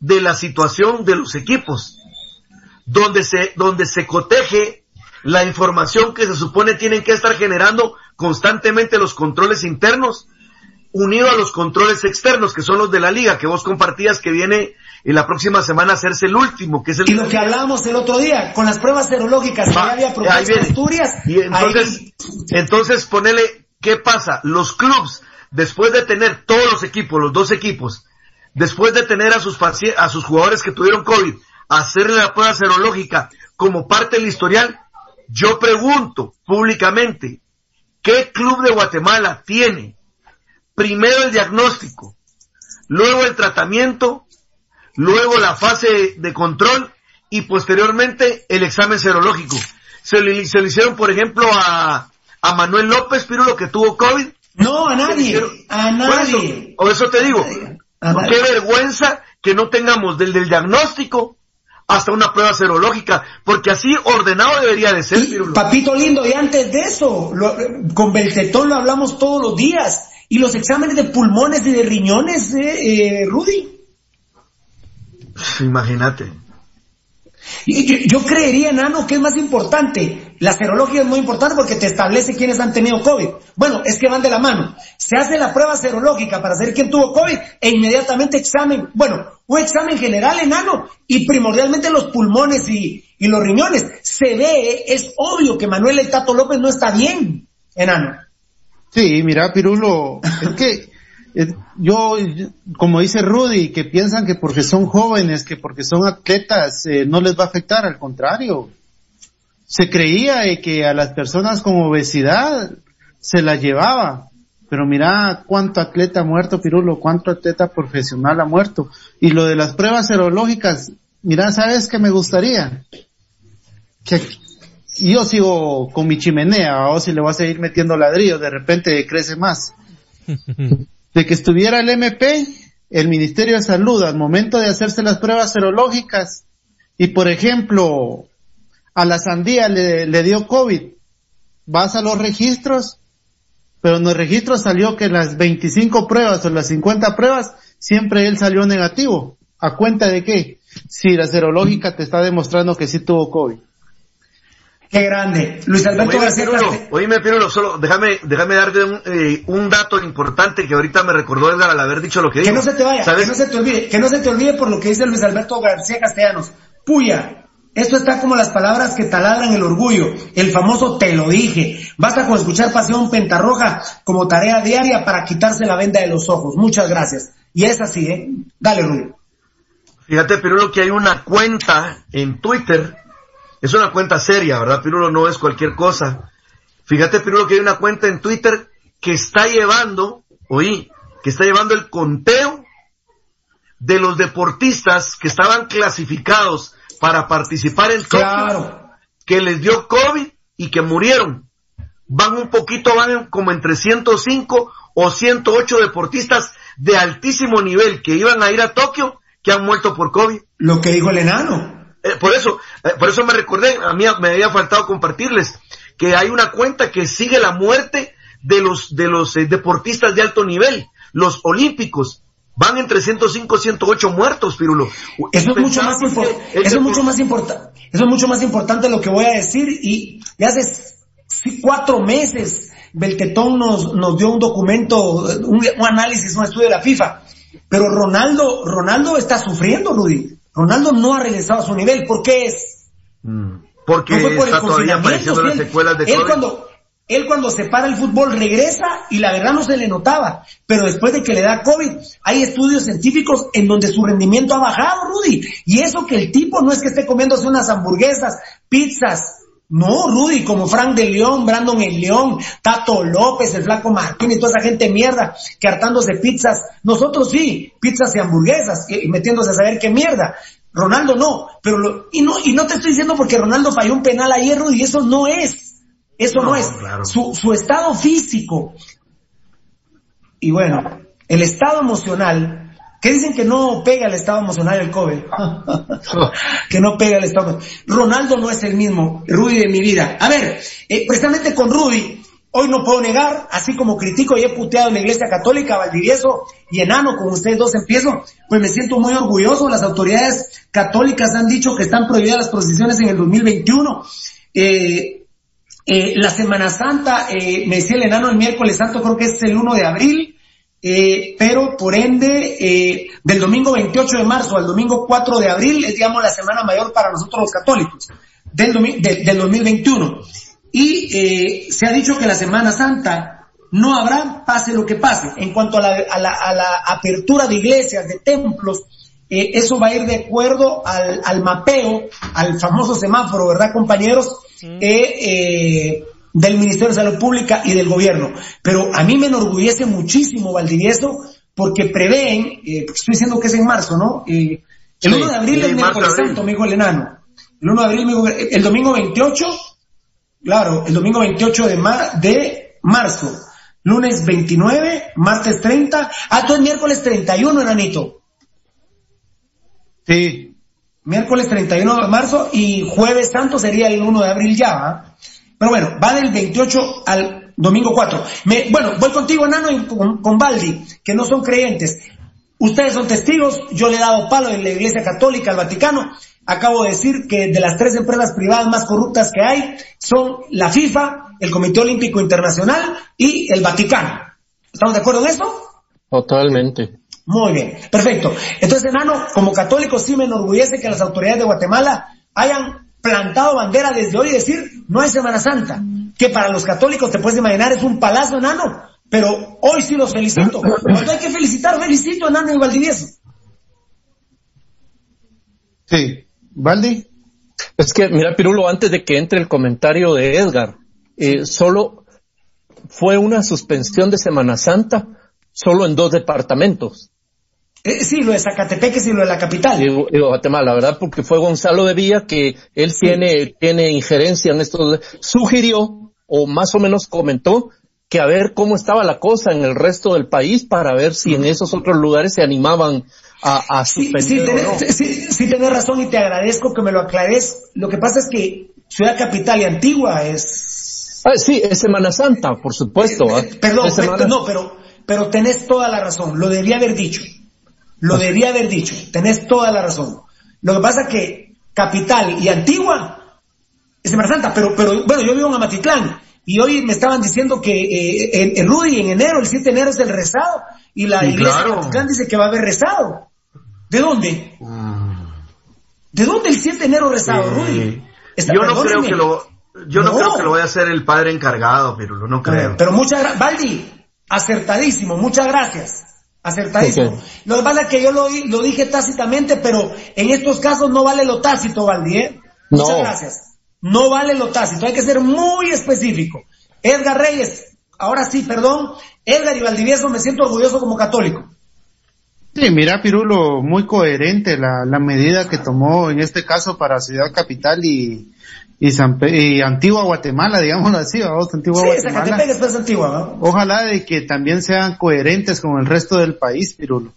de la situación de los equipos, donde se, donde se coteje la información que se supone tienen que estar generando constantemente los controles internos, unido a los controles externos, que son los de la liga, que vos compartías que viene en la próxima semana a hacerse el último, que es el... Y lo que hablábamos el otro día, con las pruebas serológicas que había propuesto Asturias. Y entonces, entonces ponele, ¿qué pasa? Los clubs, después de tener todos los equipos, los dos equipos, después de tener a sus, a sus jugadores que tuvieron COVID, hacerle la prueba serológica como parte del historial, yo pregunto públicamente, ¿qué club de Guatemala tiene primero el diagnóstico, luego el tratamiento, luego la fase de control y posteriormente el examen serológico? Se le, se le hicieron, por ejemplo, a, a Manuel López Pirulo que tuvo COVID. No, a nadie, a nadie. o eso te digo, qué vergüenza que no tengamos del, del diagnóstico hasta una prueba serológica, porque así ordenado debería de ser. papito lindo, y antes de eso, con Beltetón lo hablamos todos los días, y los exámenes de pulmones y de riñones, eh, eh Rudy. Imagínate. Y yo, creería, Nano, que es más importante. La serología es muy importante porque te establece quiénes han tenido COVID. Bueno, es que van de la mano. Se hace la prueba serológica para saber quién tuvo COVID e inmediatamente examen, bueno, un examen general, enano, y primordialmente los pulmones y, y los riñones. Se ve, es obvio que Manuel El Tato López no está bien, enano. Sí, mira, Pirulo, es que yo, como dice Rudy, que piensan que porque son jóvenes, que porque son atletas, eh, no les va a afectar, al contrario. Se creía que a las personas con obesidad se las llevaba, pero mira cuánto atleta ha muerto, Pirulo, cuánto atleta profesional ha muerto. Y lo de las pruebas serológicas, mira, ¿sabes qué me gustaría? Que yo sigo con mi chimenea, o si le voy a seguir metiendo ladrillos, de repente crece más. de que estuviera el MP, el Ministerio de Salud, al momento de hacerse las pruebas serológicas, y por ejemplo, a la sandía le, dio COVID, vas a los registros, pero en los registros salió que las 25 pruebas o las 50 pruebas, siempre él salió negativo. ¿A cuenta de qué? Si la serológica te está demostrando que sí tuvo COVID. Qué grande. Luis Alberto García Pirulo, Oíme, Pirulo, solo déjame, déjame darte un, eh, un, dato importante que ahorita me recordó Edgar al haber dicho lo que dijo. Que no se te vaya, que no se te olvide, que no se te olvide por lo que dice Luis Alberto García Castellanos. Puya, esto está como las palabras que taladran el orgullo, el famoso te lo dije. Basta con escuchar Pasión Pentarroja como tarea diaria para quitarse la venda de los ojos. Muchas gracias. Y es así, ¿eh? Dale, Rubio. Fíjate, Pirulo, que hay una cuenta en Twitter es una cuenta seria, ¿verdad, Pirulo? No es cualquier cosa. Fíjate, Pirulo, que hay una cuenta en Twitter que está llevando, oí, que está llevando el conteo de los deportistas que estaban clasificados para participar en Tokio, que les dio COVID y que murieron. Van un poquito, van como entre 105 o 108 deportistas de altísimo nivel que iban a ir a Tokio que han muerto por COVID. Lo que dijo el enano. Eh, por eso, eh, por eso me recordé, a mí me había faltado compartirles que hay una cuenta que sigue la muerte de los de los eh, deportistas de alto nivel, los olímpicos. Van entre 105 y 108 muertos, Pirulo. Eso es mucho más, eso es mucho más importante. Eso es mucho más importante lo que voy a decir y hace cuatro meses Beltetón nos, nos dio un documento, un, un análisis, un estudio de la FIFA. Pero Ronaldo, Ronaldo está sufriendo, Rudy. Ronaldo no ha regresado a su nivel. ¿Por qué es? Mm. Porque está todavía apareciendo las secuelas de él cuando, él cuando se para el fútbol regresa y la verdad no se le notaba. Pero después de que le da COVID, hay estudios científicos en donde su rendimiento ha bajado, Rudy. Y eso que el tipo no es que esté comiéndose unas hamburguesas, pizzas, No, Rudy, como Frank de León, Brandon el León, Tato López, el Flaco Martínez, toda esa gente mierda que hartándose pizzas. Nosotros sí, pizzas y hamburguesas, y metiéndose a saber qué mierda. Ronaldo no, pero lo, y no, y no te estoy diciendo porque Ronaldo falló un penal ayer, Rudy, eso no es. Eso no, es. Su, su estado físico. Y bueno, el estado emocional que dicen que no pega el estado emocional el COVID. que no pega el estado. Ronaldo no es el mismo, Rudy de mi vida. A ver, eh, precisamente con Rudy, hoy no puedo negar, así como critico y he puteado en la iglesia católica, Valdivieso y Enano, con ustedes dos empiezo, pues me siento muy orgulloso. Las autoridades católicas han dicho que están prohibidas las procesiones en el 2021. Eh, eh, la Semana Santa, me decía el Enano el miércoles santo, creo que es el 1 de abril. Eh, pero por ende, eh, del domingo 28 de marzo al domingo 4 de abril es, digamos, la semana mayor para nosotros los católicos, del, del 2021. Y eh, se ha dicho que la Semana Santa no habrá, pase lo que pase. En cuanto a la, a la, a la apertura de iglesias, de templos, eh, eso va a ir de acuerdo al, al mapeo, al famoso semáforo, ¿verdad, compañeros? Del Ministerio de Salud Pública y del gobierno. Pero a mí me enorgullece muchísimo Valdivieso porque prevén, eh, estoy diciendo que es en marzo, ¿no? Eh, el 1 de abril es miércoles santo, me dijo el enano. El 1 de abril, el domingo 28, claro, el domingo 28 de, de marzo, lunes 29, martes 30, ah, todo es miércoles 31, enanito. Sí. Miércoles 31 de marzo y jueves santo sería el 1 de abril ya, ¿ah? Pero bueno, va del 28 al domingo 4. Me, bueno, voy contigo, Nano, y con, con Baldi, que no son creyentes. Ustedes son testigos, yo le he dado palo en la Iglesia Católica al Vaticano. Acabo de decir que de las tres empresas privadas más corruptas que hay son la FIFA, el Comité Olímpico Internacional y el Vaticano. ¿Estamos de acuerdo en eso? Totalmente. Muy bien, perfecto. Entonces, Nano, como católico sí me enorgullece que las autoridades de Guatemala hayan plantado bandera desde hoy y decir, no hay Semana Santa, que para los católicos te puedes imaginar es un palazo enano, pero hoy sí los felicito. Cuando hay que felicitar, felicito a Enano y Valdivieso. Sí, Valdi. Es que, mira, Pirulo, antes de que entre el comentario de Edgar, eh, solo fue una suspensión de Semana Santa, solo en dos departamentos. Eh, sí, lo de Zacatepeques y lo de la capital. Digo, digo, Guatemala, ¿verdad? Porque fue Gonzalo de Villa que él sí. tiene, tiene injerencia en esto. Sugirió, o más o menos comentó, que a ver cómo estaba la cosa en el resto del país para ver si en esos otros lugares se animaban a, a suspender. Sí, sí, o tenés, no. sí, sí, tenés razón y te agradezco que me lo aclares. Lo que pasa es que Ciudad Capital y Antigua es... Ah, sí, es Semana Santa, por supuesto. ¿ah? Eh, perdón, Semana- no, pero, pero tenés toda la razón. Lo debía haber dicho. Lo debía haber dicho. Tenés toda la razón. Lo que pasa es que Capital y Antigua es Semana Santa, pero, pero bueno, yo vivo en Amatitlán y hoy me estaban diciendo que eh, en, en Rudy, en enero, el 7 de enero es el rezado y la iglesia claro. de Amatitlán dice que va a haber rezado. ¿De dónde? ¿De dónde el 7 de enero rezado, Rudy? Está- Yo no creo que lo, yo no, No. creo que lo vaya a hacer el padre encargado, pero no creo. Pero muchas gracias, Baldi, acertadísimo, muchas gracias. Acertadísimo. Lo que pasa es que yo lo, lo dije tácitamente, pero en estos casos no vale lo tácito, Baldi, ¿eh? No. Muchas gracias. No vale lo tácito, hay que ser muy específico. Edgar Reyes, ahora sí, perdón, Edgar y Valdivieso, me siento orgulloso como católico. Sí, mira, Pirulo, muy coherente la, la medida que tomó en este caso para Ciudad Capital y, y, San Pe- y Antigua Guatemala, digámoslo así, vamos, Antigua Sí, Guatemala. Más antigua, ¿no? Ojalá de que también sean coherentes con el resto del país, Pirulo.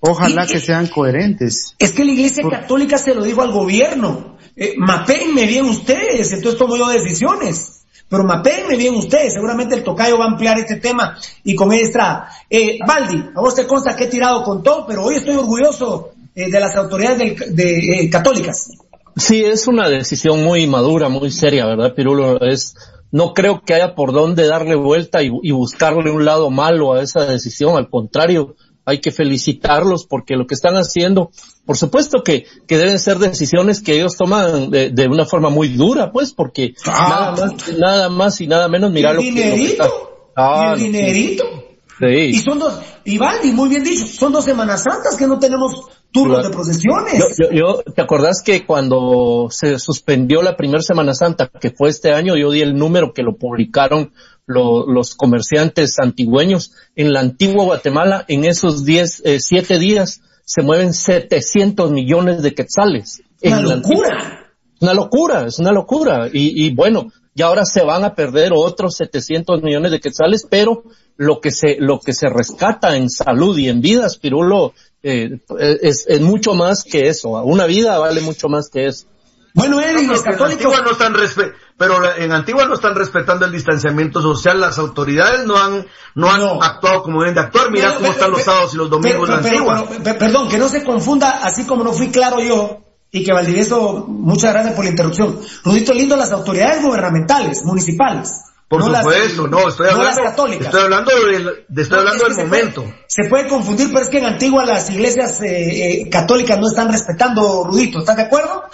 Ojalá Y- que sean coherentes. Es que la Iglesia Por- Católica se lo dijo al gobierno. Eh, mapéenme bien ustedes, entonces tomo yo decisiones. Pero mapéenme bien ustedes, seguramente el tocayo va a ampliar este tema y con Estrada. Eh, Baldi, a vos te consta que he tirado con todo, pero hoy estoy orgulloso eh, de las autoridades del- de, eh, católicas. Sí, es una decisión muy madura, muy seria, ¿verdad, Pirulo? Es, no creo que haya por dónde darle vuelta y, y buscarle un lado malo a esa decisión. Al contrario, hay que felicitarlos porque lo que están haciendo, por supuesto que, que deben ser decisiones que ellos toman de, de una forma muy dura, pues, porque Ah. nada más, nada más y nada menos, mira ¿Y lo que, lo que está- Ah, ¿Y el dinerito? Sí. Y son dos, y muy bien dicho, son dos Semanas Santas que no tenemos turnos de procesiones. Yo, ¿te acordás que cuando se suspendió la primera Semana Santa, que fue este año, yo di el número que lo publicaron los comerciantes antigüeños en la antigua Guatemala, en esos 10, eh, 7 días se mueven 700 millones de quetzales. Una locura. Una locura, es una locura. Y, y bueno, y ahora se van a perder otros 700 millones de quetzales, pero lo que se, lo que se rescata en salud y en vidas, Pirulo, eh, es, es mucho más que eso. Una vida vale mucho más que eso. Bueno, Eddie, los católicos... no están pero en Antigua no están respetando el distanciamiento social, las autoridades no han, no han actuado como deben de actuar, mira cómo están los sábados y los domingos en Antigua. perdón, que no se confunda, así como no fui claro yo, y que Valdivieso, muchas gracias por la interrupción. Rudito lindo, las autoridades gubernamentales, municipales. Por supuesto, no, estoy hablando, estoy hablando del, estoy hablando del momento. se puede confundir, pero es que en Antigua las iglesias eh, eh, católicas no están respetando Rudito, ¿estás de acuerdo?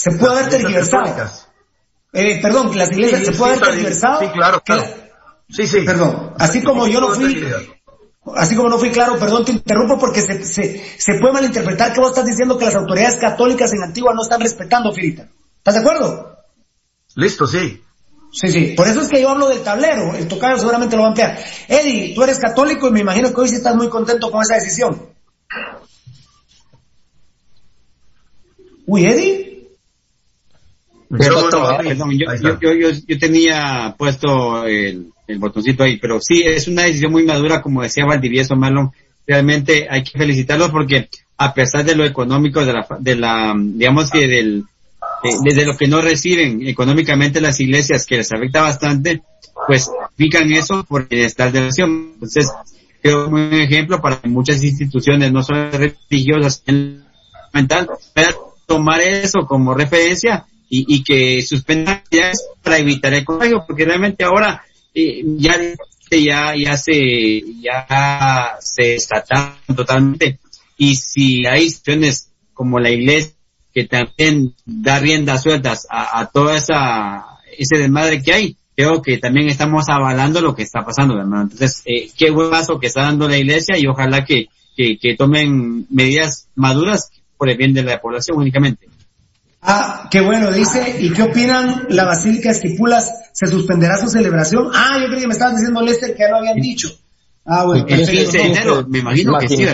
se puede haber tergiversado. Eh, perdón, las iglesias se puede haber tergiversado. Sí, claro, claro. Sí, sí. Perdón, así como yo no fui, así como no fui claro, perdón, te interrumpo porque se, se, se puede malinterpretar que vos estás diciendo que las autoridades católicas en Antigua no están respetando, Firita. ¿Estás de acuerdo? Listo, sí. Sí, sí. Por eso es que yo hablo del tablero. El tocayo seguramente lo va a ampliar. Eddie, tú eres católico y me imagino que hoy sí estás muy contento con esa decisión. Uy, Eddie. Pero, perdón, yo, yo, yo, yo, tenía puesto el, el, botoncito ahí, pero sí, es una decisión muy madura, como decía Valdivieso Marlon, realmente hay que felicitarlos porque a pesar de lo económico, de la, de la digamos que del, desde lo que no reciben económicamente las iglesias, que les afecta bastante, pues fijan eso por de nación. Entonces, creo que un ejemplo para muchas instituciones, no solo religiosas, mental, pero tomar eso como referencia y, y que suspendan ya para evitar el contagio, porque realmente ahora eh, ya ya ya se ya se está totalmente y si hay situaciones como la iglesia que también da riendas sueltas a, a toda esa ese desmadre que hay creo que también estamos avalando lo que está pasando hermano entonces eh, qué buen paso que está dando la iglesia y ojalá que, que, que tomen medidas maduras por el bien de la población únicamente Ah, qué bueno, dice, ¿y qué opinan la Basílica Esquipulas? ¿Se suspenderá su celebración? Ah, yo creo que me estaban diciendo Lester que ya lo habían dicho. Ah, bueno. El 15 de enero, me imagino que sí,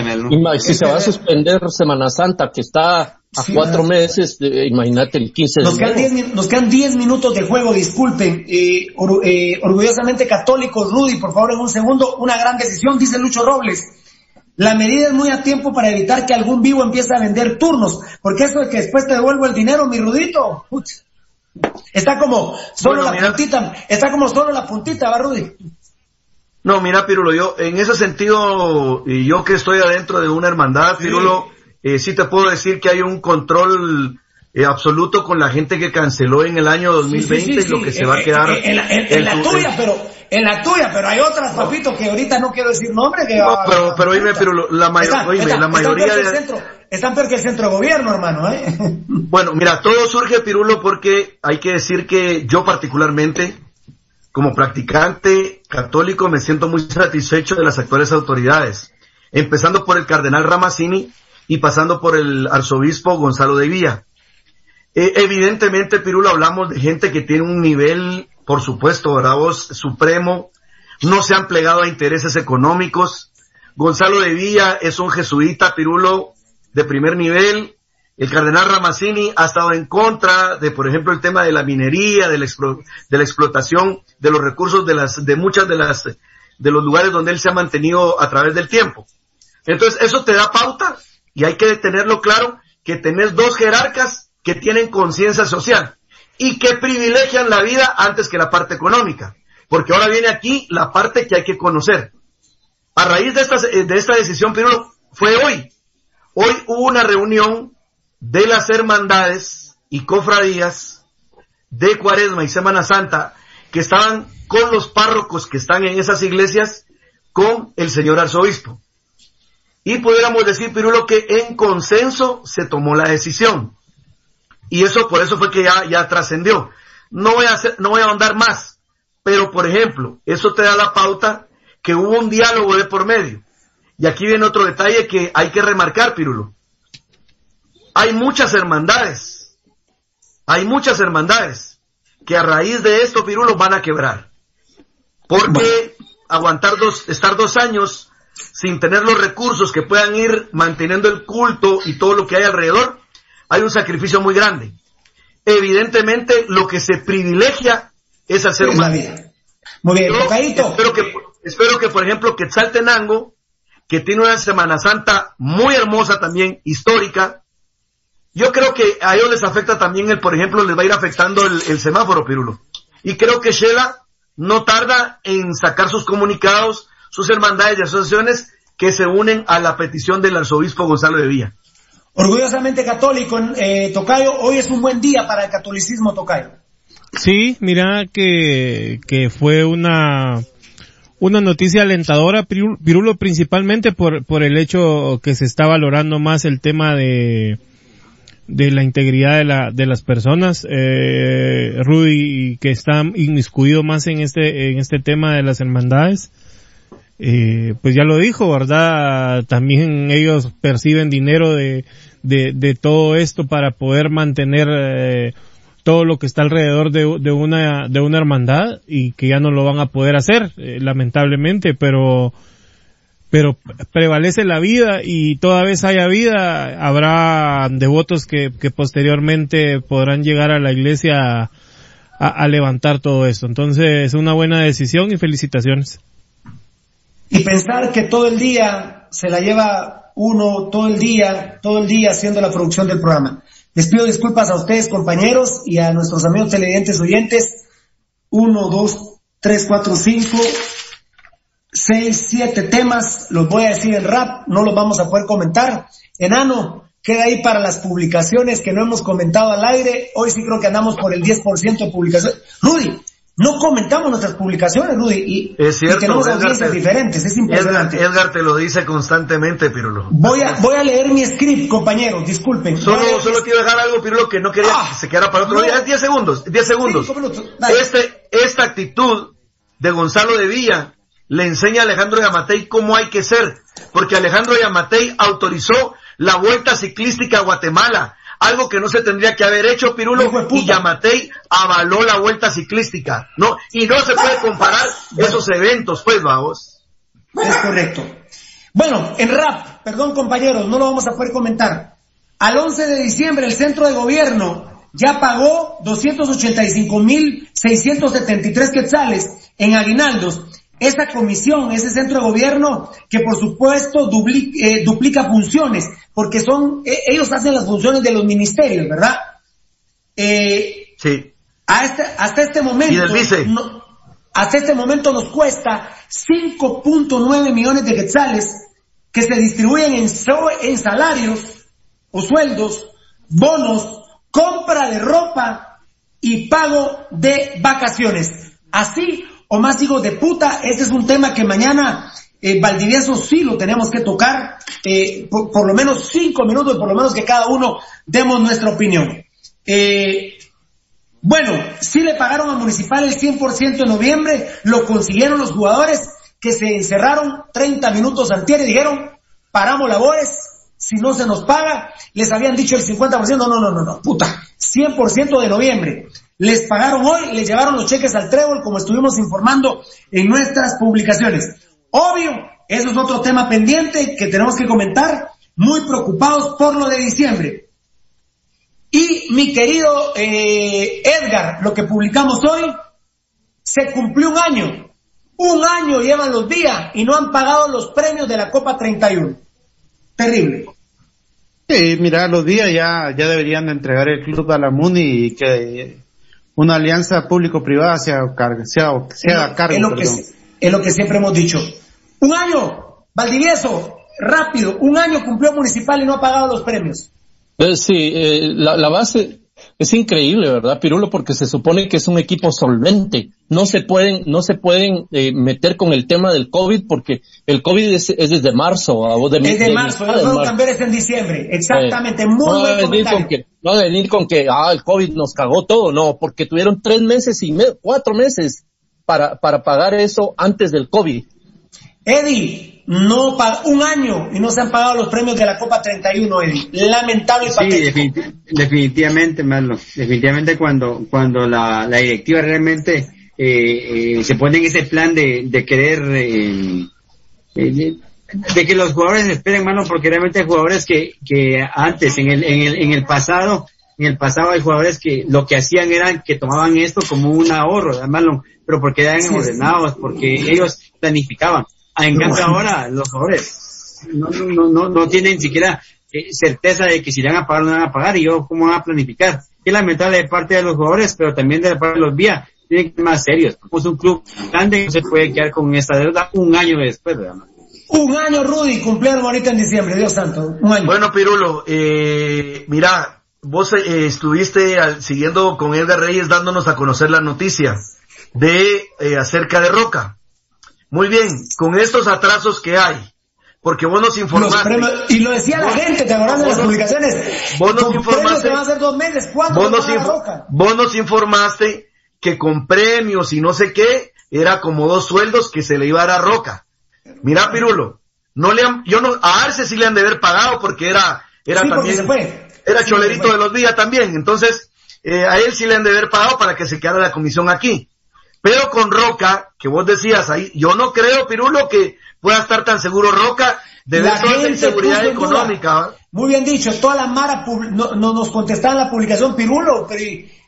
Si se va a suspender Semana Santa, que está a cuatro meses, imagínate el 15 de nos. Quedan diez, nos quedan 10 minutos de juego, disculpen. Eh, eh, orgullosamente católicos, Rudy, por favor, en un segundo, una gran decisión, dice Lucho Robles. La medida es muy a tiempo para evitar que algún vivo empiece a vender turnos, porque eso es que después te devuelvo el dinero, mi rudito. Está como solo la puntita, está como solo la puntita, ¿va, Rudy? No, mira, Pirulo, yo en ese sentido, y yo que estoy adentro de una hermandad, Pirulo, eh, sí te puedo decir que hay un control eh, absoluto con la gente que canceló en el año 2020 y lo que se va a eh, quedar. en, la tuya, pero en la tuya, pero hay otras, papito, que ahorita no quiero decir nombre. Que no, pero, pero oíme, pero la, mayor, la mayoría de... Centro, están peor que el centro de gobierno, hermano, ¿eh? Bueno, mira, todo surge, Pirulo, porque hay que decir que yo particularmente, como practicante católico, me siento muy satisfecho de las actuales autoridades, empezando por el cardenal Ramazzini y pasando por el arzobispo Gonzalo de Villa. Eh, evidentemente, Pirulo, hablamos de gente que tiene un nivel por supuesto, ¿verdad? Supremo, no se han plegado a intereses económicos. Gonzalo de Villa es un jesuita pirulo de primer nivel. El cardenal Ramazzini ha estado en contra de, por ejemplo, el tema de la minería, de la, de la explotación de los recursos de las, de muchas de las, de los lugares donde él se ha mantenido a través del tiempo. Entonces, eso te da pauta y hay que tenerlo claro que tenés dos jerarcas que tienen conciencia social y que privilegian la vida antes que la parte económica. Porque ahora viene aquí la parte que hay que conocer. A raíz de esta, de esta decisión, primero, fue hoy. Hoy hubo una reunión de las hermandades y cofradías de Cuaresma y Semana Santa que estaban con los párrocos que están en esas iglesias con el señor arzobispo. Y pudiéramos decir, Pirulo, que en consenso se tomó la decisión. Y eso, por eso fue que ya, ya trascendió. No voy a hacer, no voy a ahondar más. Pero, por ejemplo, eso te da la pauta que hubo un diálogo de por medio. Y aquí viene otro detalle que hay que remarcar, Pirulo. Hay muchas hermandades, hay muchas hermandades que a raíz de esto, Pirulo, van a quebrar. Porque aguantar dos, estar dos años sin tener los recursos que puedan ir manteniendo el culto y todo lo que hay alrededor, hay un sacrificio muy grande. Evidentemente, lo que se privilegia es al ser humano. Muy bien, espero que, espero que, por ejemplo, Quetzaltenango, que tiene una Semana Santa muy hermosa también, histórica, yo creo que a ellos les afecta también el, por ejemplo, les va a ir afectando el, el semáforo, Pirulo. Y creo que Shela no tarda en sacar sus comunicados, sus hermandades y asociaciones que se unen a la petición del arzobispo Gonzalo de Villa. Orgullosamente católico, eh, Tocayo, hoy es un buen día para el catolicismo, Tocayo. Sí, mira que, que fue una, una noticia alentadora, Pirulo, principalmente por, por el hecho que se está valorando más el tema de, de la integridad de, la, de las personas. Eh, Rudy, que está inmiscuido más en este, en este tema de las hermandades, eh, pues ya lo dijo, ¿verdad? También ellos perciben dinero de, de, todo esto para poder mantener eh, todo lo que está alrededor de, de, una, de una hermandad y que ya no lo van a poder hacer, eh, lamentablemente, pero pero prevalece la vida y toda vez haya vida, habrá devotos que, que posteriormente podrán llegar a la iglesia a, a, levantar todo esto. Entonces, una buena decisión y felicitaciones. Y pensar que todo el día se la lleva uno, todo el día, todo el día haciendo la producción del programa. Les pido disculpas a ustedes, compañeros, y a nuestros amigos televidentes oyentes. Uno, dos, tres, cuatro, cinco, seis, siete temas, los voy a decir en rap, no los vamos a poder comentar. Enano, queda ahí para las publicaciones que no hemos comentado al aire. Hoy sí creo que andamos por el 10% de publicaciones. Rudy, no comentamos nuestras publicaciones, Rudy, y, es cierto, y tenemos audiencias diferentes, es impresionante. Edgar, Edgar, te lo dice constantemente, Pirulo. Voy a, voy a leer mi script, compañeros, disculpen. Solo, solo quiero dejar algo, Pirulo, que no quería ah, que se quedara para otro no. día. 10 segundos, 10 segundos. Este, esta actitud de Gonzalo de Villa le enseña a Alejandro Yamatei cómo hay que ser, porque Alejandro Yamatei autorizó la vuelta ciclística a Guatemala, algo que no se tendría que haber hecho Pirulo y Yamatei avaló la vuelta ciclística, ¿no? Y no se puede comparar esos eventos, pues vamos. Es correcto. Bueno, en rap, perdón compañeros, no lo vamos a poder comentar. Al 11 de diciembre el centro de gobierno ya pagó 285.673 quetzales en aguinaldos esa comisión, ese centro de gobierno que por supuesto duplica, eh, duplica funciones, porque son, eh, ellos hacen las funciones de los ministerios, ¿verdad? Eh, sí. Hasta, este, hasta este momento, no, hasta este momento nos cuesta 5.9 millones de quetzales que se distribuyen en, en salarios o sueldos, bonos, compra de ropa y pago de vacaciones. Así o más hijos de puta, este es un tema que mañana eh, Valdivieso sí lo tenemos que tocar, eh, por, por, lo menos cinco minutos, por lo menos que cada uno demos nuestra opinión. Eh, bueno, sí le pagaron a Municipal el 100% en noviembre, lo consiguieron los jugadores que se encerraron 30 minutos antes y dijeron, paramos labores, si no se nos paga, les habían dicho el 50%, no, no, no, no, no, puta, 100% de noviembre. Les pagaron hoy, les llevaron los cheques al trébol, como estuvimos informando en nuestras publicaciones. Obvio, eso es otro tema pendiente que tenemos que comentar, muy preocupados por lo de diciembre. Y mi querido eh, Edgar, lo que publicamos hoy, se cumplió un año. Un año llevan los días y no han pagado los premios de la Copa 31. Terrible. Sí, mira, los días ya, ya deberían de entregar el club a la MUNI y que una alianza público-privada sea, sea, sea cargo. Es lo, que, es lo que siempre hemos dicho. Un año, Valdivieso, rápido, un año cumplió municipal y no ha pagado los premios. Eh, sí, eh, la, la, base es increíble, ¿verdad, Pirulo? Porque se supone que es un equipo solvente. No se pueden, no se pueden eh, meter con el tema del COVID porque el COVID es, es desde marzo. O de, es de, de marzo, el cambiar es en diciembre. Exactamente, muy no buen con que, No a venir con que, ah, el COVID nos cagó todo. No, porque tuvieron tres meses y me, cuatro meses para, para pagar eso antes del COVID. Eddie, no para un año y no se han pagado los premios de la Copa 31, Eddie. Lamentable y sí, definitivamente, Marlon. Definitivamente cuando, cuando la, la directiva realmente eh, eh, se pone en ese plan de, de querer eh, eh de que los jugadores esperen, mano, porque realmente hay jugadores que, que antes, en el, en el, en el pasado, en el pasado hay jugadores que lo que hacían era que tomaban esto como un ahorro, mano, pero porque eran ordenados, porque ellos planificaban. Ah, en cambio ahora los jugadores no, no, no, no tienen siquiera eh, certeza de que si van a pagar o no van a pagar y yo cómo van a planificar. Es lamentable de parte de los jugadores, pero también de parte de los vías tienen que ser más serios. Pues un club grande no se puede quedar con esta deuda un año después, ¿verdad? Un año, Rudy, cumpleaños ahorita en diciembre, Dios santo. Un año. Bueno, Pirulo, eh, mira, vos eh, estuviste siguiendo con Edgar Reyes dándonos a conocer la noticia de eh, acerca de Roca. Muy bien, con estos atrasos que hay, porque vos nos informaste. y lo decía la gente, te acordás de las publicaciones. Vos nos informaste. a hacer dos meses, ¿cuándo vos, nos Roca? vos nos informaste que con premios y no sé qué, era como dos sueldos que se le iba a dar a Roca. Mira, Pirulo, no le han, yo no, a Arce sí le han de haber pagado porque era, era también, era cholerito de los días también, entonces, eh, a él sí le han de haber pagado para que se quedara la comisión aquí. Pero con Roca, que vos decías ahí, yo no creo, Pirulo, que pueda estar tan seguro Roca de ver toda esa inseguridad económica. Muy bien dicho, toda la Mara no, nos contestaba en la publicación Pirulo, pero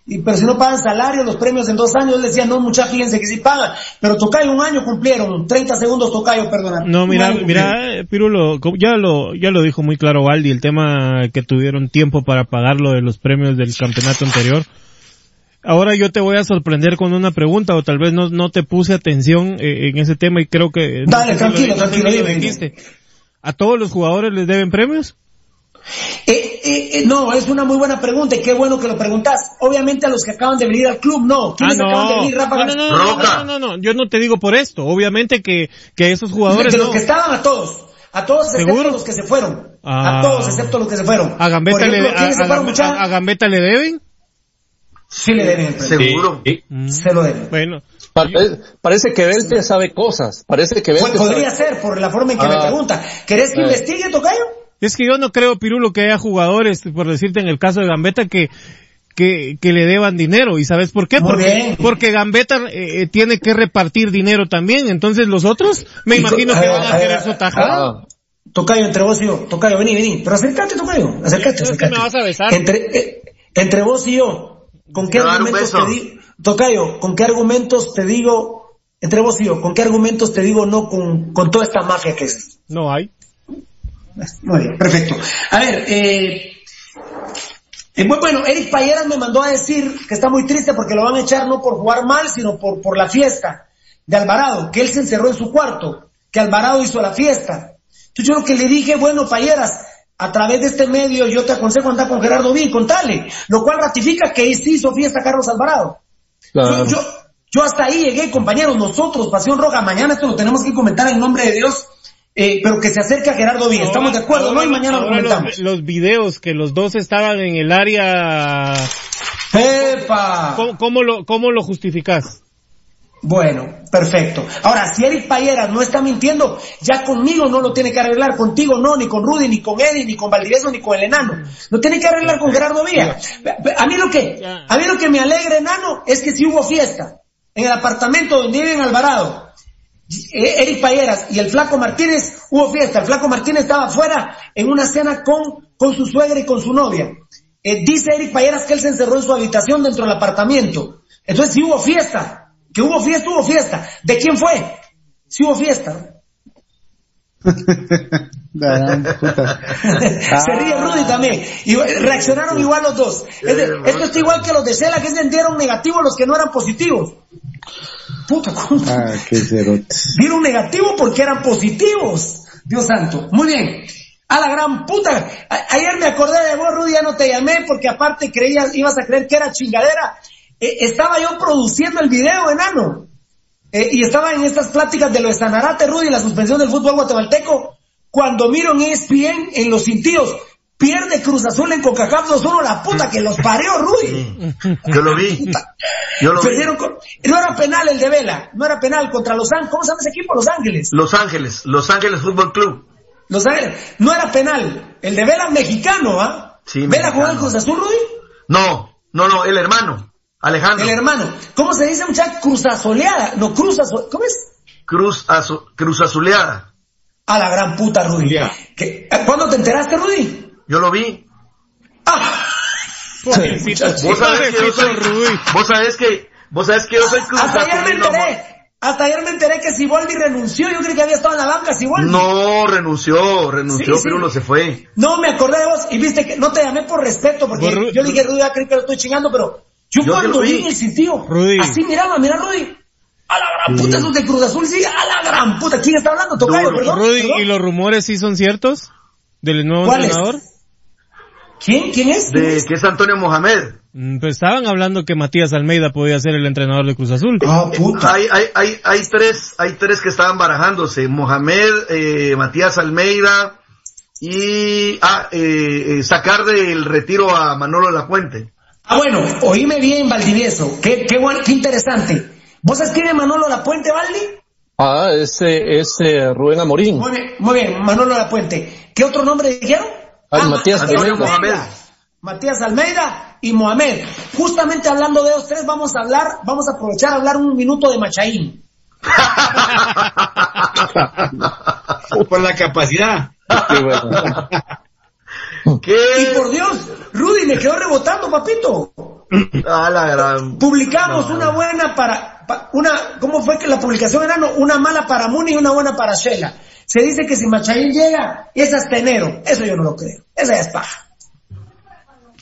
y, pero si no pagan salario, los premios en dos años, él decía, no, mucha fíjense que sí pagan, pero Tocayo un año cumplieron, 30 segundos Tocayo, perdona. No, mira, mira, Pirulo, ya lo, ya lo dijo muy claro Valdi, el tema que tuvieron tiempo para pagar lo de los premios del campeonato anterior. Ahora yo te voy a sorprender con una pregunta, o tal vez no, no te puse atención eh, en ese tema y creo que... Dale, tranquilo, tranquilo, tranquilo. ¿A todos los jugadores les deben premios? Eh, eh, eh, no, es una muy buena pregunta y qué bueno que lo preguntas. Obviamente a los que acaban de venir al club, no. ¿Quiénes ah, no. acaban de venir, Rafa? No, no, no, no, no, yo no te digo por esto. Obviamente que, que esos jugadores. De los que estaban a todos. A todos excepto los que se fueron. A ah. todos excepto los que se fueron. ¿A Gambetta, le, a, Gambetta le deben? Sí le deben. Seguro. Mm. Se lo deben. Bueno. parece que Belte sabe cosas. Parece que Belte Podría ser por la forma en que me ah. pregunta. ¿Querés que investigue, Tocayo? Es que yo no creo, Pirulo, que haya jugadores, por decirte en el caso de Gambetta, que, que, que le deban dinero. ¿Y sabes por qué? porque, porque Gambetta eh, tiene que repartir dinero también. Entonces los otros, me imagino que van a querer su tajada. Ah, tocayo, entre vos y yo. Tocayo, vení, vení. Pero acércate, Tocayo. Acércate, acércate. me vas a besar. Entre, eh, entre vos y yo, ¿con qué argumentos te digo? Tocayo, ¿con qué argumentos te digo, entre vos y yo, ¿con qué argumentos te digo no con, con toda esta mafia que es? No hay. Muy bien, perfecto. A ver, eh, eh, bueno, Eric Payeras me mandó a decir que está muy triste porque lo van a echar no por jugar mal, sino por, por la fiesta de Alvarado, que él se encerró en su cuarto, que Alvarado hizo la fiesta. Entonces yo lo que le dije, bueno, Payeras, a través de este medio yo te aconsejo andar con Gerardo V, contale, lo cual ratifica que sí hizo fiesta Carlos Alvarado. Yo, yo, yo hasta ahí llegué, compañeros, nosotros, Pasión Roja, mañana esto lo tenemos que comentar en nombre de Dios, eh, pero que se acerque a Gerardo bien. Estamos de acuerdo, ¿no? Y mañana lo comentamos. Los, videos que los dos estaban en el área. ¡Epa! ¿Cómo, lo, cómo lo justificas? Bueno, perfecto. Ahora, si Eric Payeras no está mintiendo, ya conmigo no lo tiene que arreglar, contigo no, ni con Rudy, ni con Eddie, ni con Valdivieso, ni con el enano. Lo tiene que arreglar con Gerardo Vía. A mí lo que, a mí lo que me alegra, enano, es que si hubo fiesta en el apartamento donde vive en Alvarado, Eric Payeras y el Flaco Martínez, hubo fiesta. El Flaco Martínez estaba afuera en una cena con, con su suegra y con su novia. Eh, dice Eric Payeras que él se encerró en su habitación dentro del apartamento. Entonces, si hubo fiesta, que hubo fiesta, hubo fiesta. ¿De quién fue? Si hubo fiesta. Se ríe Rudy también. Y reaccionaron igual los dos. esto está igual que los de Cela que se dieron negativos los que no eran positivos. Puta, ah, qué Dieron negativo porque eran positivos. Dios santo. Muy bien. A la gran puta. ayer me acordé de vos, Rudy, ya no te llamé porque aparte creías, ibas a creer que era chingadera. Eh, estaba yo produciendo el video, enano. Eh, y estaba en estas pláticas de lo de Sanarate, Rudy, la suspensión del fútbol guatemalteco. Cuando miro en ESPN, en los cintillos, Pierde Cruz Azul en CONCACAF 2-1, la puta que los parió, Rudy. Yo lo vi. Yo lo vi. Con- No era penal el de Vela, no era penal contra Los Ángeles. ¿Cómo se llama ese equipo? Los Ángeles. Los Ángeles, Los Ángeles Fútbol Club. Los Ángeles. No era penal. El de Vela mexicano, ¿ah? Sí, ¿Vela jugó en. Cruz Azul, Rudy? No, no, no, el hermano, Alejandro. El hermano. ¿Cómo se dice muchacha? Cruz Azoleada. No, Cruz Azoleada. ¿Cómo es? Cruz, Azu- Cruz Azuleada. A la gran puta, Rudy. ¿Qué- ¿Cuándo te enteraste, Rudy? Yo lo vi. Ah, Vos sabés que yo soy, Rudy. vos sabés que, vos sabés que yo soy Cruz hasta ayer me enteré. Hasta ayer me enteré que Siboldi renunció. Yo creí que había estado en la banca, Siboldi. No, renunció, renunció, Sí, sí. Pirulo se fue. No, me acordé de vos y viste que no te llamé por respeto porque Por yo dije, Rudy, ya creí que lo estoy chingando, pero yo, Yo cuando vi el sitio, Rudy. así miraba, mira Rudy, a la gran puta, esos de Cruz Azul, sí, a la gran puta, ¿quién está hablando? Tocayo, perdón. Rudy, perdón. ¿y los rumores sí son ciertos? ¿Del nuevo entrenador? ¿Quién? ¿Quién es? ¿Quién De que es Antonio Mohamed. Mm, Pues estaban hablando que Matías Almeida podía ser el entrenador de Cruz Azul. Ah, puta. Hay, hay, hay, hay tres, hay tres que estaban barajándose. Mohamed, eh, Matías Almeida y ah, eh, eh, sacar del retiro a Manolo Lapuente. Ah, bueno, oíme bien, Valdivieso, qué, qué, interesante. ¿Vos sabés quién es Manolo Lapuente, Valdi? Ah, ese, ese Rubén Amorín. Muy bien, muy bien, Manolo Lapuente. ¿Qué otro nombre dijeron? Ah, Matías Almeida. Mohamed. Matías Almeida y Mohamed. Justamente hablando de ellos tres, vamos a hablar, vamos a aprovechar a hablar un minuto de Machaín. Por la capacidad. Qué bueno. ¿Qué? Y por Dios, Rudy me quedó rebotando, papito. A la gran... Publicamos una buena para, pa- una, ¿cómo fue que la publicación era? No, una mala para Muni y una buena para Shela. Se dice que si Machaín llega, es hasta enero. Eso yo no lo creo. Esa ya es paja.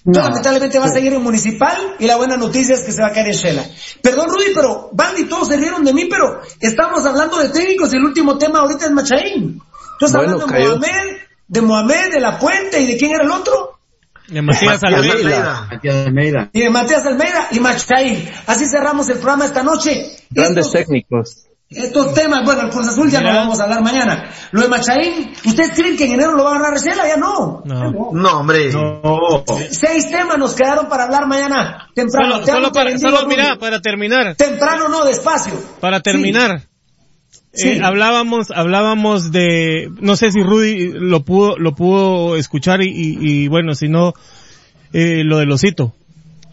Lamentablemente va a seguir en Municipal y la buena noticia es que se va a caer en Shela. Perdón, Rudy, pero Bandy, todos se rieron de mí, pero estamos hablando de técnicos y el último tema ahorita es Machaín. Tú estás Bueno, hablando de cayó. Mohamed, de Mohamed, de La Puente y de quién era el otro. De Matías Matías Almeida. Almeida. Matías Almeida. Y de Matías Almeida y Machaín. Así cerramos el programa esta noche. Grandes Estos- técnicos. Estos temas, bueno, el Cruz Azul ya no vamos a hablar mañana. Lo de Machaín, ¿ustedes creen que en enero lo va a ganar Shela? Ya no. No. No, hombre. No. Seis temas nos quedaron para hablar mañana. Temprano. Solo, Te solo para, solo mira, para terminar, Temprano no, despacio. para terminar. Sí. Eh, Sí. hablábamos, hablábamos de, no sé si Rudy lo pudo, lo pudo escuchar y, y- y, bueno, si no, eh, lo del osito.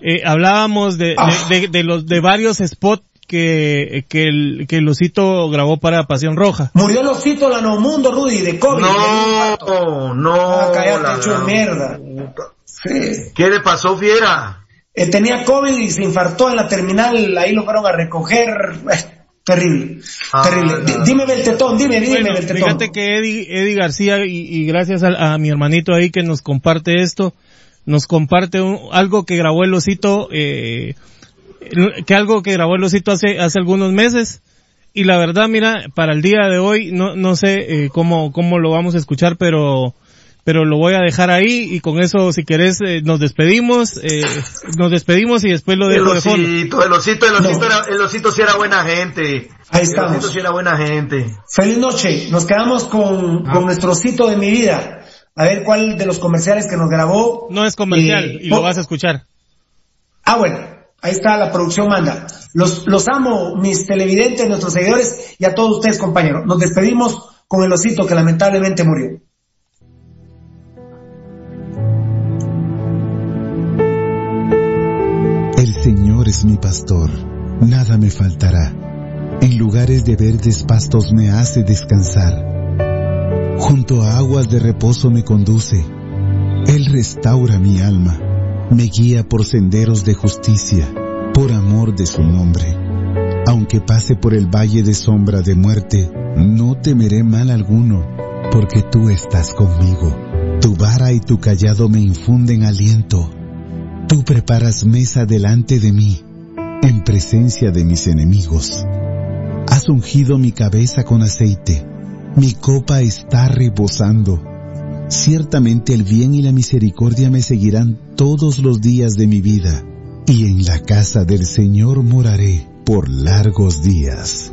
Eh, hablábamos de, de- Ah. de, de los, de varios spots que, que el, que el osito grabó para Pasión Roja. Murió el osito la no mundo, Rudy, de COVID. No, no. Ah, cállate, la hecho de mierda. Sí. ¿Qué le pasó, fiera? Eh, tenía COVID y se infartó en la terminal, ahí lo fueron a recoger. Terrible, Ah, terrible. No. Dime Beltetón, dime, dime Bueno, Beltetón. fíjate que Eddie, Eddie García y, y gracias a, a mi hermanito ahí que nos comparte esto, nos comparte un- algo que grabó el osito, eh, que algo que grabó el osito hace, hace algunos meses. Y la verdad, mira, para el día de hoy, no, no sé eh, cómo, cómo lo vamos a escuchar, pero, pero lo voy a dejar ahí y con eso, si querés, eh, nos despedimos, eh, nos despedimos y después lo El dejo de fondo. osito, el osito, el osito, No. era, el osito sí era buena gente. Ahí El estamos. osito sí era buena gente. Feliz noche. Nos quedamos con, con nuestro osito de mi vida. A ver cuál de los comerciales que nos grabó. No es comercial Eh, y lo vas a escuchar. Ah, bueno. Ahí está, la producción manda. Los, los amo, mis televidentes, nuestros seguidores y a todos ustedes, compañeros. Nos despedimos con el osito que lamentablemente murió. Señor es mi pastor, nada me faltará. En lugares de verdes pastos me hace descansar. Junto a aguas de reposo me conduce. Él restaura mi alma, me guía por senderos de justicia, por amor de su nombre. Aunque pase por el valle de sombra de muerte, no temeré mal alguno, porque tú estás conmigo. Tu vara y tu callado me infunden aliento. Tú preparas mesa delante de mí, en presencia de mis enemigos. Has ungido mi cabeza con aceite, mi copa está rebosando. Ciertamente el bien y la misericordia me seguirán todos los días de mi vida, y en la casa del Señor moraré por largos días.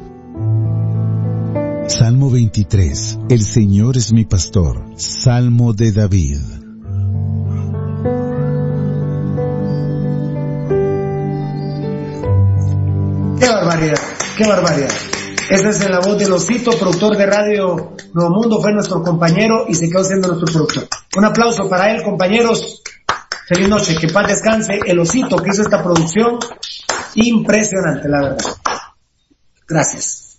Salmo 23. El Señor es mi pastor. Salmo de David. Barbaridad, qué barbaridad. Esa es la voz del Osito, productor de Radio Nuevo Mundo, fue nuestro compañero y se quedó siendo nuestro productor. Un aplauso para él, compañeros. Feliz noche, que paz descanse el Osito que hizo esta producción. Impresionante, la verdad. Gracias.